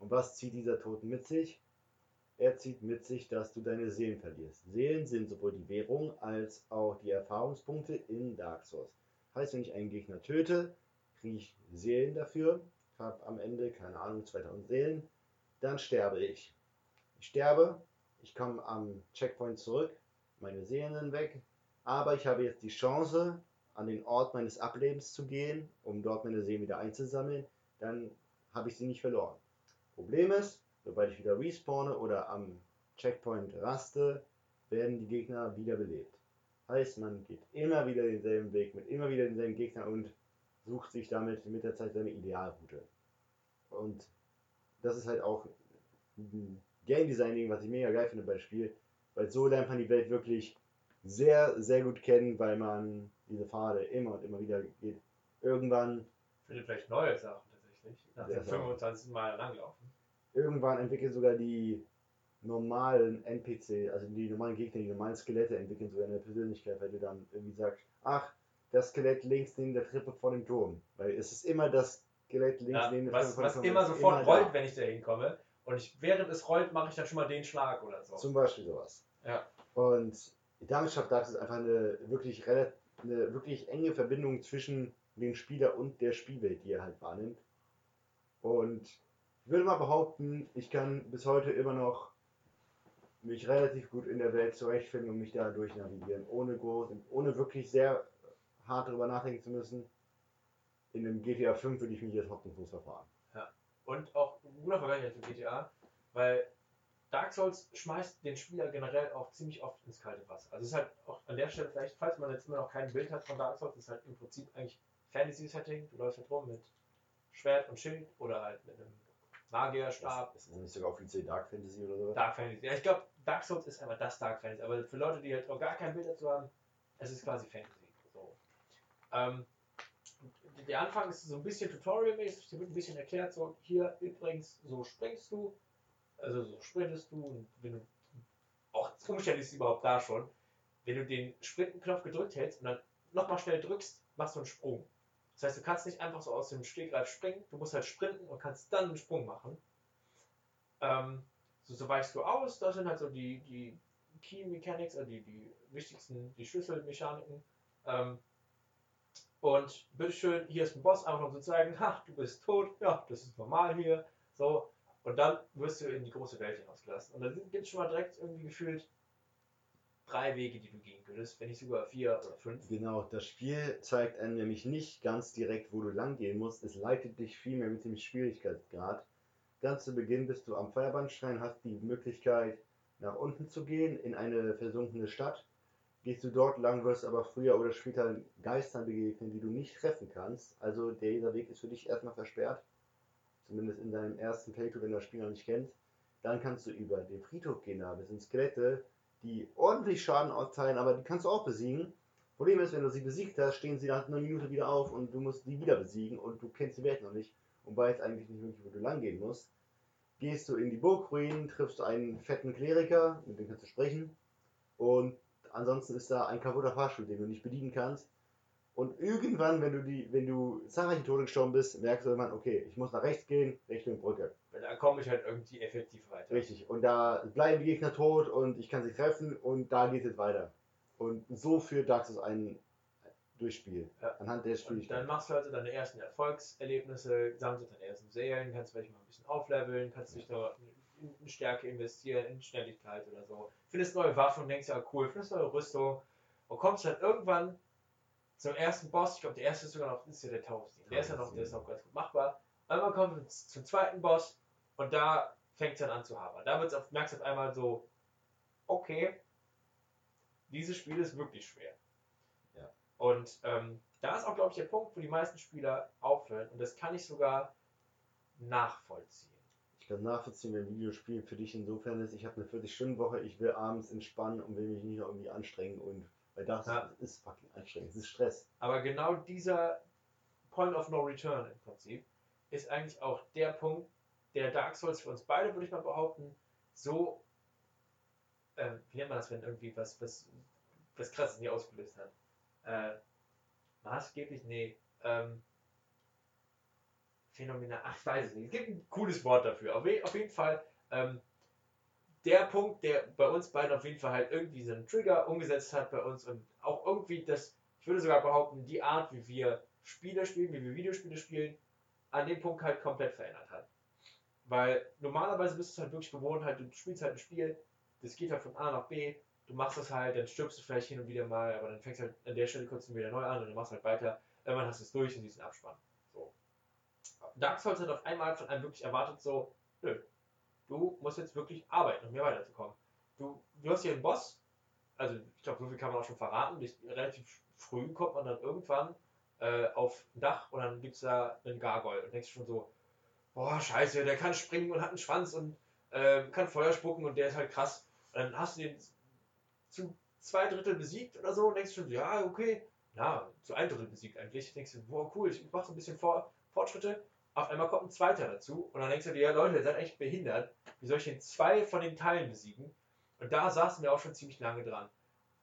B: Und was zieht dieser Tod mit sich? Er zieht mit sich, dass du deine Seelen verlierst. Seelen sind sowohl die Währung als auch die Erfahrungspunkte in Dark Souls. Heißt, wenn ich einen Gegner töte, kriege ich Seelen dafür. Habe am Ende, keine Ahnung, 2000 Seelen. Dann sterbe ich. Ich sterbe, ich komme am Checkpoint zurück, meine Seelen sind weg, aber ich habe jetzt die Chance, an den Ort meines Ablebens zu gehen, um dort meine Seelen wieder einzusammeln, dann habe ich sie nicht verloren. Problem ist, sobald ich wieder respawne oder am Checkpoint raste, werden die Gegner wiederbelebt. Heißt, man geht immer wieder denselben Weg mit immer wieder denselben Gegner und sucht sich damit mit der Zeit seine Idealroute. Und das ist halt auch Game Designing, was ich mega geil finde bei dem Spiel, weil so lernt man die Welt wirklich sehr, sehr gut kennen, weil man diese Pfade immer und immer wieder geht. Irgendwann.
A: Findet vielleicht neue Sachen tatsächlich. Nach dem 25. Mal langlaufen.
B: Irgendwann entwickeln sogar die normalen NPC, also die normalen Gegner, die normalen Skelette entwickeln sogar eine Persönlichkeit, weil du dann irgendwie sagst, ach, das Skelett links neben der Treppe vor dem Turm. Weil es ist immer das Skelett links
A: ja,
B: neben der
A: was,
B: Treppe
A: vor dem Turm. Was immer sofort immer rollt, wenn ich da hinkomme. Und ich, während es rollt, mache ich dann schon mal den Schlag oder so.
B: Zum Beispiel sowas.
A: Ja.
B: Und damit schafft Dark Souls einfach eine wirklich, eine wirklich enge Verbindung zwischen dem Spieler und der Spielwelt, die er halt wahrnimmt. Und ich würde mal behaupten, ich kann bis heute immer noch mich relativ gut in der Welt zurechtfinden und mich da durchnavigieren, ohne groß, ohne wirklich sehr hart darüber nachdenken zu müssen. In einem GTA 5 würde ich mich jetzt hoffnungslos verfahren.
A: Und auch ein guter Vergleich zu GTA, weil Dark Souls schmeißt den Spieler generell auch ziemlich oft ins kalte Wasser. Also es ist halt auch an der Stelle vielleicht, falls man jetzt immer noch kein Bild hat von Dark Souls, ist halt im Prinzip eigentlich Fantasy-Setting. Du läufst halt rum mit Schwert und Schild oder halt mit einem Magierstab.
B: Ist das nicht sogar offiziell Dark Fantasy oder so?
A: Dark Fantasy. Ja, ich glaube, Dark Souls ist einfach das Dark Fantasy. Aber für Leute, die halt auch gar kein Bild dazu haben, es ist quasi Fantasy. So. Ähm, der Anfang ist so ein bisschen tutorial-mäßig, hier wird ein bisschen erklärt, so hier übrigens, so springst du, also so sprintest du und wenn du, auch umständlich ist es überhaupt da schon, wenn du den Sprintenknopf gedrückt hältst und dann nochmal schnell drückst, machst du einen Sprung. Das heißt, du kannst nicht einfach so aus dem Stegreif springen, du musst halt sprinten und kannst dann einen Sprung machen. Ähm, so, so weichst du aus, das sind halt so die, die Key Mechanics, also die, die wichtigsten, die Schlüsselmechaniken. Ähm, und bitteschön, hier ist ein Boss, einfach um zu zeigen, ha, du bist tot, ja, das ist normal hier. So, und dann wirst du in die große Welt hinausgelassen. Und dann gibt es schon mal direkt irgendwie gefühlt drei Wege, die du gehen könntest, wenn nicht sogar vier oder fünf.
B: Genau, das Spiel zeigt einem nämlich nicht ganz direkt, wo du lang gehen musst. Es leitet dich vielmehr mit dem Schwierigkeitsgrad. Ganz zu Beginn bist du am Feuerbandstein, hast die Möglichkeit, nach unten zu gehen in eine versunkene Stadt gehst du dort lang, wirst aber früher oder später Geistern begegnen, die du nicht treffen kannst. Also dieser Weg ist für dich erstmal versperrt. Zumindest in deinem ersten Playthrough, wenn du das Spiel noch nicht kennst. Dann kannst du über den Friedhof gehen, da sind Skelette, die ordentlich Schaden austeilen, aber die kannst du auch besiegen. Problem ist, wenn du sie besiegt hast, stehen sie nach einer Minute wieder auf und du musst die wieder besiegen und du kennst die Welt noch nicht und weißt eigentlich nicht wirklich, wo du lang gehen musst. Gehst du in die Burgruinen, triffst einen fetten Kleriker, mit dem kannst du sprechen und Ansonsten ist da ein kaputter Fahrstuhl, den du nicht bedienen kannst. Und irgendwann, wenn du die, wenn du zahlreiche Tode gestorben bist, merkst du irgendwann, okay, ich muss nach rechts gehen, Richtung Brücke.
A: Weil da komme ich halt irgendwie effektiv weiter.
B: Richtig. Und da bleiben die Gegner tot und ich kann sie treffen und da geht es weiter. Und so führt Dark Souls ein Durchspiel. Ja. Anhand der Schwierigkeit.
A: Dann machst du also deine ersten Erfolgserlebnisse, sammelst deine ersten Seelen, kannst vielleicht mal ein bisschen aufleveln, kannst dich da in Stärke investieren, in Schnelligkeit oder so. Findest neue Waffen und denkst ja cool, findest neue Rüstung und kommst dann irgendwann zum ersten Boss. Ich glaube, der erste ist sogar noch, ist ja der Tausend. Der ist ja noch, der ist noch ganz gut machbar. Einmal kommt man zum zweiten Boss und da fängt es dann an zu habern. Da wird's auf, merkst du auf einmal so, okay, dieses Spiel ist wirklich schwer.
B: Ja.
A: Und ähm, da ist auch, glaube ich, der Punkt, wo die meisten Spieler aufhören. Und das kann ich sogar nachvollziehen.
B: Kann nachvollziehen, wenn Videospiel für dich insofern ist, ich habe eine 40-Stunden-Woche, ich will abends entspannen und will mich nicht noch irgendwie anstrengen und weil das
A: Ja.
B: ist fucking anstrengend, es ist Stress.
A: Aber genau dieser Point of No Return im Prinzip ist eigentlich auch der Punkt, der Dark Souls für uns beide, würde ich mal behaupten, so, ähm, wie nennt man das, wenn irgendwie was, was, was krasses nie ausgelöst hat? Äh, maßgeblich? Nee. Ähm, phänomenal, ach, ich weiß es nicht. Es gibt ein cooles Wort dafür. Auf, auf jeden Fall, ähm, der Punkt, der bei uns beiden auf jeden Fall halt irgendwie so einen Trigger umgesetzt hat bei uns und auch irgendwie das, ich würde sogar behaupten, die Art, wie wir Spiele spielen, wie wir Videospiele spielen, an dem Punkt halt komplett verändert hat. Weil normalerweise bist du halt wirklich gewohnt, halt, du spielst halt ein Spiel, das geht halt von A nach B, du machst das halt, dann stirbst du vielleicht hin und wieder mal, aber dann fängst du halt an der Stelle kurz wieder neu an und dann machst halt weiter, irgendwann hast du es durch in diesen Abspann. Dark Souls hat auf einmal von einem wirklich erwartet, so, nö, du musst jetzt wirklich arbeiten, um hier weiterzukommen. Du, du hast hier einen Boss, also ich glaube, so viel kann man auch schon verraten, relativ früh kommt man dann irgendwann äh, auf ein Dach und dann gibt es da einen Gargoyle und denkst schon so, boah, scheiße, der kann springen und hat einen Schwanz und äh, kann Feuer spucken und der ist halt krass. Und dann hast du den zu zwei Drittel besiegt oder so und denkst schon, so, ja, okay, ja, zu ein Drittel besiegt eigentlich. Denkst du, boah, cool, ich mache so ein bisschen Vor Fortschritte. Auf einmal kommt ein zweiter dazu und dann denkst du dir, ja, Leute, ihr seid echt behindert. Wie soll ich denn zwei von den Teilen besiegen? Und da saßen wir auch schon ziemlich lange dran.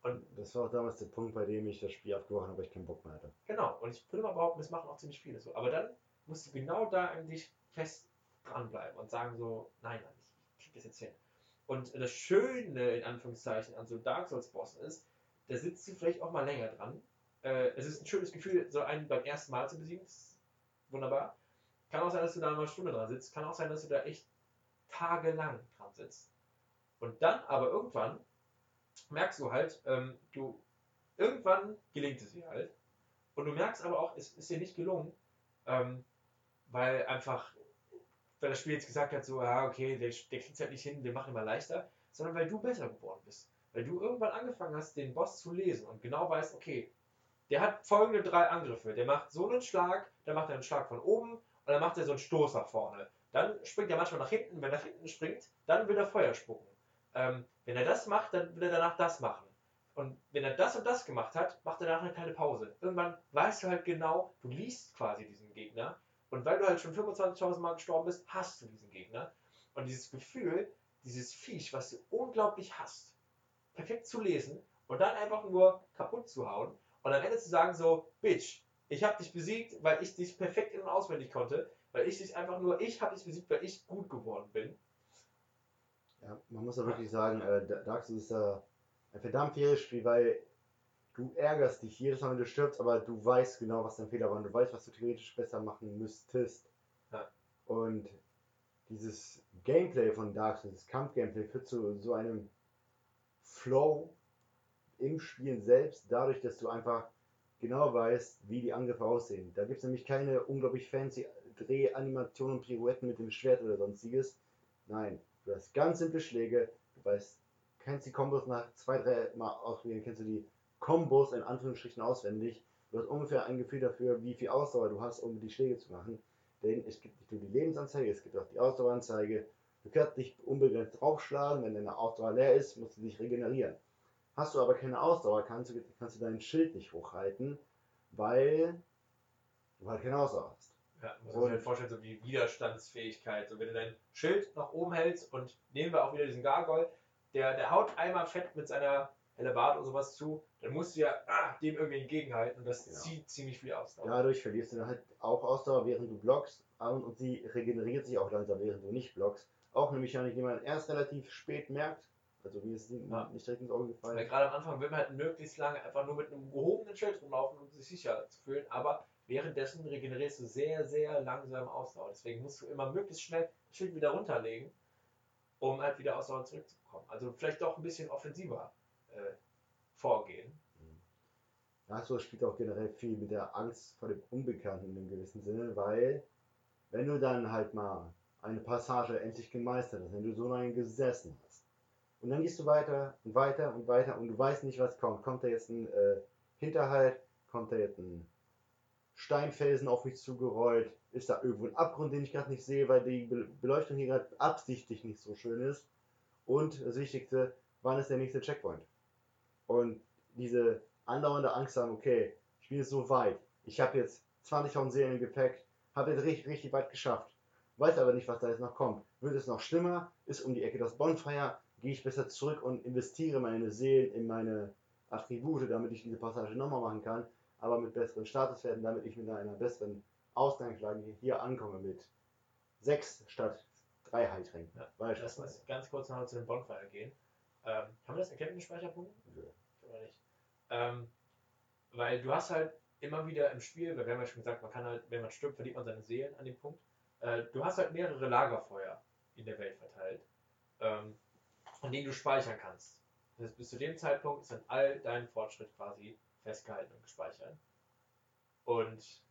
A: Und
B: Das war auch damals der Punkt, bei dem ich das Spiel abgebrochen habe, weil ich keinen Bock mehr hatte.
A: Genau, und ich würde mal behaupten, das machen auch ziemlich viele so. Aber dann musst du genau da eigentlich fest dranbleiben und sagen so, nein, nein, ich krieg das jetzt hin. Und das Schöne, in Anführungszeichen, an so Dark Souls-Bossen ist, da sitzt du vielleicht auch mal länger dran. Äh, es ist ein schönes Gefühl, so einen beim ersten Mal zu besiegen. Das wunderbar. Kann auch sein, dass du da mal eine Stunde dran sitzt. Kann auch sein, dass du da echt tagelang dran sitzt. Und dann aber irgendwann merkst du halt, ähm, du irgendwann gelingt es dir halt. Und du merkst aber auch, es ist dir nicht gelungen, ähm, weil einfach, weil das Spiel jetzt gesagt hat, so, ja, okay, der, der kriegt es halt nicht hin, wir machen mal leichter, sondern weil du besser geworden bist. Weil du irgendwann angefangen hast, den Boss zu lesen und genau weißt, okay, der hat folgende drei Angriffe. Der macht so einen Schlag, dann macht er einen Schlag von oben und dann macht er so einen Stoß nach vorne. Dann springt er manchmal nach hinten. Wenn er nach hinten springt, dann will er Feuer spucken. Ähm, wenn er das macht, dann will er danach das machen. Und wenn er das und das gemacht hat, macht er danach eine kleine Pause. Irgendwann weißt du halt genau, du liest quasi diesen Gegner. Und weil du halt schon 25.000 Mal gestorben bist, hast du diesen Gegner. Und dieses Gefühl, dieses Viech, was du unglaublich hast, perfekt zu lesen und dann einfach nur kaputt zu hauen und am Ende zu sagen so, Bitch, ich habe dich besiegt, weil ich dich perfekt in- und auswendig konnte, weil ich dich einfach nur, ich habe dich besiegt, weil ich gut geworden bin.
B: Ja, man muss ja wirklich sagen, äh, Dark Souls ist da ein verdammt faires Spiel, weil du ärgerst dich jedes Mal, wenn du stirbst, aber du weißt genau, was dein Fehler war und du weißt, was du theoretisch besser machen müsstest.
A: Ja.
B: Und dieses Gameplay von Dark Souls, das Kampfgameplay, führt zu so einem Flow im Spiel selbst, dadurch, dass du einfach genau weißt, wie die Angriffe aussehen. Da gibt es nämlich keine unglaublich fancy Drehanimationen und Pirouetten mit dem Schwert oder sonstiges. Nein, du hast ganz simple Schläge, du weißt, kennst die Kombos nach zwei, drei Mal ausprobieren, kennst du die Kombos in Anführungsstrichen auswendig. Du hast ungefähr ein Gefühl dafür, wie viel Ausdauer du hast, um die Schläge zu machen. Denn es gibt nicht nur die Lebensanzeige, es gibt auch die Ausdaueranzeige. Du kannst dich unbegrenzt draufschlagen, wenn deine Ausdauer leer ist, musst du dich regenerieren. Hast du aber keine Ausdauer, kannst du, kannst du dein Schild nicht hochhalten, weil du halt keine Ausdauer hast.
A: Ja, muss man sich halt vorstellen, so wie Widerstandsfähigkeit. So, wenn du dein Schild nach oben hältst und nehmen wir auch wieder diesen Gargoyle, der, der haut einmal fett mit seiner Hellebarde oder sowas zu, dann musst du ja ah, dem irgendwie entgegenhalten und das
B: Genau.
A: zieht ziemlich viel Ausdauer.
B: Dadurch verlierst du dann halt auch Ausdauer, während du blockst und, und sie regeneriert sich auch langsam, während du nicht blockst. Auch eine Mechanik, die man erst relativ spät merkt. Also wie es nicht
A: Ja.
B: nicht direkt ins Auge
A: Weil
B: gefallen.
A: gerade am Anfang will man halt möglichst lange einfach nur mit einem gehobenen Schild rumlaufen, um sich sicher zu fühlen, aber währenddessen regenerierst du sehr, sehr langsam Ausdauer. Deswegen musst du immer möglichst schnell das Schild wieder runterlegen, um halt wieder Ausdauer zurückzubekommen. Also vielleicht doch ein bisschen offensiver äh, vorgehen.
B: Mhm. Dark Souls spielt auch generell viel mit der Angst vor dem Unbekannten in einem gewissen Sinne, weil wenn du dann halt mal eine Passage endlich gemeistert hast, wenn du so lange gesessen hast, und dann gehst du weiter und weiter und weiter und du weißt nicht, was kommt. Kommt da jetzt ein äh, Hinterhalt? Kommt da jetzt ein Steinfelsen auf mich zugerollt? Ist da irgendwo ein Abgrund, den ich gerade nicht sehe, weil die Beleuchtung hier gerade absichtlich nicht so schön ist? Und das Wichtigste, wann ist der nächste Checkpoint? Und diese andauernde Angst haben, okay, ich bin jetzt so weit, ich habe jetzt 20.000 Seelen im Gepäck, habe jetzt richtig, richtig weit geschafft, weiß aber nicht, was da jetzt noch kommt. Wird es noch schlimmer? Ist um die Ecke das Bonfire? Gehe ich besser zurück und investiere meine Seelen in meine Attribute, damit ich diese Passage nochmal machen kann, aber mit besseren Statuswerten, damit ich mit einer besseren Ausgangslage hier ankomme mit 6 statt 3 Heiltränken.
A: Ja. Lass uns ganz kurz noch zu dem Bonfire gehen. Ähm, haben wir das erkennt mit Speicherpunkten? Ja. Oder nicht? Ähm, weil du hast halt immer wieder im Spiel, weil wir haben ja schon gesagt, man kann halt, wenn man stirbt, verliert man seine Seelen an dem Punkt. Äh, du hast halt mehrere Lagerfeuer in der Welt verteilt, ähm, an denen du speichern kannst. Das heißt, bis zu dem Zeitpunkt ist dann all dein Fortschritt quasi festgehalten und gespeichert. Und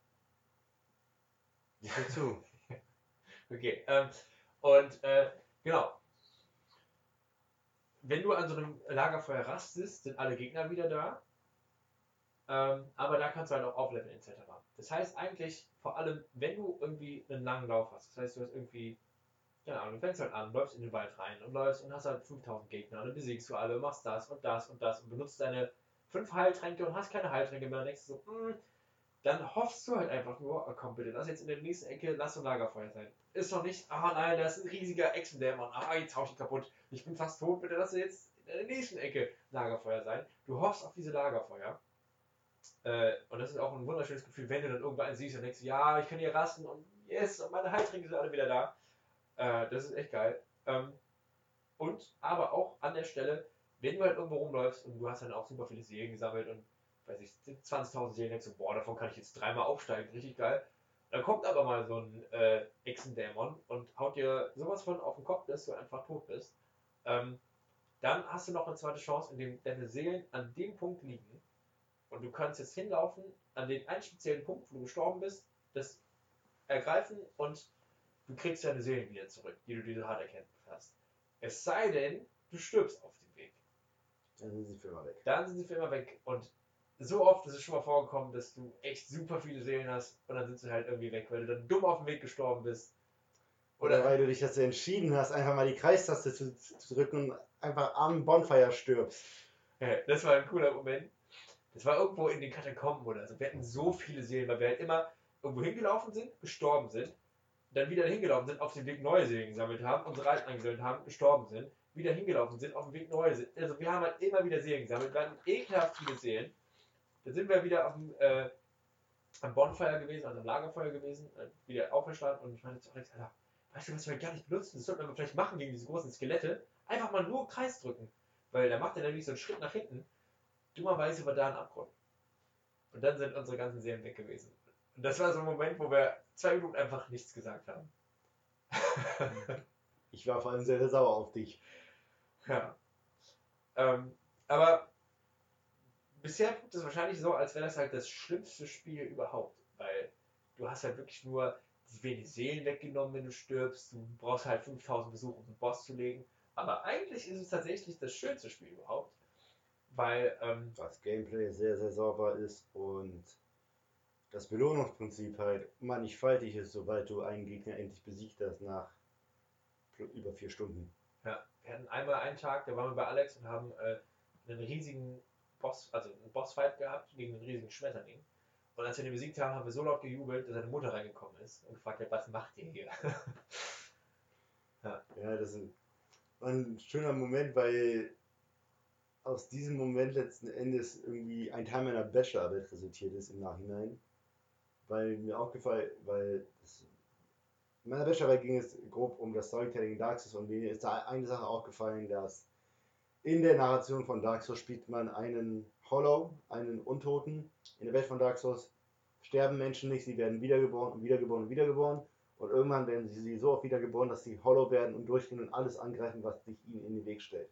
A: höre zu. (laughs) okay. Ähm, und äh, genau. Wenn du an so einem Lagerfeuer rastest, sind alle Gegner wieder da. Ähm, aber da kannst du halt auch aufleveln etc. Das heißt eigentlich vor allem, wenn du irgendwie einen langen Lauf hast, das heißt du hast irgendwie, keine Ahnung, fängst halt an, läufst in den Wald rein und läufst und hast halt 5000 Gegner und besiegst du alle, machst das und das und das und benutzt deine fünf Heiltränke und hast keine Heiltränke mehr, dann denkst so, mh, hm, dann hoffst du halt einfach nur, oh, komm bitte, lass jetzt in der nächsten Ecke, lass ein Lagerfeuer sein. Ist doch nicht, ah nein, das ist ein riesiger Echsendämon, ah, jetzt hau ich kaputt, ich bin fast tot, bitte lass jetzt in der nächsten Ecke Lagerfeuer sein. Du hoffst auf diese Lagerfeuer. Äh, und das ist auch ein wunderschönes Gefühl, wenn du dann irgendwann siehst und denkst, ja, ich kann hier rasten und yes, und meine Heiltränke sind alle wieder da. Äh, das ist echt geil. Ähm, und aber auch an der Stelle, wenn du halt irgendwo rumläufst und du hast dann auch super viele Seelen gesammelt und weiß ich, 20.000 Seelen, denkst du, boah, davon kann ich jetzt dreimal aufsteigen, richtig geil. Dann kommt aber mal so ein äh, Echsendämon und haut dir sowas von auf den Kopf, dass du einfach tot bist. Ähm, dann hast du noch eine zweite Chance, indem deine Seelen an dem Punkt liegen und du kannst jetzt hinlaufen an den einen speziellen Punkt, wo du gestorben bist, das ergreifen und du kriegst deine Seelen wieder zurück, die du diese hart erkennt hast. Es sei denn, du stirbst auf dem Weg.
B: Dann sind sie für immer weg.
A: Dann sind sie für immer weg. Und so oft ist es schon mal vorgekommen, dass du echt super viele Seelen hast und dann sind sie halt irgendwie weg, weil du dann dumm auf dem Weg gestorben bist.
B: Oder, Oder weil du dich dazu entschieden hast, einfach mal die Kreistaste zu, zu drücken und einfach am Bonfire stirbst.
A: Ja, das war ein cooler Moment. Das war irgendwo in den Katakomben oder so. Wir hatten so viele Seelen, weil wir halt immer irgendwo hingelaufen sind, gestorben sind, dann wieder hingelaufen sind, auf dem Weg neue Seelen gesammelt haben, unsere alten eingesammelt haben, gestorben sind, wieder hingelaufen sind, auf dem Weg neue Seelen. Also wir haben halt immer wieder Seelen gesammelt, wir hatten ekelhaft viele Seelen. Dann sind wir wieder auf dem, äh, am Bonfire gewesen, also am Lagerfeuer gewesen, äh, wieder auferstanden und ich meinte zu Alex, Alter, weißt du, was wir gar nicht benutzen? Das sollten wir vielleicht machen gegen diese großen Skelette. Einfach mal nur Kreis drücken. Weil da macht er nämlich so einen Schritt nach hinten. Dummerweise war da ein Abgrund. Und dann sind unsere ganzen Seelen weg gewesen. Und das war so ein Moment, wo wir zwei Minuten einfach nichts gesagt haben. (laughs)
B: ich war vor allem sehr, sehr sauer auf dich.
A: Ja. Ähm, aber bisher tut es wahrscheinlich so, als wäre das halt das schlimmste Spiel überhaupt. Weil du hast halt wirklich nur die wenig Seelen weggenommen, wenn du stirbst. Du brauchst halt 5000 Besuche, um einen Boss zu legen. Aber eigentlich ist es tatsächlich das schönste Spiel überhaupt. Weil ähm,
B: das Gameplay sehr, sehr sauber ist und das Belohnungsprinzip halt mannigfaltig ist, sobald du einen Gegner endlich besiegt hast nach über vier Stunden.
A: Ja, wir hatten einmal einen Tag, da waren wir bei Alex und haben äh, einen riesigen Boss, also einen Bossfight gehabt gegen einen riesigen Schmetterling. Und als wir den besiegt haben, haben wir so laut gejubelt, dass seine Mutter reingekommen ist und gefragt hat, was macht ihr hier? (laughs)
B: ja. ja, das ist ein schöner Moment, weil aus diesem Moment letzten Endes irgendwie ein Teil meiner Bachelorarbeit resultiert ist im Nachhinein. Weil mir aufgefallen, weil es, in meiner Bachelorarbeit ging es grob um das Storytelling Dark Souls und mir ist da eine Sache aufgefallen, dass in der Narration von Dark Souls spielt man einen Hollow, einen Untoten. In der Welt von Dark Souls sterben Menschen nicht, sie werden wiedergeboren und wiedergeboren und wiedergeboren. Und irgendwann werden sie so oft wiedergeboren, dass sie Hollow werden und durchgehen und alles angreifen, was sich ihnen in den Weg stellt.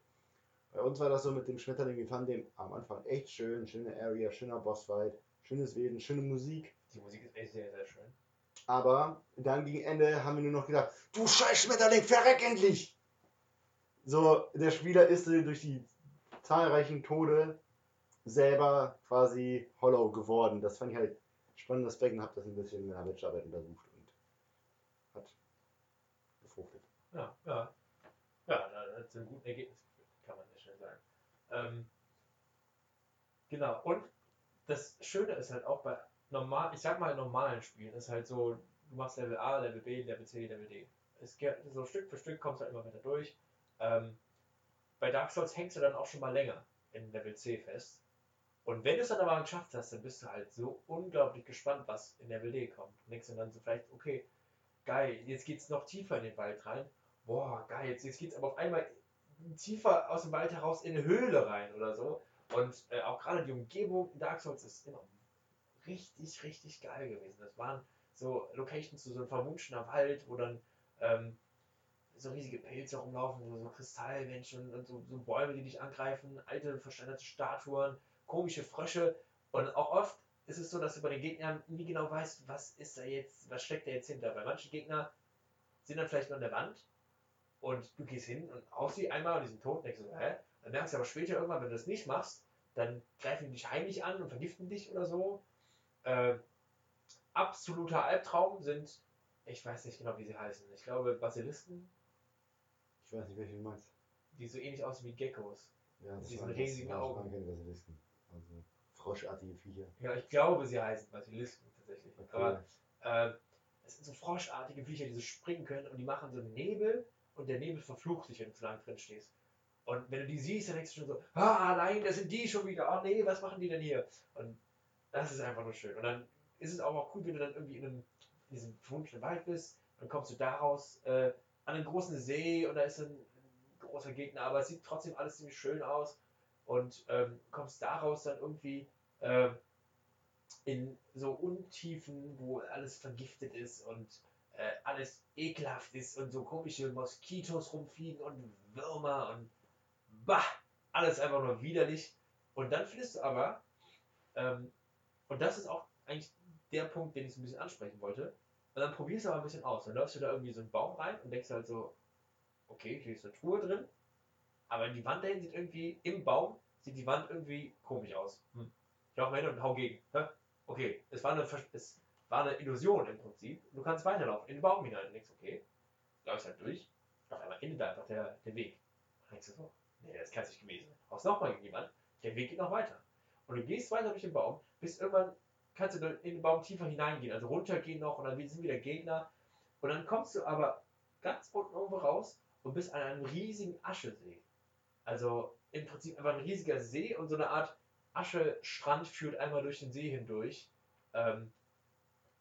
B: Bei uns war das so mit dem Schmetterling, wir fanden den am Anfang echt schön, schöne Area, schöner Bossfight, schönes Wesen, schöne Musik.
A: Die Musik ist echt sehr, sehr schön.
B: Aber dann gegen Ende haben wir nur noch gedacht, du scheiß Schmetterling, verreck endlich! So, der Spieler ist durch die zahlreichen Tode selber quasi hollow geworden. Das fand ich halt spannendes Aspekt und habe das ein bisschen in der Bachelorarbeit untersucht und hat gefruchtet.
A: Ja, ja. Ja, da hat es ein gutes Ergebnis geführt, kann man sehr schnell sagen. Ähm, genau, und das Schöne ist halt auch bei normal, ich sag mal normalen Spielen, ist halt so, du machst Level A, Level B, Level C, Level D. Es geht so Stück für Stück kommst du halt immer weiter durch. Ähm, bei Dark Souls hängst du dann auch schon mal länger in Level C fest. Und wenn du es dann aber geschafft hast, dann bist du halt so unglaublich gespannt, was in Level D kommt. Und denkst du dann so vielleicht, okay, geil, jetzt geht's noch tiefer in den Wald rein. Boah, geil, jetzt, jetzt geht's aber auf einmal tiefer aus dem Wald heraus in eine Höhle rein oder so. Und äh, auch gerade die Umgebung in Dark Souls ist immer richtig, richtig geil gewesen. Das waren so Locations, so ein verwunschener Wald, wo dann ähm, so riesige Pilze rumlaufen, so, Kristallmenschen und so, so, Bäume, die dich angreifen, alte, verstanderte Statuen, komische Frösche. Und auch oft ist es so, dass du bei den Gegnern nie genau weißt, was ist da jetzt, was steckt da jetzt hinter. Bei manchen Gegner sind dann vielleicht nur an der Wand und du gehst hin und haust sie einmal und die sind tot und denkst so, hä? Dann merkst du aber später irgendwann, wenn du das nicht machst, dann greifen die dich heimlich an und vergiften dich oder so. Äh, absoluter Albtraum sind, ich weiß nicht genau, wie sie heißen. Ich glaube Basilisken.
B: Ich weiß nicht, welche du meinst.
A: Die so ähnlich aussehen wie Geckos.
B: Ja, das
A: Diesen
B: waren,
A: riesigen
B: das,
A: Augen.
B: Keine Basilisken. Also froschartige Viecher.
A: Ja, ich glaube, sie heißen Basilisken tatsächlich.
B: Okay.
A: Aber äh, es sind so froschartige Viecher, die so springen können und die machen so einen Nebel und der Nebel verflucht dich, wenn du zu lange drin stehst. Und wenn du die siehst, dann denkst du schon so, ah nein, das sind die schon wieder, oh nee, was machen die denn hier? Und das ist einfach nur schön. Und dann ist es auch, auch cool, wenn du dann irgendwie in, einem, in diesem verwunschenen Wald bist, dann kommst du daraus äh, an einen großen See und da ist ein großer Gegner, aber es sieht trotzdem alles ziemlich schön aus und ähm, kommst daraus dann irgendwie äh, in so Untiefen, wo alles vergiftet ist und äh, alles ekelhaft ist und so komische Moskitos rumfliegen und Würmer und bah, alles einfach nur widerlich. Und dann findest du aber, ähm, und das ist auch eigentlich der Punkt, den ich so ein bisschen ansprechen wollte, und dann probierst du aber ein bisschen aus. Dann läufst du da irgendwie so einen Baum rein und denkst halt so, okay, hier ist eine Truhe drin, aber die Wand dahin sieht irgendwie, im Baum sieht die Wand irgendwie komisch aus. Hm. Ich laufe mal hin und hau gegen. Hä? Okay, es war, eine, es war eine Illusion im Prinzip. Du kannst weiterlaufen, in den Baum hinein. Und denkst, okay, läufst halt durch. Auf einmal endet da einfach der, der Weg. Dann denkst du so, nee, das kann es nicht gewesen sein. Haust nochmal gegen die Wand, der Weg geht noch weiter. Und du gehst weiter durch den Baum, bis irgendwann kannst du in den Baum tiefer hineingehen, also runtergehen noch und dann sind wieder Gegner. Und dann kommst du aber ganz unten irgendwo raus und bist an einem riesigen Aschesee. Also im Prinzip einfach ein riesiger See und so eine Art Aschestrand führt einmal durch den See hindurch. Ähm,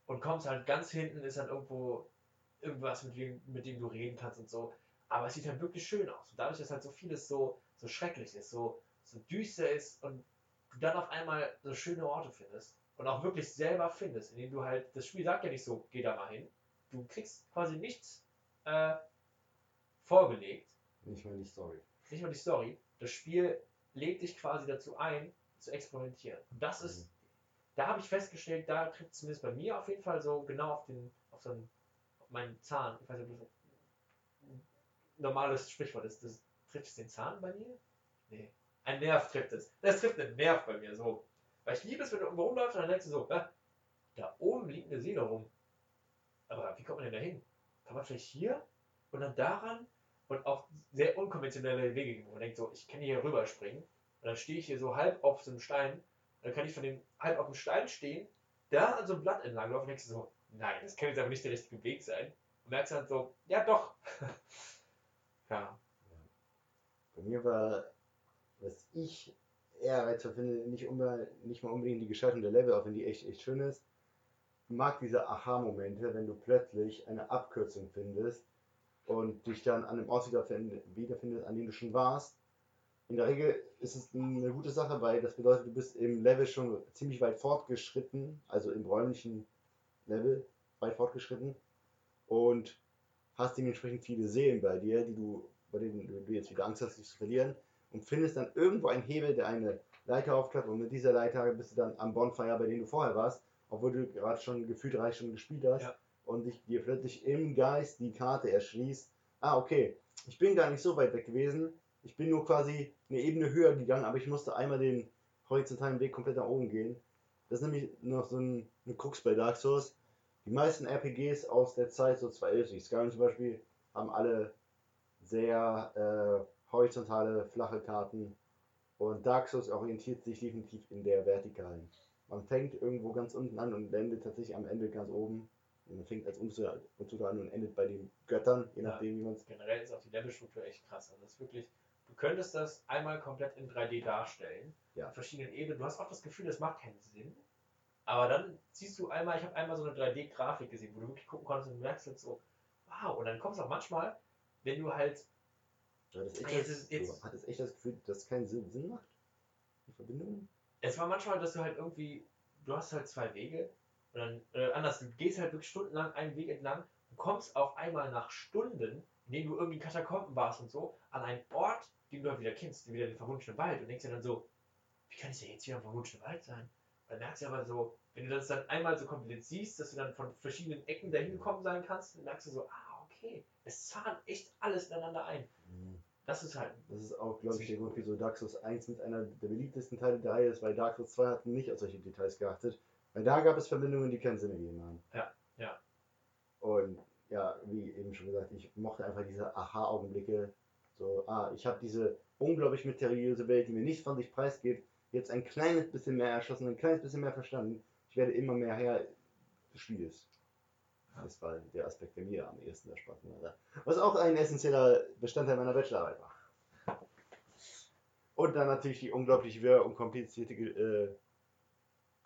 A: und kommst halt ganz hinten, ist dann irgendwo irgendwas, mit dem, mit dem du reden kannst und so. Aber es sieht halt wirklich schön aus. Und dadurch, dass halt so vieles so, so schrecklich ist, so, so düster ist und du dann auf einmal so schöne Orte findest und auch wirklich selber findest, indem du halt, das Spiel sagt ja nicht so, geh da mal hin. Du kriegst quasi nichts äh, vorgelegt,
B: Nicht mal die Story.
A: nicht mal die Story. Das Spiel lädt dich quasi dazu ein, zu experimentieren. Und das ist,
B: Mhm.
A: da habe ich festgestellt, da trifft zumindest bei mir auf jeden Fall so genau auf den, auf so einen, auf meinen Zahn. Ich weiß nicht, ob das ein normales Sprichwort ist. Das, trifft es den Zahn bei mir? Nee. Ein Nerv trifft es. Das trifft einen Nerv bei mir so. Weil ich liebe es, wenn du irgendwo rumläufst und dann denkst du so, ah, da oben liegt eine Seele rum. Aber wie kommt man denn da hin? Kann man vielleicht hier und dann daran und auf sehr unkonventionelle Wege gehen. Man denkt so, ich kann hier rüberspringen und dann stehe ich hier so halb auf so einem Stein und dann kann ich von dem halb auf dem Stein stehen, da an so einem Blatt entlang laufen und denkst du so, nein, das kann jetzt aber nicht der richtige Weg sein. Und merkst dann so, ja doch. (laughs) ja.
B: Bei mir war, was ich eher reizvoll finde, nicht, unbe nicht mal unbedingt die Gestaltung der Level, auch wenn die echt, echt schön ist. Ich mag diese Aha-Momente, wenn du plötzlich eine Abkürzung findest und dich dann an einem Ort wiederfind- wiederfindest, an dem du schon warst. In der Regel ist es eine gute Sache, weil das bedeutet, du bist im Level schon ziemlich weit fortgeschritten, also im räumlichen Level weit fortgeschritten und hast dementsprechend viele Seelen bei dir, die du, bei denen du jetzt wieder Angst hast, dich zu verlieren. Und findest dann irgendwo einen Hebel, der eine Leiter aufklappt und mit dieser Leiter bist du dann am Bonfire, bei dem du vorher warst, obwohl du gerade schon gefühlt drei Stunden gespielt hast
A: Ja.
B: und dich dir plötzlich im Geist die Karte erschließt. Ah, okay, ich bin gar nicht so weit weg gewesen. Ich bin nur quasi eine Ebene höher gegangen, aber ich musste einmal den horizontalen Weg komplett nach oben gehen. Das ist nämlich noch so ein, eine Krux bei Dark Souls. Die meisten RPGs aus der Zeit, so 211, Skyrim zum Beispiel, haben alle sehr äh, horizontale, flache Karten. Und Dark Souls orientiert sich definitiv in der vertikalen. Man fängt irgendwo ganz unten an und endet tatsächlich am Ende ganz oben. Und man fängt als Unzuter an und endet bei den Göttern, je
A: Ja.
B: nachdem, wie man es.
A: Generell ist auch die Levelstruktur echt krass. Also das ist wirklich, du könntest das einmal komplett in 3D darstellen.
B: Ja.
A: Auf verschiedenen Ebenen. Du hast auch das Gefühl, das macht keinen Sinn. Aber dann siehst du einmal, ich habe einmal so eine 3D-Grafik gesehen, wo du wirklich gucken konntest und merkst jetzt so, wow. Und dann kommst du auch manchmal, wenn du halt,
B: Ja, das echt
A: Jetzt
B: das,
A: ist- jetzt-
B: du hattest echt das Gefühl, dass es keinen Sinn, Sinn macht? Die Verbindung?
A: es war manchmal, dass du halt irgendwie, du hast halt zwei Wege und dann, äh, anders, du gehst halt wirklich stundenlang einen Weg entlang und kommst auf einmal nach Stunden, in denen du irgendwie in Katakomben warst und so, an einen Ort, den du halt wieder kennst, wieder den verwunschenen Wald und denkst dir dann so, wie kann es ja jetzt wieder ein verwunschener Wald sein? Dann merkst du aber so, wenn du das dann einmal so komplett siehst, dass du dann von verschiedenen Ecken dahin gekommen sein kannst, dann merkst du so, ah, okay, es zahnt echt alles ineinander ein. Das ist halt,
B: Das ist auch, glaube ich, der Grund, wieso Dark Souls 1 mit einer der beliebtesten Teile der Reihe ist, weil Dark Souls 2 hat nicht auf solche Details geachtet. Weil da gab es Verbindungen, die keinen Sinn ergeben haben.
A: Ja, ja.
B: Und ja, wie eben schon gesagt, ich mochte einfach diese Aha-Augenblicke. So, ah, ich habe diese unglaublich mysteriöse Welt, die mir nicht von sich preisgibt, jetzt ein kleines bisschen mehr erschossen, ein kleines bisschen mehr verstanden. Ich werde immer mehr Herr des Spieles. Das war der Aspekt, der mir am ehesten erspannt war. Was auch ein essentieller Bestandteil meiner Bachelorarbeit war. Und dann natürlich die unglaublich wirr und komplizierte, äh,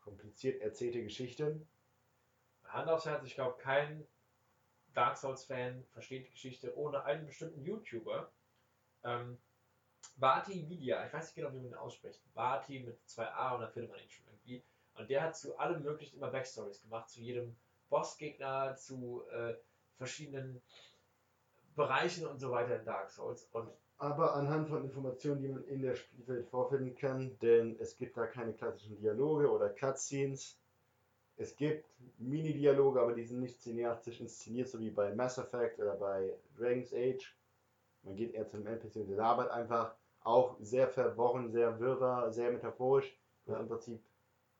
B: kompliziert erzählte Geschichte.
A: Hand aufs Herz, ich glaube, kein Dark Souls-Fan versteht die Geschichte ohne einen bestimmten YouTuber. Ähm, Bati Vidya, ich weiß nicht genau, wie man ihn ausspricht. Bati mit zwei A und dann findet man ihn schon irgendwie. Und der hat zu allem möglichen immer Backstories gemacht, zu jedem Bossgegner, zu äh, verschiedenen Bereichen und so weiter in Dark Souls. Und
B: Aber anhand von Informationen, die man in der Spielwelt vorfinden kann, denn es gibt da keine klassischen Dialoge oder Cutscenes. Es gibt Mini-Dialoge, aber die sind nicht cineastisch inszeniert, so wie bei Mass Effect oder bei Dragon's Age. Man geht eher zu einem NPC und labert einfach. Auch sehr verworren, sehr wirrwarr, sehr metaphorisch. Du hast im Prinzip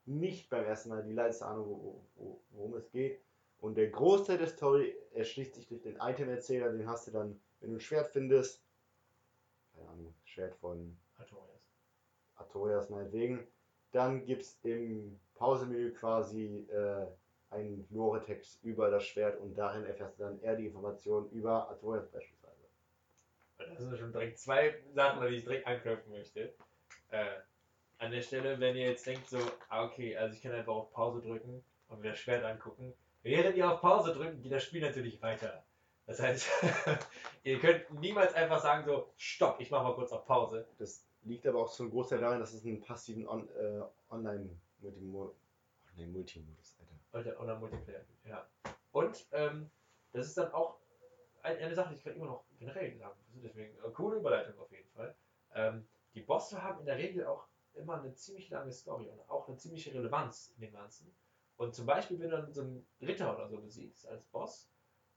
B: nicht beim ersten Mal die leise Ahnung, wo, wo, worum es geht. Und der Großteil der Story erschließt sich durch den Item-Erzähler, den hast du dann, wenn du ein Schwert findest, keine Ahnung, Schwert von
A: Artorias.
B: Artorias meinetwegen, dann gibt es im Pausemenü quasi äh, einen Lore-Text über das Schwert und darin erfährst du dann eher die Informationen über Artorias beispielsweise.
A: Das sind schon direkt zwei Sachen, die ich direkt anknüpfen möchte. Äh, an der Stelle, wenn ihr jetzt denkt so, ah, okay, also ich kann einfach auf Pause drücken und mir das Schwert angucken. Während ihr auf Pause drückt, geht das Spiel natürlich weiter. Das heißt, (laughs) ihr könnt niemals einfach sagen so, stopp, ich mach mal kurz auf Pause.
B: Das liegt aber auch zum Großteil daran, dass es einen passiven On äh, Online-Multimodus Online-Multimodus, Alter.
A: Oder, oder Multiplayer. Ja. Und ähm, das ist dann auch ein, eine Sache, die ich gerade immer noch generell sagen muss. Deswegen coole Überleitung auf jeden Fall. Ähm, die Bosse haben in der Regel auch immer eine ziemlich lange Story und auch eine ziemliche Relevanz in dem Ganzen. Und zum Beispiel, wenn du dann so einen Ritter oder so besiegst als Boss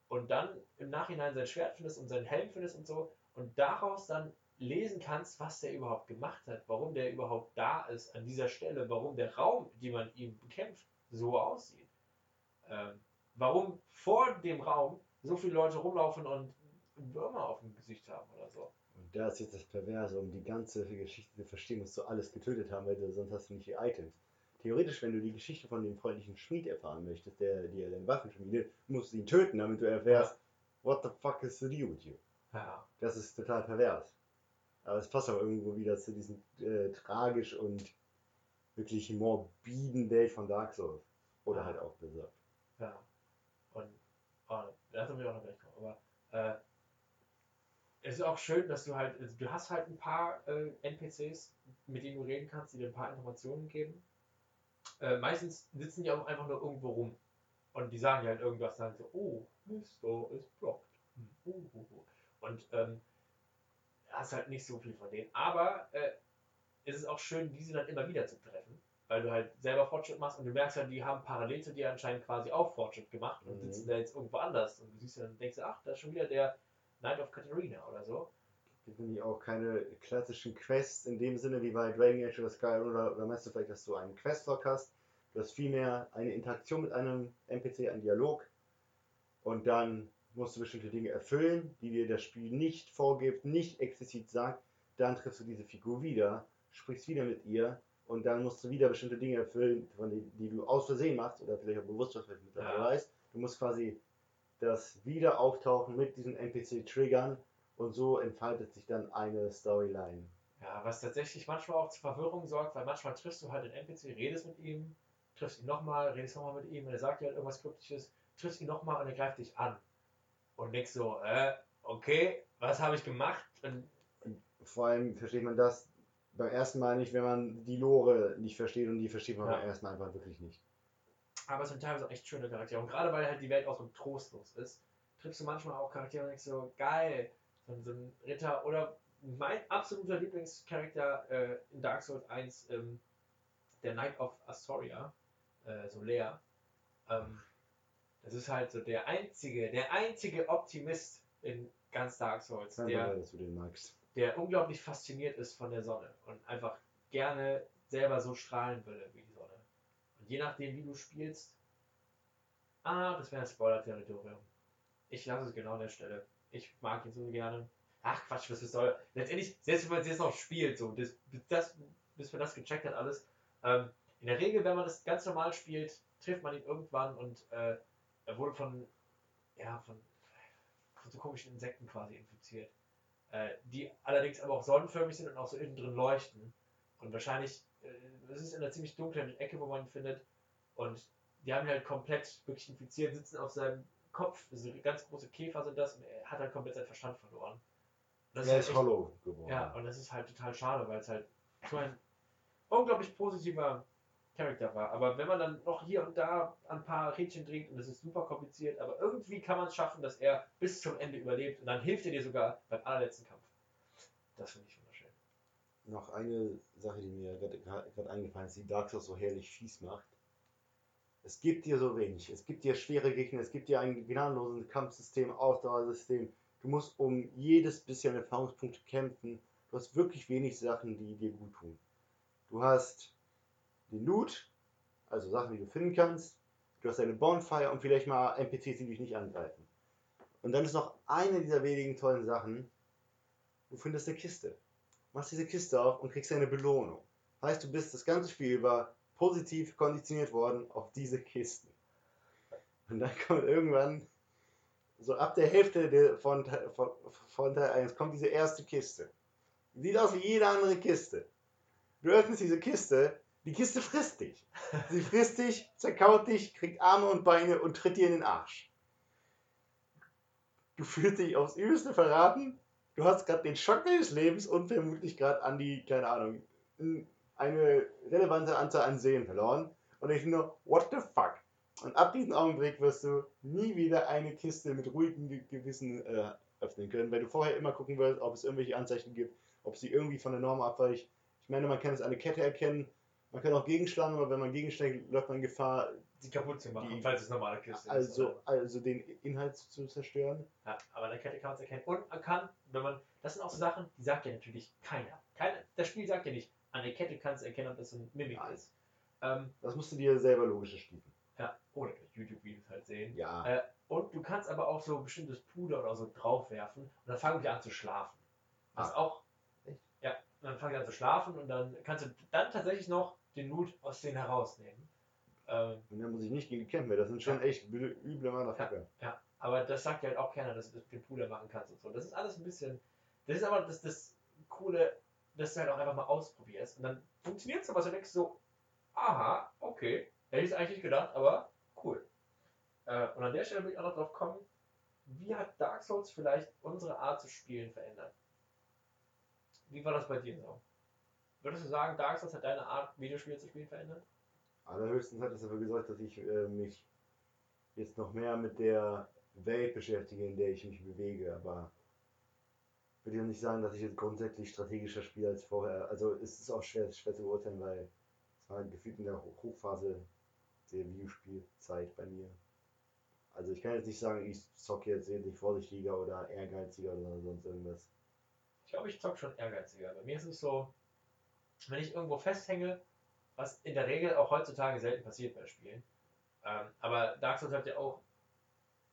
A: und dann im Nachhinein sein Schwert findest und seinen Helm findest und so und daraus dann lesen kannst, was der überhaupt gemacht hat, warum der überhaupt da ist an dieser Stelle, warum der Raum, den man ihm bekämpft, so aussieht. Ähm, warum vor dem Raum so viele Leute rumlaufen und Würmer auf dem Gesicht haben oder so.
B: Da ist jetzt das Perverse, um die ganze Geschichte zu verstehen, musst du alles getötet haben, weil du, sonst hast du nicht die Items. Theoretisch, wenn du die Geschichte von dem freundlichen Schmied erfahren möchtest, der dir deine Waffen schmiedet, musst du ihn töten, damit du erfährst, what the fuck is the deal with you?
A: Ja.
B: Das ist total pervers. Aber es passt auch irgendwo wieder zu diesem äh, tragisch und wirklich morbiden Welt von Dark Souls. Oder
A: Ja.
B: halt auch Berserk.
A: Ja. Und oh, dazu will ich auch noch gleich kommen. Aber äh, es ist auch schön, dass du halt, also du hast halt ein paar äh, NPCs, mit denen du reden kannst, die dir ein paar Informationen geben. Äh, meistens sitzen die auch einfach nur irgendwo rum. Und die sagen halt irgendwas, sagen so, oh, Mr. ist blockt. Hm, uh, uh, uh. Und ähm, hast halt nicht so viel von denen. Aber äh, es ist auch schön, diese dann immer wieder zu treffen, weil du halt selber Fortschritt machst und du merkst halt, die haben parallel zu dir anscheinend quasi auch Fortschritt gemacht und
B: Mhm.
A: sitzen da jetzt irgendwo anders. Und du siehst dann, denkst du, ach, da ist schon wieder der Knight of Katarina oder so.
B: gibt nämlich auch keine klassischen Quests in dem Sinne wie bei Dragon Age oder Skyrim oder, oder Mass Effect, dass du einen Questlog hast. Du hast vielmehr eine Interaktion mit einem NPC, einen Dialog. Und dann musst du bestimmte Dinge erfüllen, die dir das Spiel nicht vorgibt, nicht explizit sagt. Dann triffst du diese Figur wieder, sprichst wieder mit ihr und dann musst du wieder bestimmte Dinge erfüllen, von die, die du aus Versehen machst oder vielleicht auch bewusst was mit dabei
A: Ja.
B: weißt. Du musst quasi das Wiederauftauchen mit diesem NPC triggern und so entfaltet sich dann eine Storyline.
A: Ja, was tatsächlich manchmal auch zu Verwirrung sorgt, weil manchmal triffst du halt den NPC, redest mit ihm, triffst ihn nochmal, redest nochmal mit ihm und er sagt dir halt irgendwas Kryptisches, triffst ihn nochmal und er greift dich an. Und denkst so, äh, okay, was habe ich gemacht? Und
B: Vor allem versteht man das beim ersten Mal nicht, wenn man die Lore nicht versteht und die versteht man
A: Ja.
B: beim ersten Mal einfach wirklich nicht.
A: Aber es sind teilweise auch echt schöne Charaktere. Und gerade weil halt die Welt auch so trostlos ist, triffst du manchmal auch Charaktere und denkst so, geil, so, ein- so ein Ritter. Oder mein absoluter Lieblingscharakter äh, in Dark Souls 1, ähm, der Knight of Astoria, äh, so Lea. Ähm, das ist halt so der einzige, der einzige Optimist in ganz Dark Souls,
B: Sag
A: der
B: magst.
A: der unglaublich fasziniert ist von der Sonne und einfach gerne selber so strahlen würde wie je nachdem, wie du spielst, ah, das wäre ein Spoiler-Territorium. Ich lasse es genau an der Stelle. Ich mag ihn so gerne. Ach Quatsch, was ist soll. Letztendlich, selbst wenn man es jetzt noch spielt, so, das, das, bis man das gecheckt hat, alles. Ähm, in der Regel, wenn man das ganz normal spielt, trifft man ihn irgendwann und äh, er wurde von, ja, von, von so komischen Insekten quasi infiziert äh, die allerdings aber auch sonnenförmig sind und auch so innen drin leuchten. Und wahrscheinlich, äh, es ist in einer ziemlich dunklen Ecke, wo man ihn findet. Und die haben ihn halt komplett wirklich infiziert, sitzen auf seinem Kopf. So ganz große Käfer sind das und er hat halt komplett seinen Verstand verloren. Das
B: Er ist
A: echt-
B: hollow geworden.
A: ja, und das ist halt total schade, weil es halt so ein unglaublich positiver Charakter war. Aber wenn man dann noch hier und da ein paar Rädchen dreht und das ist super kompliziert, aber irgendwie kann man es schaffen, dass er bis zum Ende überlebt und dann hilft er dir sogar beim allerletzten Kampf. Das finde ich.
B: Noch eine Sache, die mir gerade- eingefallen ist, die Dark Souls so herrlich fies macht. Es gibt dir so wenig. Es gibt dir schwere Gegner, es gibt dir ein gnadenloses Kampfsystem, Ausdauersystem. Du musst um jedes bisschen Erfahrungspunkt kämpfen. Du hast wirklich wenig Sachen, die dir gut tun. Du hast den Loot, also Sachen, die du finden kannst. Du hast eine Bonfire und vielleicht mal NPCs, die dich nicht angreifen. Und dann ist noch eine dieser wenigen tollen Sachen. Du findest eine Kiste machst diese Kiste auf und kriegst eine Belohnung. Heißt, du bist das ganze Spiel über positiv konditioniert worden auf diese Kisten. Und dann kommt irgendwann, so ab der Hälfte von, von, von Teil 1, kommt diese erste Kiste. Sieht aus wie jede andere Kiste. Du öffnest diese Kiste, die Kiste frisst dich. (laughs) Sie frisst dich, zerkaut dich, kriegt Arme und Beine und tritt dir in den Arsch. Du fühlst dich aufs Übelste verraten. Du hast gerade den Schock deines Lebens und vermutlich gerade an die, keine Ahnung, eine relevante Anzahl an Seelen verloren. Und ich nur, what the fuck? Und ab diesem Augenblick wirst du nie wieder eine Kiste mit ruhigem Ge- Gewissen äh, öffnen können, weil du vorher immer gucken wirst, ob es irgendwelche Anzeichen gibt, ob sie irgendwie von der Norm abweicht. Ich meine, man kann es an der Kette erkennen, man kann auch gegenschlagen, aber wenn man gegenschlägt, läuft man Gefahr,
A: Die kaputt zu machen,
B: Die-
A: falls es normale Kiste ist.
B: also,
A: oder?
B: also den Inhalt zu zerstören.
A: Ja, aber an der Kette kann man es erkennen. Und man kann, wenn man, das sind auch so Sachen, die sagt ja natürlich keiner. keiner das Spiel sagt ja nicht, an der Kette kannst du erkennen, ob das ein Mimik
B: Ja.
A: ist. Ähm,
B: Das musst du dir selber logisch erschließen.
A: ja, oder durch YouTube-Videos halt sehen.
B: Ja.
A: Äh, und du kannst aber auch so bestimmtes Puder oder so draufwerfen und dann fangen die an zu schlafen. Was
B: Ah.
A: auch.
B: Echt?
A: Ja, dann fangen die an zu schlafen und dann kannst du dann tatsächlich noch den Loot aus denen herausnehmen. Ähm,
B: Und dann muss ich nicht gegen kämpfen, das sind schon echt üble, Motherfucker.
A: ja, aber das sagt ja halt auch keiner, dass du das mit dem Puder machen kannst und so. Das ist alles ein bisschen. Das ist aber das, das Coole, dass du halt auch einfach mal ausprobierst. Und dann funktioniert es aber so, du denkst so, aha, okay. Hätte ich es eigentlich nicht gedacht, aber cool. Äh, und an der Stelle will ich auch noch drauf kommen, wie hat Dark Souls vielleicht unsere Art zu spielen verändert? Wie war das bei dir so? Würdest du sagen, Dark Souls hat deine Art, Videospiele zu spielen verändert?
B: Allerhöchstens hat es dafür gesorgt, dass ich äh, mich jetzt noch mehr mit der Welt beschäftige, in der ich mich bewege. Aber würde ich nicht sagen, dass ich jetzt grundsätzlich strategischer spiele als vorher. Also es ist auch schwer, schwer zu beurteilen, weil es war gefühlt in der Hochphase der Videospielzeit bei mir. Also ich kann jetzt nicht sagen, ich zocke jetzt wesentlich vorsichtiger oder ehrgeiziger oder sonst irgendwas.
A: Ich glaube, ich zocke schon ehrgeiziger. Bei mir ist es so, wenn ich irgendwo festhänge, was in der Regel auch heutzutage selten passiert bei Spielen. Ähm, aber Dark Souls hat ja auch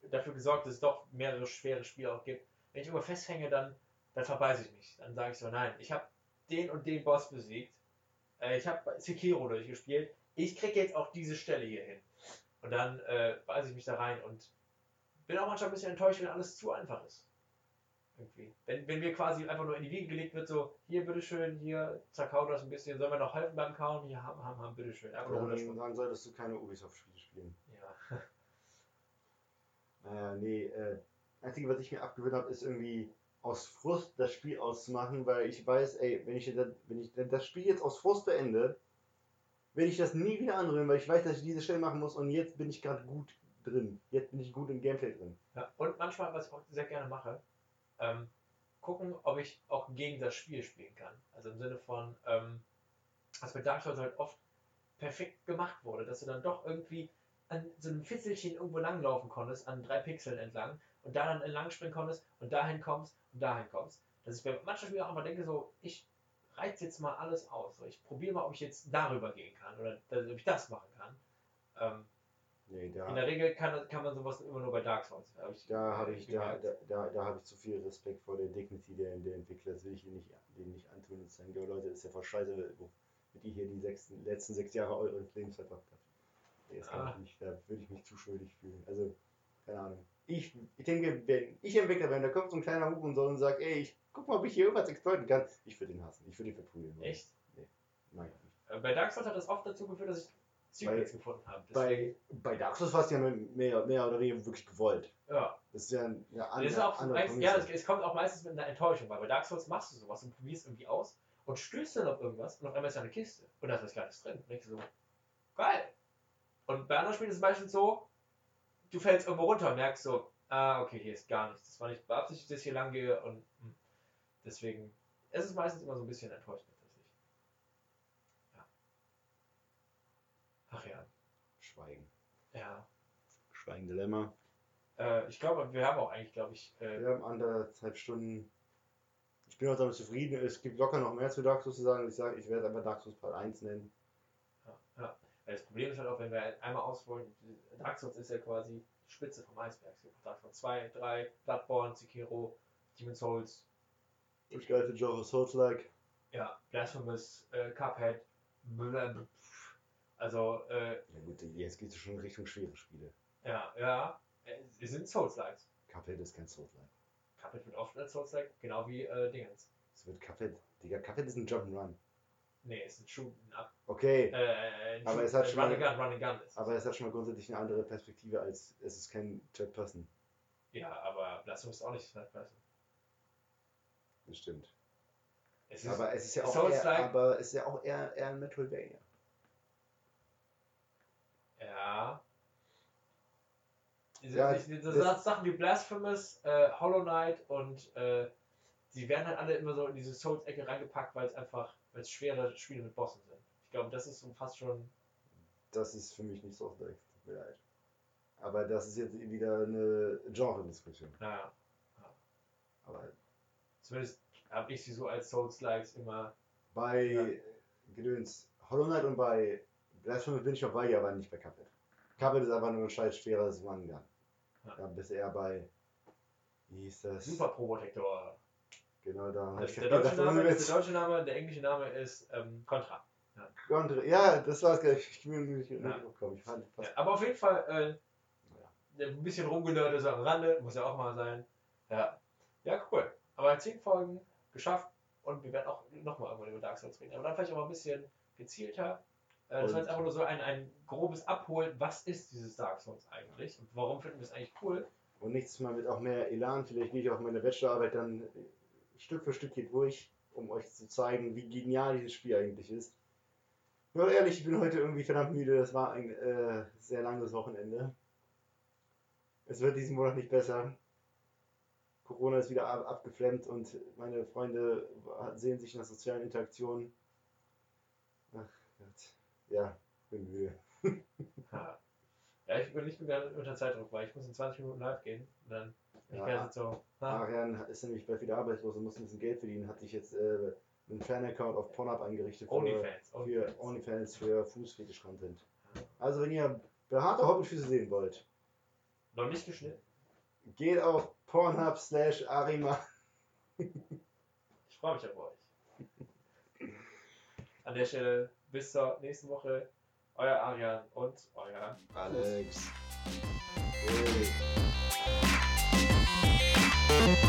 A: dafür gesorgt, dass es doch mehrere schwere Spiele auch gibt. Wenn ich irgendwo festhänge, dann, dann verbeiße ich mich. Dann sage ich so, nein, ich habe den und den Boss besiegt. Äh, ich habe Sekiro durchgespielt. Ich kriege jetzt auch diese Stelle hier hin. Und dann äh, beiße ich mich da rein und bin auch manchmal ein bisschen enttäuscht, wenn alles zu einfach ist. Irgendwie. Wenn, wenn mir quasi einfach nur in die Wiege gelegt wird, so, hier, bitteschön, hier, zerkau das ein bisschen, sollen wir noch helfen beim Kauen? Hier, haben, haben, haben, bitteschön. Einfach nur
B: Dann, dann solltest du keine Ubisoft-Spiele spielen.
A: Ja.
B: Naja, (laughs) nee, äh, Einzige, was ich mir abgewöhnt habe, ist irgendwie aus Frust das Spiel auszumachen, weil ich weiß, ey, wenn ich, wenn ich das Spiel jetzt aus Frust beende, werde ich das nie wieder anrühren, weil ich weiß, dass ich diese Stelle machen muss und jetzt bin ich gerade gut drin. Jetzt bin ich gut im Gameplay drin.
A: Ja, und manchmal, was ich auch sehr gerne mache, ähm, gucken, ob ich auch gegen das Spiel spielen kann. Also im Sinne von, ähm, was bei Dark Souls halt oft perfekt gemacht wurde, dass du dann doch irgendwie an so einem Fitzelchen irgendwo langlaufen konntest, an drei Pixeln entlang und da dann entlang springen konntest und dahin kommst und dahin kommst. Dass ich bei manchen Spielen auch immer denke, so, ich reiz jetzt mal alles aus. So, ich probiere mal, ob ich jetzt darüber gehen kann oder ob ich das machen kann. Ähm,
B: nee, da,
A: in der Regel kann, kann man sowas immer nur bei Dark Souls.
B: Hab ich, da habe ich, da, da, da, da habe ich zu viel Respekt vor der Dignity der, der Entwickler. Das will ich ihnen nicht, denen nicht antun und sagen, Leute, ist ja voll scheiße, mit ihr hier die sechs, letzten sechs Jahre eures Lebens verbracht habt. Das kann ah. nicht, da würde ich mich zu schuldig fühlen. Also, keine Ahnung. Ich, ich denke, wenn ich Entwickler wäre, da kommt so ein kleiner Hub und so und sagt, ey, ich guck mal, ob ich hier irgendwas exploiten kann. Ich würde ihn hassen. Ich würde ihn verprügeln.
A: Echt?
B: Nee, nicht.
A: Äh, bei Dark Souls hat das oft dazu geführt, dass ich Secrets bei, gefunden habe.
B: Bei, bei Dark Souls war es ja mehr, mehr oder weniger wirklich gewollt.
A: Ja.
B: Das ist ja eine
A: andere, das auch andere meist, Ja, es, es, kommt auch meistens mit einer Enttäuschung, weil bei Dark Souls machst du sowas und probierst irgendwie aus und stößt dann auf irgendwas und auf einmal ist da eine Kiste und da ist was Kleines drin. Und denkst du so, geil. Und bei anderen Spielen ist es meistens so, du fällst irgendwo runter und merkst so, ah, okay, hier ist gar nichts. Das war nicht beabsichtigt, dass ich hier lang gehe und hm. deswegen, es ist meistens immer so ein bisschen enttäuschend tatsächlich. Ja. Ach ja.
B: Schweigen.
A: Ja.
B: Schweigen Dilemma.
A: Äh, ich glaube, wir haben auch eigentlich, glaube ich.
B: Äh, wir haben anderthalb Stunden. Ich bin auch damit zufrieden. Es gibt locker noch mehr zu Dark Souls zu sagen. Ich sage, ich werde einfach Dark Souls Part 1 nennen.
A: Ja, ja. Das Problem ist halt auch, wenn wir einmal ausholen, Dark Souls ist ja quasi die Spitze vom Eisberg. Es gibt Dark Souls 2, 3, Bloodborne, Sekiro, Demon's Souls.
B: Geilste Genre Souls-like.
A: Ja, Blasphemous, äh, Cuphead, also, äh,
B: Ja gut, jetzt geht es schon in Richtung schwere Spiele.
A: Ja, ja. Es sind Souls-likes.
B: Cuphead ist kein Souls-like.
A: Cuphead wird oft als Souls-like, genau wie äh, Dingens.
B: Es wird Cuphead. Digga, Cuphead ist ein Jump'n'Run.
A: Nee, es ist ein Shooten Up.
B: Okay.
A: Äh,
B: aber es hat
A: äh,
B: schon mal,
A: Gun, Run Gun
B: ist aber es hat schon mal grundsätzlich eine andere Perspektive als es ist kein Third Person.
A: Ja, aber Blasphemous ist auch nicht Third Person.
B: Das stimmt.
A: Es ist,
B: aber es ist ja auch eher, aber es ist ja auch eher, eher ein Metroidvania.
A: Ja. ja das, das, das Sachen wie Blasphemous, äh, Hollow Knight und äh, sie werden halt alle immer so in diese Souls-Ecke reingepackt, weil es einfach, weil es schwere Spiele mit Bossen sind. Ich glaube, das ist so fast schon.
B: Das ist für mich nicht so tut mir leid. Aber das ist jetzt wieder eine Genre-Diskussion.
A: Naja. Ja.
B: Aber.
A: Zumindest habe ich sie so als Souls-Likes immer.
B: Bei ja. Gedöns Hollow Knight und bei Blasphemous bin ich noch bei, aber nicht bei Cuphead. Cuphead ist einfach nur ein scheiß schweres Manga. Ja. Da bist eher bei. Wie hieß das?
A: Super Probotector.
B: Genau, da
A: habe ich der, deutsche gedacht, Name, der deutsche Name, der englische Name ist ähm, Contra.
B: Ja. Contra, ja, das war es gar nicht. Ich bin nicht ja.
A: Ich fand, ja, aber auf jeden Fall äh, ein bisschen rumgenördet so am Rande, muss ja auch mal sein. Ja, ja cool. Aber zehn Folgen geschafft und wir werden auch nochmal irgendwann über Dark Souls reden. Aber dann vielleicht auch mal ein bisschen gezielter. Äh, das war jetzt einfach nur so ein, ein grobes Abholen. Was ist dieses Dark Souls eigentlich und warum finden wir es eigentlich cool?
B: Und nächstes Mal mit auch mehr Elan. Vielleicht gehe ich auch meine Bachelorarbeit dann Stück für Stück hier durch, um euch zu zeigen, wie genial dieses Spiel eigentlich ist. Nur ehrlich, ich bin heute irgendwie verdammt müde. Das war ein äh, sehr langes Wochenende. Es wird diesen Monat nicht besser. Corona ist wieder ab abgeflemmt und meine Freunde sehen sich nach sozialen Interaktionen. Ach Gott. Ja, bin müde. (laughs)
A: Ja, ich bin nicht mehr unter Zeitdruck, weil ich muss in 20 Minuten live gehen. Und dann ich
B: Ja,
A: jetzt so. Ha.
B: Arian ist nämlich bald wieder arbeitslos und muss ein bisschen Geld verdienen. Hat sich jetzt äh, einen Fan-Account auf Pornhub eingerichtet. für-
A: Onlyfans.
B: Für
A: Onlyfans.
B: OnlyFans für Fußfetisch-Content. Also wenn ihr behaarte Hobbitfüße sehen wollt,
A: Noch nicht geschnitten.
B: geht auf Pornhub slash Arima.
A: Ich freue mich auf euch. An der Stelle bis zur nächsten Woche. Euer Arian und euer
B: Alex. Alex.